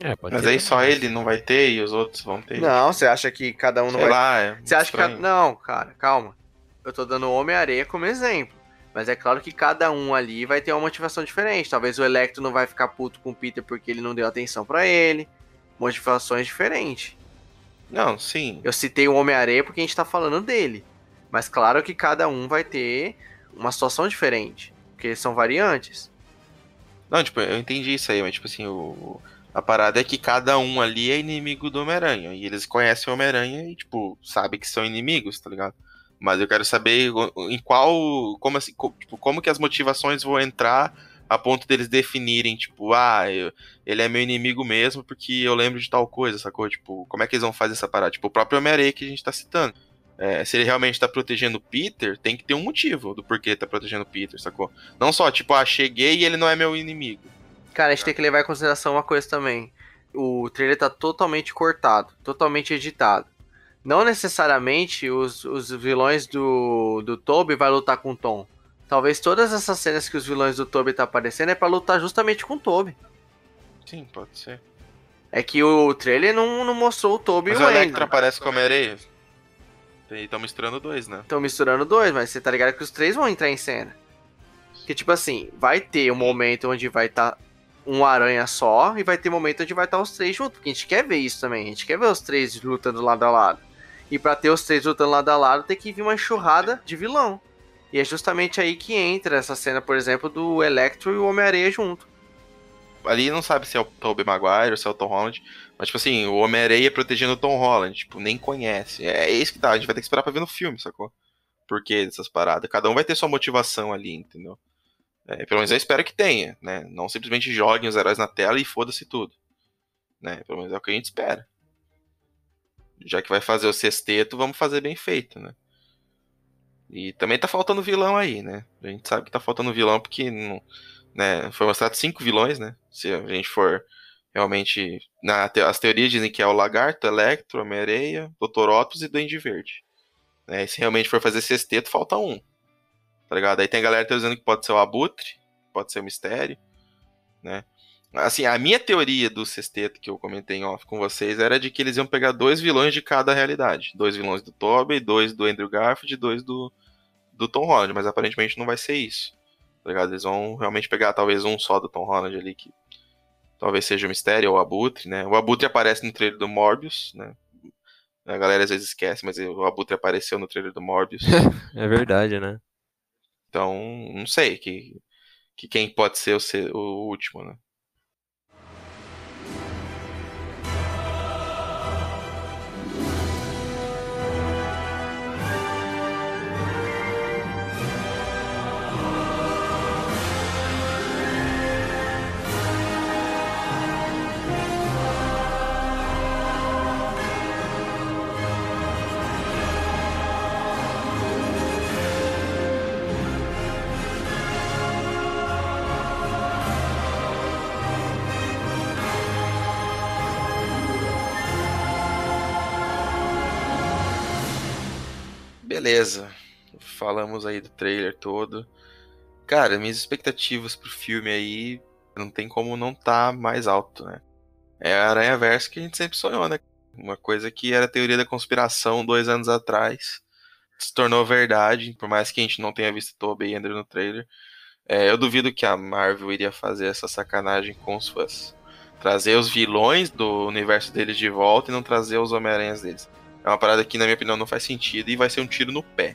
É, Mas aí só ele não vai ter e os outros vão ter. Não, você acha que cada um não Sei vai. Lá, é você acha que. Não, cara, calma. Eu tô dando Homem-Areia como exemplo. Mas é claro que cada um ali vai ter uma motivação diferente. Talvez o Electro não vai ficar puto com o Peter porque ele não deu atenção para ele. Motivações diferentes. Não, sim. Eu citei o Homem-Areia porque a gente tá falando dele. Mas claro que cada um vai ter uma situação diferente. Porque são variantes. Não, tipo, eu entendi isso aí, mas tipo assim, o, a parada é que cada um ali é inimigo do Homem-Aranha. E eles conhecem o Homem-Aranha e, tipo, sabem que são inimigos, tá ligado? Mas eu quero saber em qual. Como, assim, tipo, como que as motivações vão entrar a ponto deles definirem, tipo, ah, eu, ele é meu inimigo mesmo porque eu lembro de tal coisa, sacou? Tipo, como é que eles vão fazer essa parada? Tipo, o próprio Homem-Aranha que a gente tá citando. É, se ele realmente tá protegendo o Peter, tem que ter um motivo do porquê tá protegendo o Peter, sacou? Não só, tipo, ah, cheguei e ele não é meu inimigo. Cara, a gente tem que levar em consideração uma coisa também. O trailer tá totalmente cortado, totalmente editado não necessariamente os, os vilões do, do Toby vai lutar com o Tom. Talvez todas essas cenas que os vilões do Toby tá aparecendo é para lutar justamente com o Toby. Sim, pode ser. É que o trailer não, não mostrou o Toby mas e o Mas o Electra aparece como areia. Estão misturando dois, né? Estão misturando dois, mas você tá ligado que os três vão entrar em cena. Que tipo assim, vai ter um momento onde vai estar tá um aranha só e vai ter um momento onde vai estar tá os três juntos. Porque a gente quer ver isso também. A gente quer ver os três lutando lado a lado. E para ter os três lutando lado a lado, tem que vir uma enxurrada de vilão. E é justamente aí que entra essa cena, por exemplo, do Electro e o Homem-Aranha junto. Ali não sabe se é o Tobey Maguire ou se é o Tom Holland. Mas, tipo assim, o Homem-Aranha protegendo o Tom Holland. Tipo, nem conhece. É, é isso que tá. A gente vai ter que esperar pra ver no filme, sacou? Por que dessas paradas? Cada um vai ter sua motivação ali, entendeu? É, pelo menos eu espero que tenha, né? Não simplesmente joguem os heróis na tela e foda-se tudo. Né? Pelo menos é o que a gente espera já que vai fazer o sexteto, vamos fazer bem feito, né? E também tá faltando vilão aí, né? A gente sabe que tá faltando vilão porque não, né, foi mostrado cinco vilões, né? Se a gente for realmente. Na, as teorias dizem que é o Lagarto, Electro, Homem-Areia, Dr. Octopus e Duende Verde. Né, e se realmente for fazer sexteto, falta um. Tá ligado? Aí tem a galera dizendo que pode ser o Abutre, pode ser o Mistério, né? Assim, a minha teoria do sexteto que eu comentei em off com vocês era de que eles iam pegar dois vilões de cada realidade. Dois vilões do Tobey, dois do Andrew Garfield e dois do, do Tom Holland. Mas aparentemente não vai ser isso. Tá ligado? Eles vão realmente pegar talvez um só do Tom Holland ali que talvez seja o Mistério ou o Abutre, né? O Abutre aparece no trailer do Morbius, né? A galera às vezes esquece, mas o Abutre apareceu no trailer do Morbius. é verdade, né? Então, não sei que, que quem pode ser o, o último, né? Beleza. Falamos aí do trailer todo. Cara, minhas expectativas pro filme aí não tem como não tá mais alto, né? É a Aranha Verso que a gente sempre sonhou, né? Uma coisa que era teoria da conspiração dois anos atrás se tornou verdade, por mais que a gente não tenha visto Tobey e Andrew no trailer. É, eu duvido que a Marvel iria fazer essa sacanagem com os fãs. Trazer os vilões do universo deles de volta e não trazer os Homem-Aranhas deles. É uma parada que, na minha opinião, não faz sentido e vai ser um tiro no pé.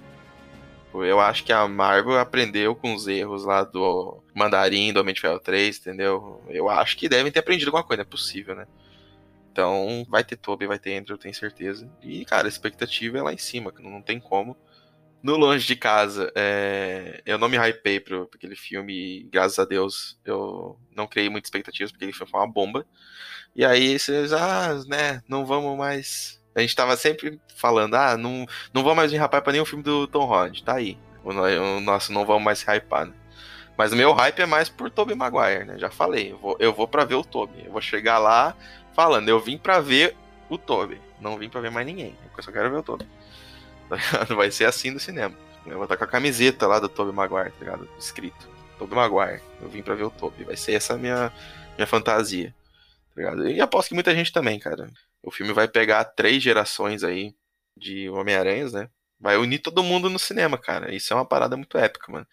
Eu acho que a Marvel aprendeu com os erros lá do Mandarim, do Homem de Ferro 3, entendeu? Eu acho que devem ter aprendido alguma coisa, é possível, né? Então, vai ter Toby, vai ter Andrew, eu tenho certeza. E, cara, a expectativa é lá em cima, não tem como. No Longe de Casa, é... eu não me hypei pro aquele filme e, graças a Deus, eu não criei muitas expectativas, porque ele foi uma bomba. E aí, vocês, ah, né, não vamos mais... A gente tava sempre falando, ah, não, não vamos mais me hypar pra nenhum filme do Tom Holland, tá aí. O, o nosso não vamos mais se hypar, né? Mas o meu hype é mais por Tobey Maguire, né? Já falei, eu vou, eu vou pra ver o Tobey. Eu vou chegar lá, falando, eu vim pra ver o Toby, não vim pra ver mais ninguém. Eu só quero ver o Toby. Tá vai ser assim no cinema. Eu vou estar com a camiseta lá do Toby Maguire, tá ligado? Escrito. Toby Maguire. Eu vim pra ver o Toby. Vai ser essa minha, minha fantasia. Tá ligado? E aposto que muita gente também, cara. O filme vai pegar três gerações aí de Homem-Aranhas, né? Vai unir todo mundo no cinema, cara. Isso é uma parada muito épica, mano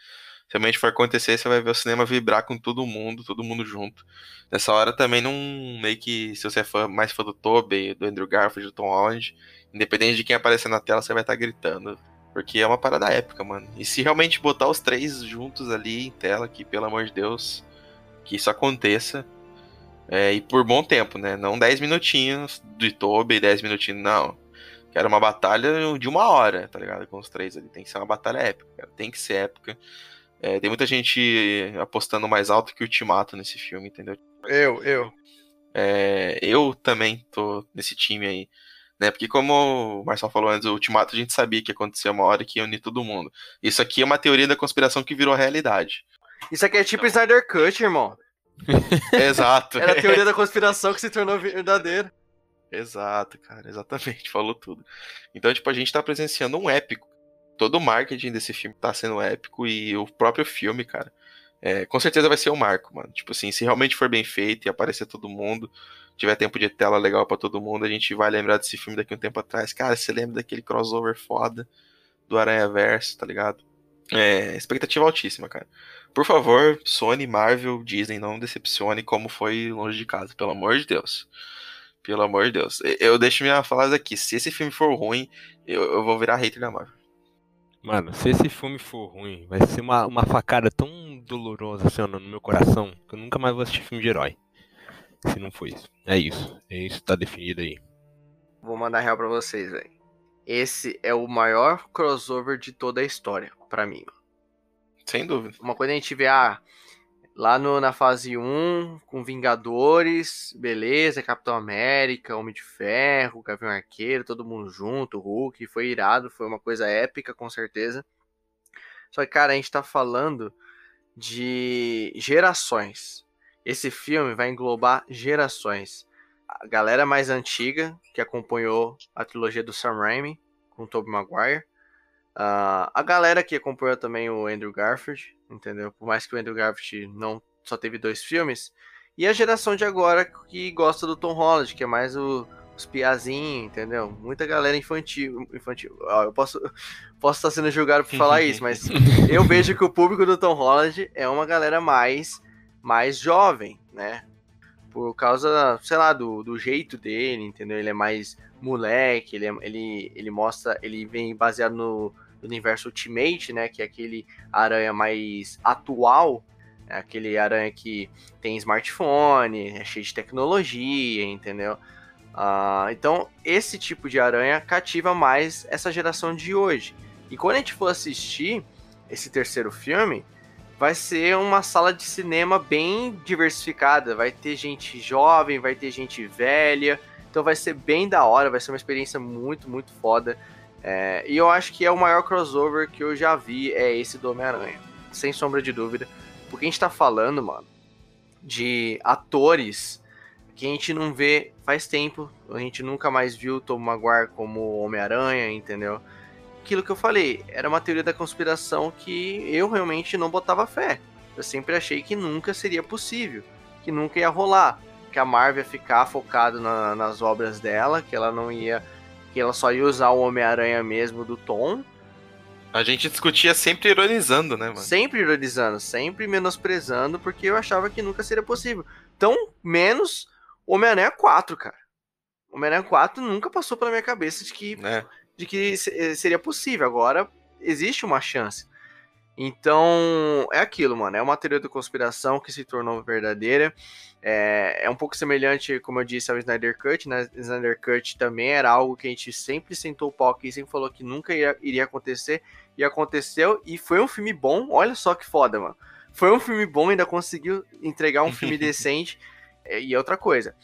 se realmente for acontecer, você vai ver o cinema vibrar com todo mundo, todo mundo junto. Nessa hora também não meio que se você é fã, mais fã do Tobey, do Andrew Garfield, do Tom Holland, independente de quem aparecer na tela, você vai estar tá gritando. Porque é uma parada épica, mano. E se realmente botar os três juntos ali em tela, que pelo amor de Deus, que isso aconteça. É, e por bom tempo, né? Não 10 minutinhos de Tobey, 10 minutinhos, não. Quero uma batalha de uma hora, tá ligado? Com os três ali. Tem que ser uma batalha épica, cara. Tem que ser épica. É, tem muita gente apostando mais alto que o Ultimato nesse filme, entendeu? Eu, eu. É, eu também tô nesse time aí. Né? Porque como o Marcelo falou antes, o Ultimato a gente sabia que ia acontecer uma hora que ia unir todo mundo. Isso aqui é uma teoria da conspiração que virou realidade. Isso aqui é tipo então... Snyder Cut, irmão. Exato. Era a teoria da conspiração que se tornou verdadeira. Exato, cara, exatamente, falou tudo. Então, tipo, a gente tá presenciando um épico todo o marketing desse filme tá sendo épico e o próprio filme, cara, é, com certeza vai ser um marco, mano. Tipo assim, se realmente for bem feito e aparecer todo mundo, tiver tempo de tela legal para todo mundo, a gente vai lembrar desse filme daqui um tempo atrás. Cara, você lembra daquele crossover foda do Aranha Verso, tá ligado? É, expectativa altíssima, cara. Por favor, Sony, Marvel, Disney, não decepcione como foi longe de casa, pelo amor de Deus. Pelo amor de Deus. Eu deixo minha frase aqui. Se esse filme for ruim, eu, eu vou virar hater da Marvel. Mano, se esse filme for ruim, vai ser uma, uma facada tão dolorosa assim, no meu coração que eu nunca mais vou assistir filme de herói. Se não for isso. É isso. É isso que tá definido aí. Vou mandar real pra vocês, velho. Esse é o maior crossover de toda a história, para mim. Sem dúvida. Uma coisa a gente vê, ah, Lá no, na fase 1, com Vingadores, beleza, Capitão América, Homem de Ferro, Gavião Arqueiro, todo mundo junto, Hulk, foi irado, foi uma coisa épica, com certeza. Só que, cara, a gente tá falando de gerações. Esse filme vai englobar gerações. A galera mais antiga, que acompanhou a trilogia do Sam Raimi, com o Tobey Maguire. Uh, a galera que acompanhou também o Andrew Garfield, entendeu? Por mais que o Andrew Garfield não só teve dois filmes. E a geração de agora que gosta do Tom Holland, que é mais o, os piazinhos, entendeu? Muita galera infantil. infantil. eu posso, posso estar sendo julgado por falar isso, mas eu vejo que o público do Tom Holland é uma galera mais, mais jovem, né? Por causa, sei lá, do, do jeito dele, entendeu? Ele é mais moleque, ele, é, ele, ele mostra, ele vem baseado no, universo Ultimate, né? Que é aquele aranha mais atual, é aquele aranha que tem smartphone, é cheio de tecnologia, entendeu? Uh, então, esse tipo de aranha cativa mais essa geração de hoje. E quando a gente for assistir esse terceiro filme, vai ser uma sala de cinema bem diversificada. Vai ter gente jovem, vai ter gente velha. Então vai ser bem da hora, vai ser uma experiência muito, muito foda. É, e eu acho que é o maior crossover que eu já vi, é esse do Homem-Aranha. Sem sombra de dúvida. Porque a gente tá falando, mano, de atores que a gente não vê faz tempo. A gente nunca mais viu Tom Maguire como Homem-Aranha, entendeu? Aquilo que eu falei, era uma teoria da conspiração que eu realmente não botava fé. Eu sempre achei que nunca seria possível, que nunca ia rolar, que a Marvel ia ficar focada na, nas obras dela, que ela não ia, que ela só ia usar o Homem-Aranha mesmo do Tom. A gente discutia sempre ironizando, né, mano? Sempre ironizando, sempre menosprezando, porque eu achava que nunca seria possível. Tão menos Homem-Aranha 4, cara. Homem-Aranha 4 nunca passou pela minha cabeça de que, é. De que eh, seria possível. Agora existe uma chance. Então, é aquilo, mano. É uma teoria da conspiração que se tornou verdadeira. É, é um pouco semelhante, como eu disse, ao Snyder Cut, né? Snyder Cut também era algo que a gente sempre sentou o pau aqui e sempre falou que nunca ia, iria acontecer. E aconteceu, e foi um filme bom. Olha só que foda, mano. Foi um filme bom, ainda conseguiu entregar um filme decente. E outra coisa,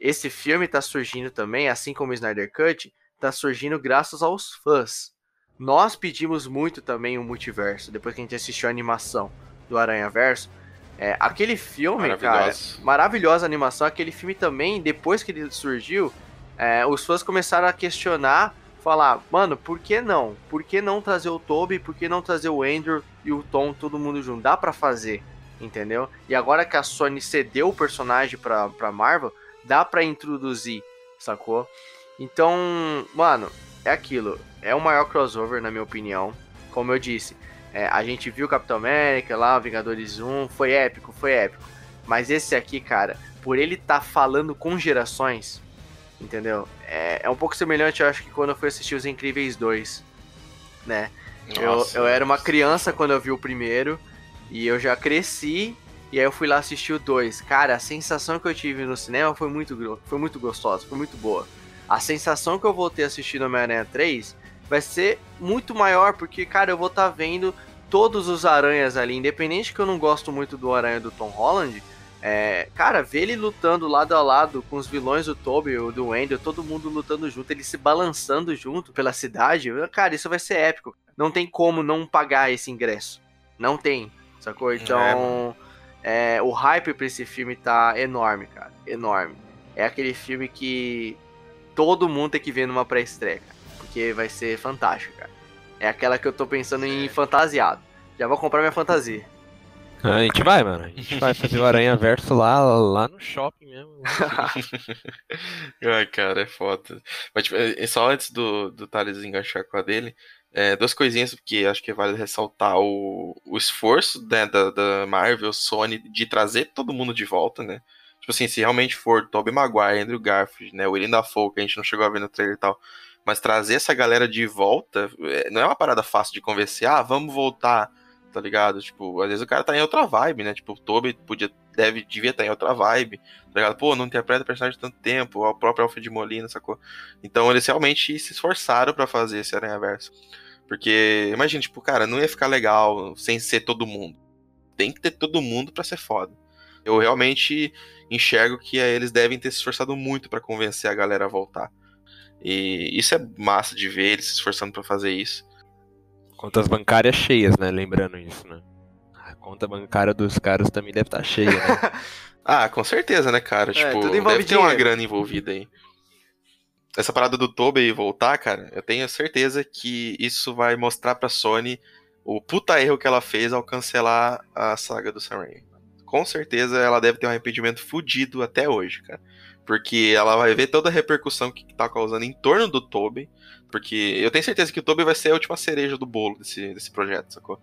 esse filme tá surgindo também, assim como o Snyder Cut, tá surgindo graças aos fãs. Nós pedimos muito também o multiverso, depois que a gente assistiu a animação do Aranha Verso. É, aquele filme, cara, maravilhosa animação. Aquele filme também, depois que ele surgiu, é, os fãs começaram a questionar, falar, mano, por que não? Por que não trazer o Toby? Por que não trazer o Andrew e o Tom, todo mundo junto? Dá pra fazer, entendeu? E agora que a Sony cedeu o personagem pra, pra Marvel, dá para introduzir, sacou? Então, mano, é aquilo. É o maior crossover, na minha opinião. Como eu disse, é, a gente viu Capitão América lá, Vingadores 1, foi épico, foi épico. Mas esse aqui, cara, por ele estar tá falando com gerações, entendeu? É, é, um pouco semelhante, eu acho, que quando eu fui assistir Os Incríveis 2, né? Nossa, eu, eu era uma criança quando eu vi o primeiro, e eu já cresci e aí eu fui lá assistir o 2. Cara, a sensação que eu tive no cinema foi muito, foi muito gostosa, foi muito boa. A sensação que eu vou ter assistindo Homem-Aranha 3 vai ser muito maior, porque, cara, eu vou estar tá vendo todos os aranhas ali, independente que eu não gosto muito do aranha do Tom Holland. É, cara, ver ele lutando lado a lado com os vilões do Toby, do Wendell, todo mundo lutando junto, ele se balançando junto pela cidade, cara, isso vai ser épico. Não tem como não pagar esse ingresso. Não tem, sacou? Então, é, é, o hype pra esse filme tá enorme, cara. Enorme. É aquele filme que todo mundo tem que ver numa pré-estreia, Porque vai ser fantástico, cara. É aquela que eu tô pensando em fantasiado. Já vou comprar minha fantasia. A gente vai, mano. A gente vai fazer o Aranha Verso lá, lá no shopping mesmo. Ai, cara, é foda. Mas, tipo, é, só antes do, do Thales enganchar com a dele, é, duas coisinhas que acho que vale ressaltar o, o esforço né, da, da Marvel, Sony, de trazer todo mundo de volta, né? Tipo assim, se realmente for Tobey Maguire, Andrew Garfield, né, o William Dafoe, que a gente não chegou a ver no trailer e tal, mas trazer essa galera de volta é, não é uma parada fácil de convencer, ah, vamos voltar, tá ligado? Tipo, às vezes o cara tá em outra vibe, né? Tipo, o Tobey podia, deve, devia estar tá em outra vibe, tá ligado? Pô, não interpreta o personagem tanto tempo, o próprio Alfred Molina, sacou? Então eles realmente se esforçaram para fazer esse Aranha Verso. Porque, imagina, tipo, cara, não ia ficar legal sem ser todo mundo. Tem que ter todo mundo para ser foda. Eu realmente enxergo que eles devem ter se esforçado muito para convencer a galera a voltar. E isso é massa de ver eles se esforçando para fazer isso. Contas bancárias cheias, né? Lembrando isso, né? A conta bancária dos caras também deve estar tá cheia, né? ah, com certeza, né, cara? É, tipo, deve ter uma grana envolvida aí essa parada do Tobey voltar, cara, eu tenho certeza que isso vai mostrar pra Sony o puta erro que ela fez ao cancelar a saga do Sam Raimi. Com certeza ela deve ter um arrependimento fudido até hoje, cara. Porque ela vai ver toda a repercussão que tá causando em torno do Tobey. Porque eu tenho certeza que o Tobey vai ser a última cereja do bolo desse, desse projeto, sacou?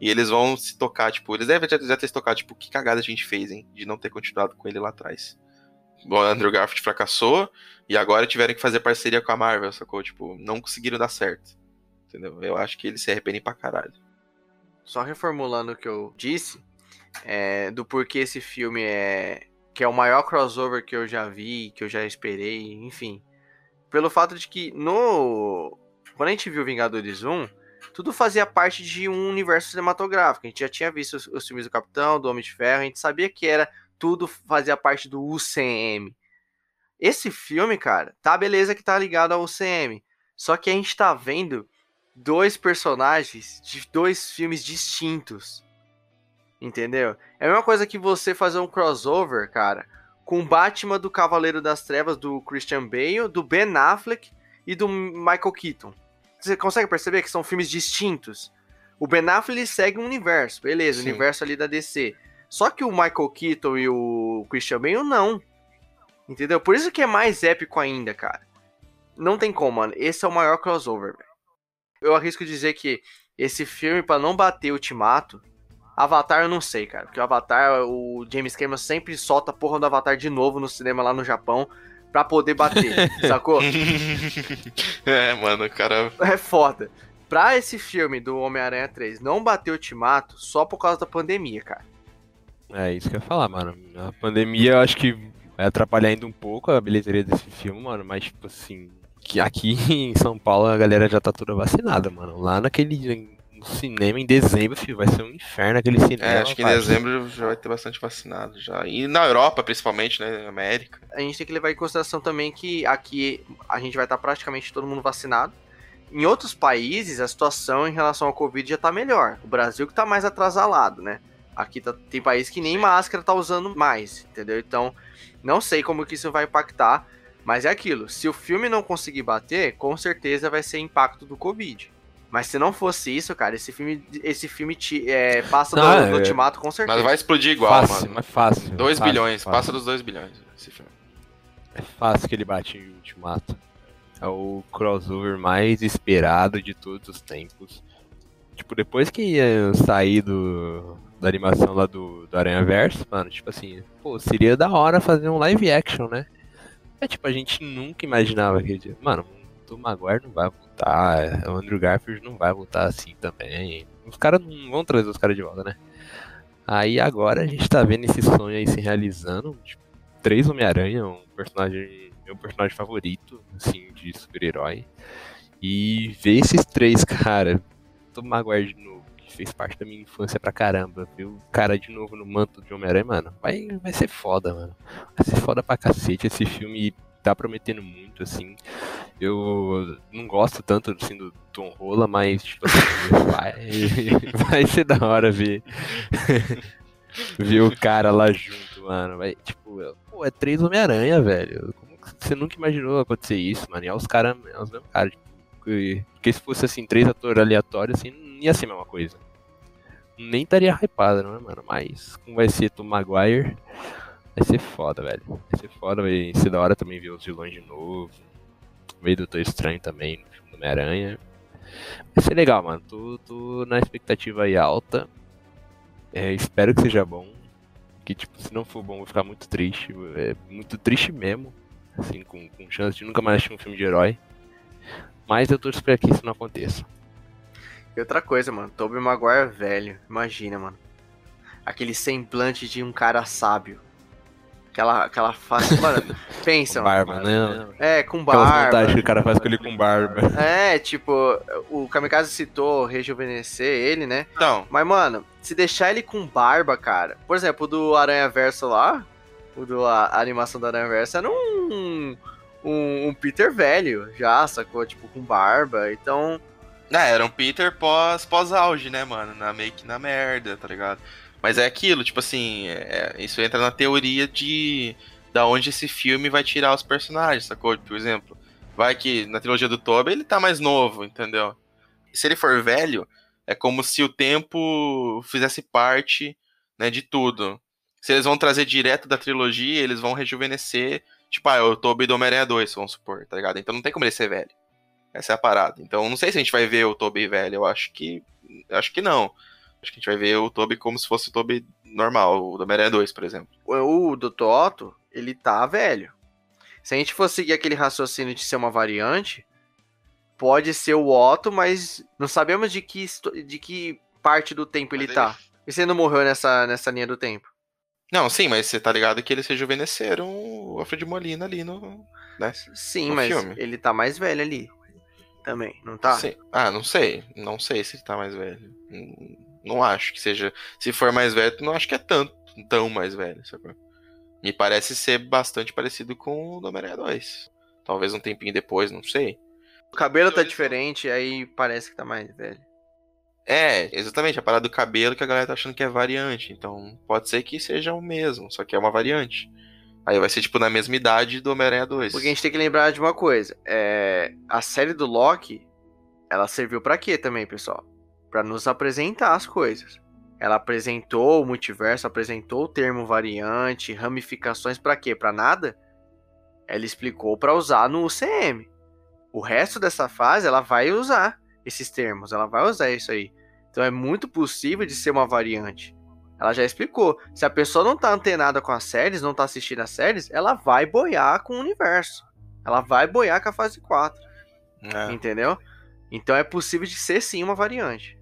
E eles vão se tocar, tipo, eles devem já, já ter se tocado, tipo, que cagada a gente fez, hein? De não ter continuado com ele lá atrás o Andrew Garfield fracassou e agora tiveram que fazer parceria com a Marvel, sacou? Tipo, não conseguiram dar certo. Entendeu? Eu acho que eles se arrependem pra caralho. Só reformulando o que eu disse, é, do porquê esse filme é. que é o maior crossover que eu já vi, que eu já esperei, enfim. Pelo fato de que no. Quando a gente viu Vingadores 1, tudo fazia parte de um universo cinematográfico. A gente já tinha visto os, os filmes do Capitão, do Homem de Ferro, a gente sabia que era tudo fazia parte do UCM. Esse filme, cara, tá beleza que tá ligado ao UCM. Só que a gente tá vendo dois personagens de dois filmes distintos. Entendeu? É a mesma coisa que você fazer um crossover, cara, com Batman do Cavaleiro das Trevas do Christian Bale, do Ben Affleck e do Michael Keaton. você consegue perceber que são filmes distintos? O Ben Affleck segue um universo, beleza, o universo ali da DC. Só que o Michael Keaton e o Christian Bale não. Entendeu? Por isso que é mais épico ainda, cara. Não tem como, mano. Esse é o maior crossover, velho. Eu arrisco dizer que esse filme, para não bater o Ultimato, Avatar eu não sei, cara. Porque o Avatar, o James Cameron sempre solta a porra do Avatar de novo no cinema lá no Japão pra poder bater, sacou? é, mano, cara. É foda. Pra esse filme do Homem-Aranha 3 não bater o Ultimato só por causa da pandemia, cara. É isso que eu ia falar, mano. A pandemia eu acho que vai atrapalhar ainda um pouco a bilheteria desse filme, mano. Mas, tipo assim, que aqui em São Paulo a galera já tá toda vacinada, mano. Lá naquele no cinema em dezembro, filho, vai ser um inferno aquele cinema. É, acho que em dezembro já vai ter bastante vacinado já. E na Europa, principalmente, né, América. A gente tem que levar em consideração também que aqui a gente vai estar praticamente todo mundo vacinado. Em outros países, a situação em relação ao Covid já tá melhor. O Brasil que tá mais atrasalado, né? Aqui tá, tem país que nem máscara tá usando mais, entendeu? Então, não sei como que isso vai impactar, mas é aquilo. Se o filme não conseguir bater, com certeza vai ser impacto do Covid. Mas se não fosse isso, cara, esse filme, esse filme te, é, passa não, do, do é... Ultimato com certeza. Mas vai explodir igual, fácil, mano. Mas fácil. 2 bilhões, fácil. passa dos 2 bilhões esse filme. É fácil que ele bate em Ultimato. É o crossover mais esperado de todos os tempos. Tipo, depois que ia sair do, da animação lá do, do Aranha Verso, mano, tipo assim, pô, seria da hora fazer um live action, né? É tipo, a gente nunca imaginava que, mano, o Maguire não vai voltar, o Andrew Garfield não vai voltar assim também. Os caras não vão trazer os caras de volta, né? Aí agora a gente tá vendo esse sonho aí se realizando. Tipo, três Homem-Aranha, um personagem. Meu personagem favorito, assim, de super-herói. E ver esses três, cara, Tom Maguire de novo, que fez parte da minha infância pra caramba, viu? O cara de novo no manto de Homem-Aranha, mano, vai, vai ser foda, mano. Vai ser foda pra cacete. Esse filme tá prometendo muito, assim. Eu não gosto tanto assim, do Tom Rola, mas tipo assim, vai, vai ser da hora ver. ver o cara lá junto, mano. Vai, tipo, pô, é três Homem-Aranha, velho. Como você nunca imaginou acontecer isso, mano? E é os caras, é os mesmos caras. Tipo, porque se fosse assim, três atores aleatórios, assim, não ia ser a mesma coisa. Nem estaria hypado, não é, mano? Mas como vai ser Tom Maguire, vai ser foda, velho. Vai ser foda, vai ser da hora também ver os vilões de novo. Ver Doutor Estranho também no filme do Homem-Aranha. Vai ser legal, mano. Tô, tô na expectativa aí alta. É, espero que seja bom. Que, tipo, se não for bom, vou ficar muito triste. É muito triste mesmo. Assim, com, com chance de nunca mais assistir um filme de herói. Mas eu torço pra que isso não aconteça. E outra coisa, mano, Tobey Maguire velho, imagina, mano. Aquele semblante de um cara sábio. Aquela, aquela face, mano, pensa, com barba, né? É, com barba. Aquelas que o cara faz com ele com barba. É, tipo, o Kamikaze citou rejuvenescer ele, né? Não. Mas, mano, se deixar ele com barba, cara. Por exemplo, o do Aranha Verso lá, o do a, a animação do Aranha Verso era um um, um, Peter velho já, sacou? Tipo, com barba, então. É, era um Peter pós, pós-auge, né, mano? Na, meio que na merda, tá ligado? Mas é aquilo, tipo assim, é, isso entra na teoria de da onde esse filme vai tirar os personagens, sacou? Por exemplo, vai que na trilogia do Toby ele tá mais novo, entendeu? E se ele for velho, é como se o tempo fizesse parte né, de tudo. Se eles vão trazer direto da trilogia, eles vão rejuvenescer Tipo, ah, eu tô Toby do Homem-Aranha 2, vamos supor, tá ligado? Então não tem como ele ser velho. Essa é a parada. Então não sei se a gente vai ver o Toby velho. Eu acho que. Acho que não. Acho que a gente vai ver o Toby como se fosse o Toby normal, o do Homem-Aranha 2, por exemplo. O do Toto, ele tá velho. Se a gente for seguir aquele raciocínio de ser uma variante, pode ser o Otto, mas não sabemos de que, de que parte do tempo ele, ele tá. E você não morreu nessa, nessa linha do tempo? Não, sim, mas você tá ligado que eles rejuvenesceram o Alfred Molina ali no. Né, sim, no mas filme. ele tá mais velho ali. Também, não tá? Sim. Ah, não sei. Não sei se ele tá mais velho. Não, acho que seja. Se for mais velho, não acho que é tanto, tão mais velho, sabe? Me parece ser bastante parecido com o do Homem-Aranha 2. Talvez um tempinho depois, não sei. O cabelo tá diferente, aí parece que tá mais velho. É, exatamente, a parada do cabelo que a galera tá achando que é variante. Então, pode ser que seja o mesmo, só que é uma variante. Aí vai ser, tipo, na mesma idade do Homem-Aranha 2. Porque a gente tem que lembrar de uma coisa. É... A série do Loki, ela serviu para quê também, pessoal? Para nos apresentar as coisas. Ela apresentou o multiverso, apresentou o termo variante, ramificações para quê? Para nada? Ela explicou para usar no UCM. O resto dessa fase ela vai usar esses termos, ela vai usar isso aí. Então é muito possível de ser uma variante. Ela já explicou. Se a pessoa não tá antenada com as séries, não tá assistindo as séries, ela vai boiar com o universo. Ela vai boiar com a fase 4. É. Entendeu? Então é possível de ser sim uma variante.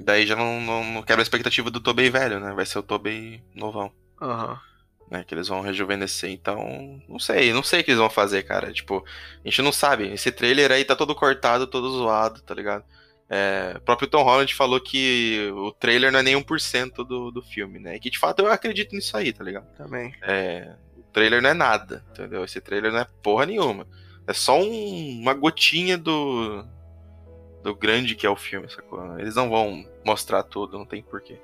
Daí já não, não, não quebra a expectativa do Tobey velho, né? Vai ser o Tobey novão. Aham. Uhum. Né, que eles vão rejuvenescer, então. Não sei, não sei o que eles vão fazer, cara. Tipo, a gente não sabe. Esse trailer aí tá todo cortado, todo zoado, tá ligado? É, o próprio Tom Holland falou que o trailer não é nem 1% do, do filme, né? E que de fato eu acredito nisso aí, tá ligado? Também. É, o trailer não é nada, entendeu? Esse trailer não é porra nenhuma. É só um, uma gotinha do, do grande que é o filme, sacou? Eles não vão mostrar tudo, não tem porquê.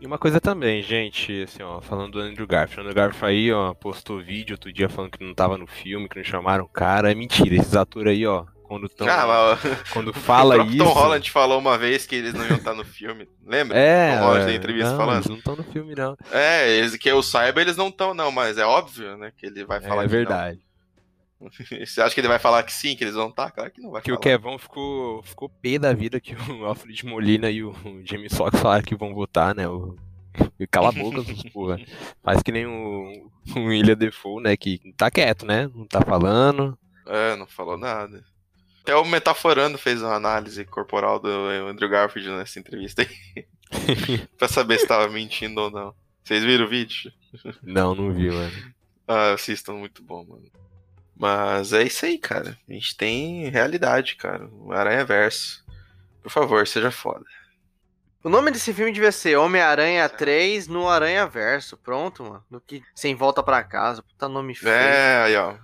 E uma coisa também, gente, assim, ó, falando do Andrew Garfield. O Andrew Garfield aí, ó, postou vídeo outro dia falando que não tava no filme, que não chamaram o cara. É mentira, esses atores aí, ó, quando tão, ah, quando fala o isso. Tom Holland falou uma vez que eles não iam estar no filme. Lembra? É. Tom Holland na entrevista não, falando. Eles não estão no filme, não. É, eles, que eu saiba, eles não estão, não, mas é óbvio, né? Que ele vai falar É verdade. Não. Você acha que ele vai falar que sim, que eles vão estar? Claro que não vai que falar. o Kevão ficou, ficou pé da vida que o Alfred Molina e o Jamie Foxx falaram que vão votar, né? O, e cala a boca, porra. Faz que nem o, o William Defoe, né? Que tá quieto, né? Não tá falando. É, não falou nada. Até o Metaforando fez uma análise corporal do Andrew Garfield nessa entrevista aí. pra saber se tava mentindo ou não. Vocês viram o vídeo? Não, não vi, mano. Ah, assistam, muito bom, mano. Mas é isso aí, cara. A gente tem realidade, cara. O Aranha Verso. Por favor, seja foda. O nome desse filme devia ser Homem-Aranha 3 no Aranha Verso. Pronto, mano. Do que sem volta para casa. Puta nome feio. É, aí, ó.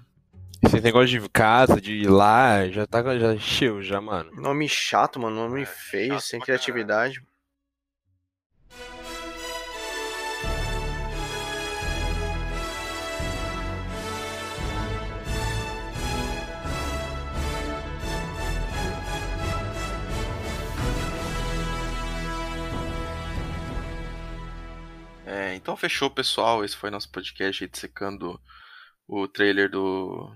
Esse negócio de casa, de ir lá, já tá já encheu já, mano. Nome chato, mano. Nome é, feio, sem criatividade. Caralho. É, então fechou, pessoal. Esse foi nosso podcast dissecando o trailer do,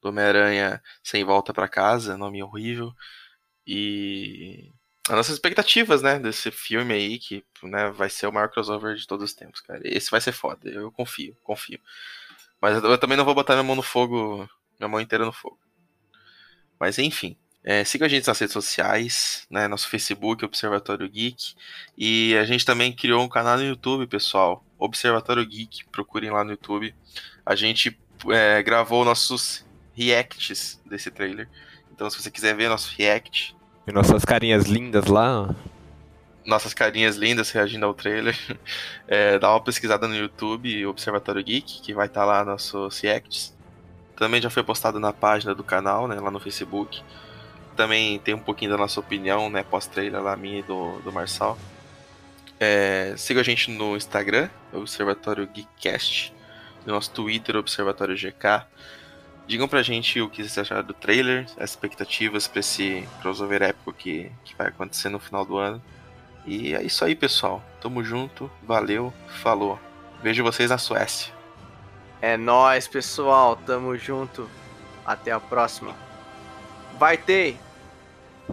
do Homem-Aranha Sem Volta para Casa, nome horrível. E as nossas expectativas, né, desse filme aí, que né, vai ser o maior crossover de todos os tempos, cara. Esse vai ser foda, eu confio, confio. Mas eu também não vou botar minha mão no fogo, minha mão inteira no fogo. Mas enfim, é, siga a gente nas redes sociais, né, nosso Facebook, Observatório Geek. E a gente também criou um canal no YouTube, pessoal, Observatório Geek. Procurem lá no YouTube. A gente é, gravou nossos reacts desse trailer. Então, se você quiser ver nosso react. E nossas carinhas lindas lá. Nossas carinhas lindas reagindo ao trailer. É, dá uma pesquisada no YouTube, Observatório Geek, que vai estar tá lá nossos reacts. Também já foi postado na página do canal, né, lá no Facebook também tem um pouquinho da nossa opinião, né, pós-trailer lá, minha e do, do Marçal. É, siga a gente no Instagram, Observatório Geekcast, no nosso Twitter, Observatório GK. Digam pra gente o que vocês acharam do trailer, as expectativas pra esse crossover épico que, que vai acontecer no final do ano. E é isso aí, pessoal. Tamo junto, valeu, falou. Vejo vocês na Suécia. É nós, pessoal. Tamo junto. Até a próxima. Vai ter.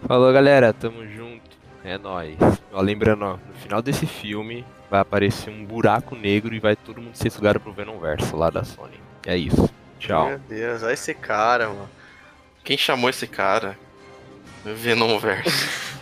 Falou, galera. Tamo junto. É nóis. Ó, lembrando, ó, no final desse filme vai aparecer um buraco negro e vai todo mundo ser sugado pro Venomverso lá da Sony. É isso. Tchau. Meu Deus, olha esse cara, mano. Quem chamou esse cara? Venomverso.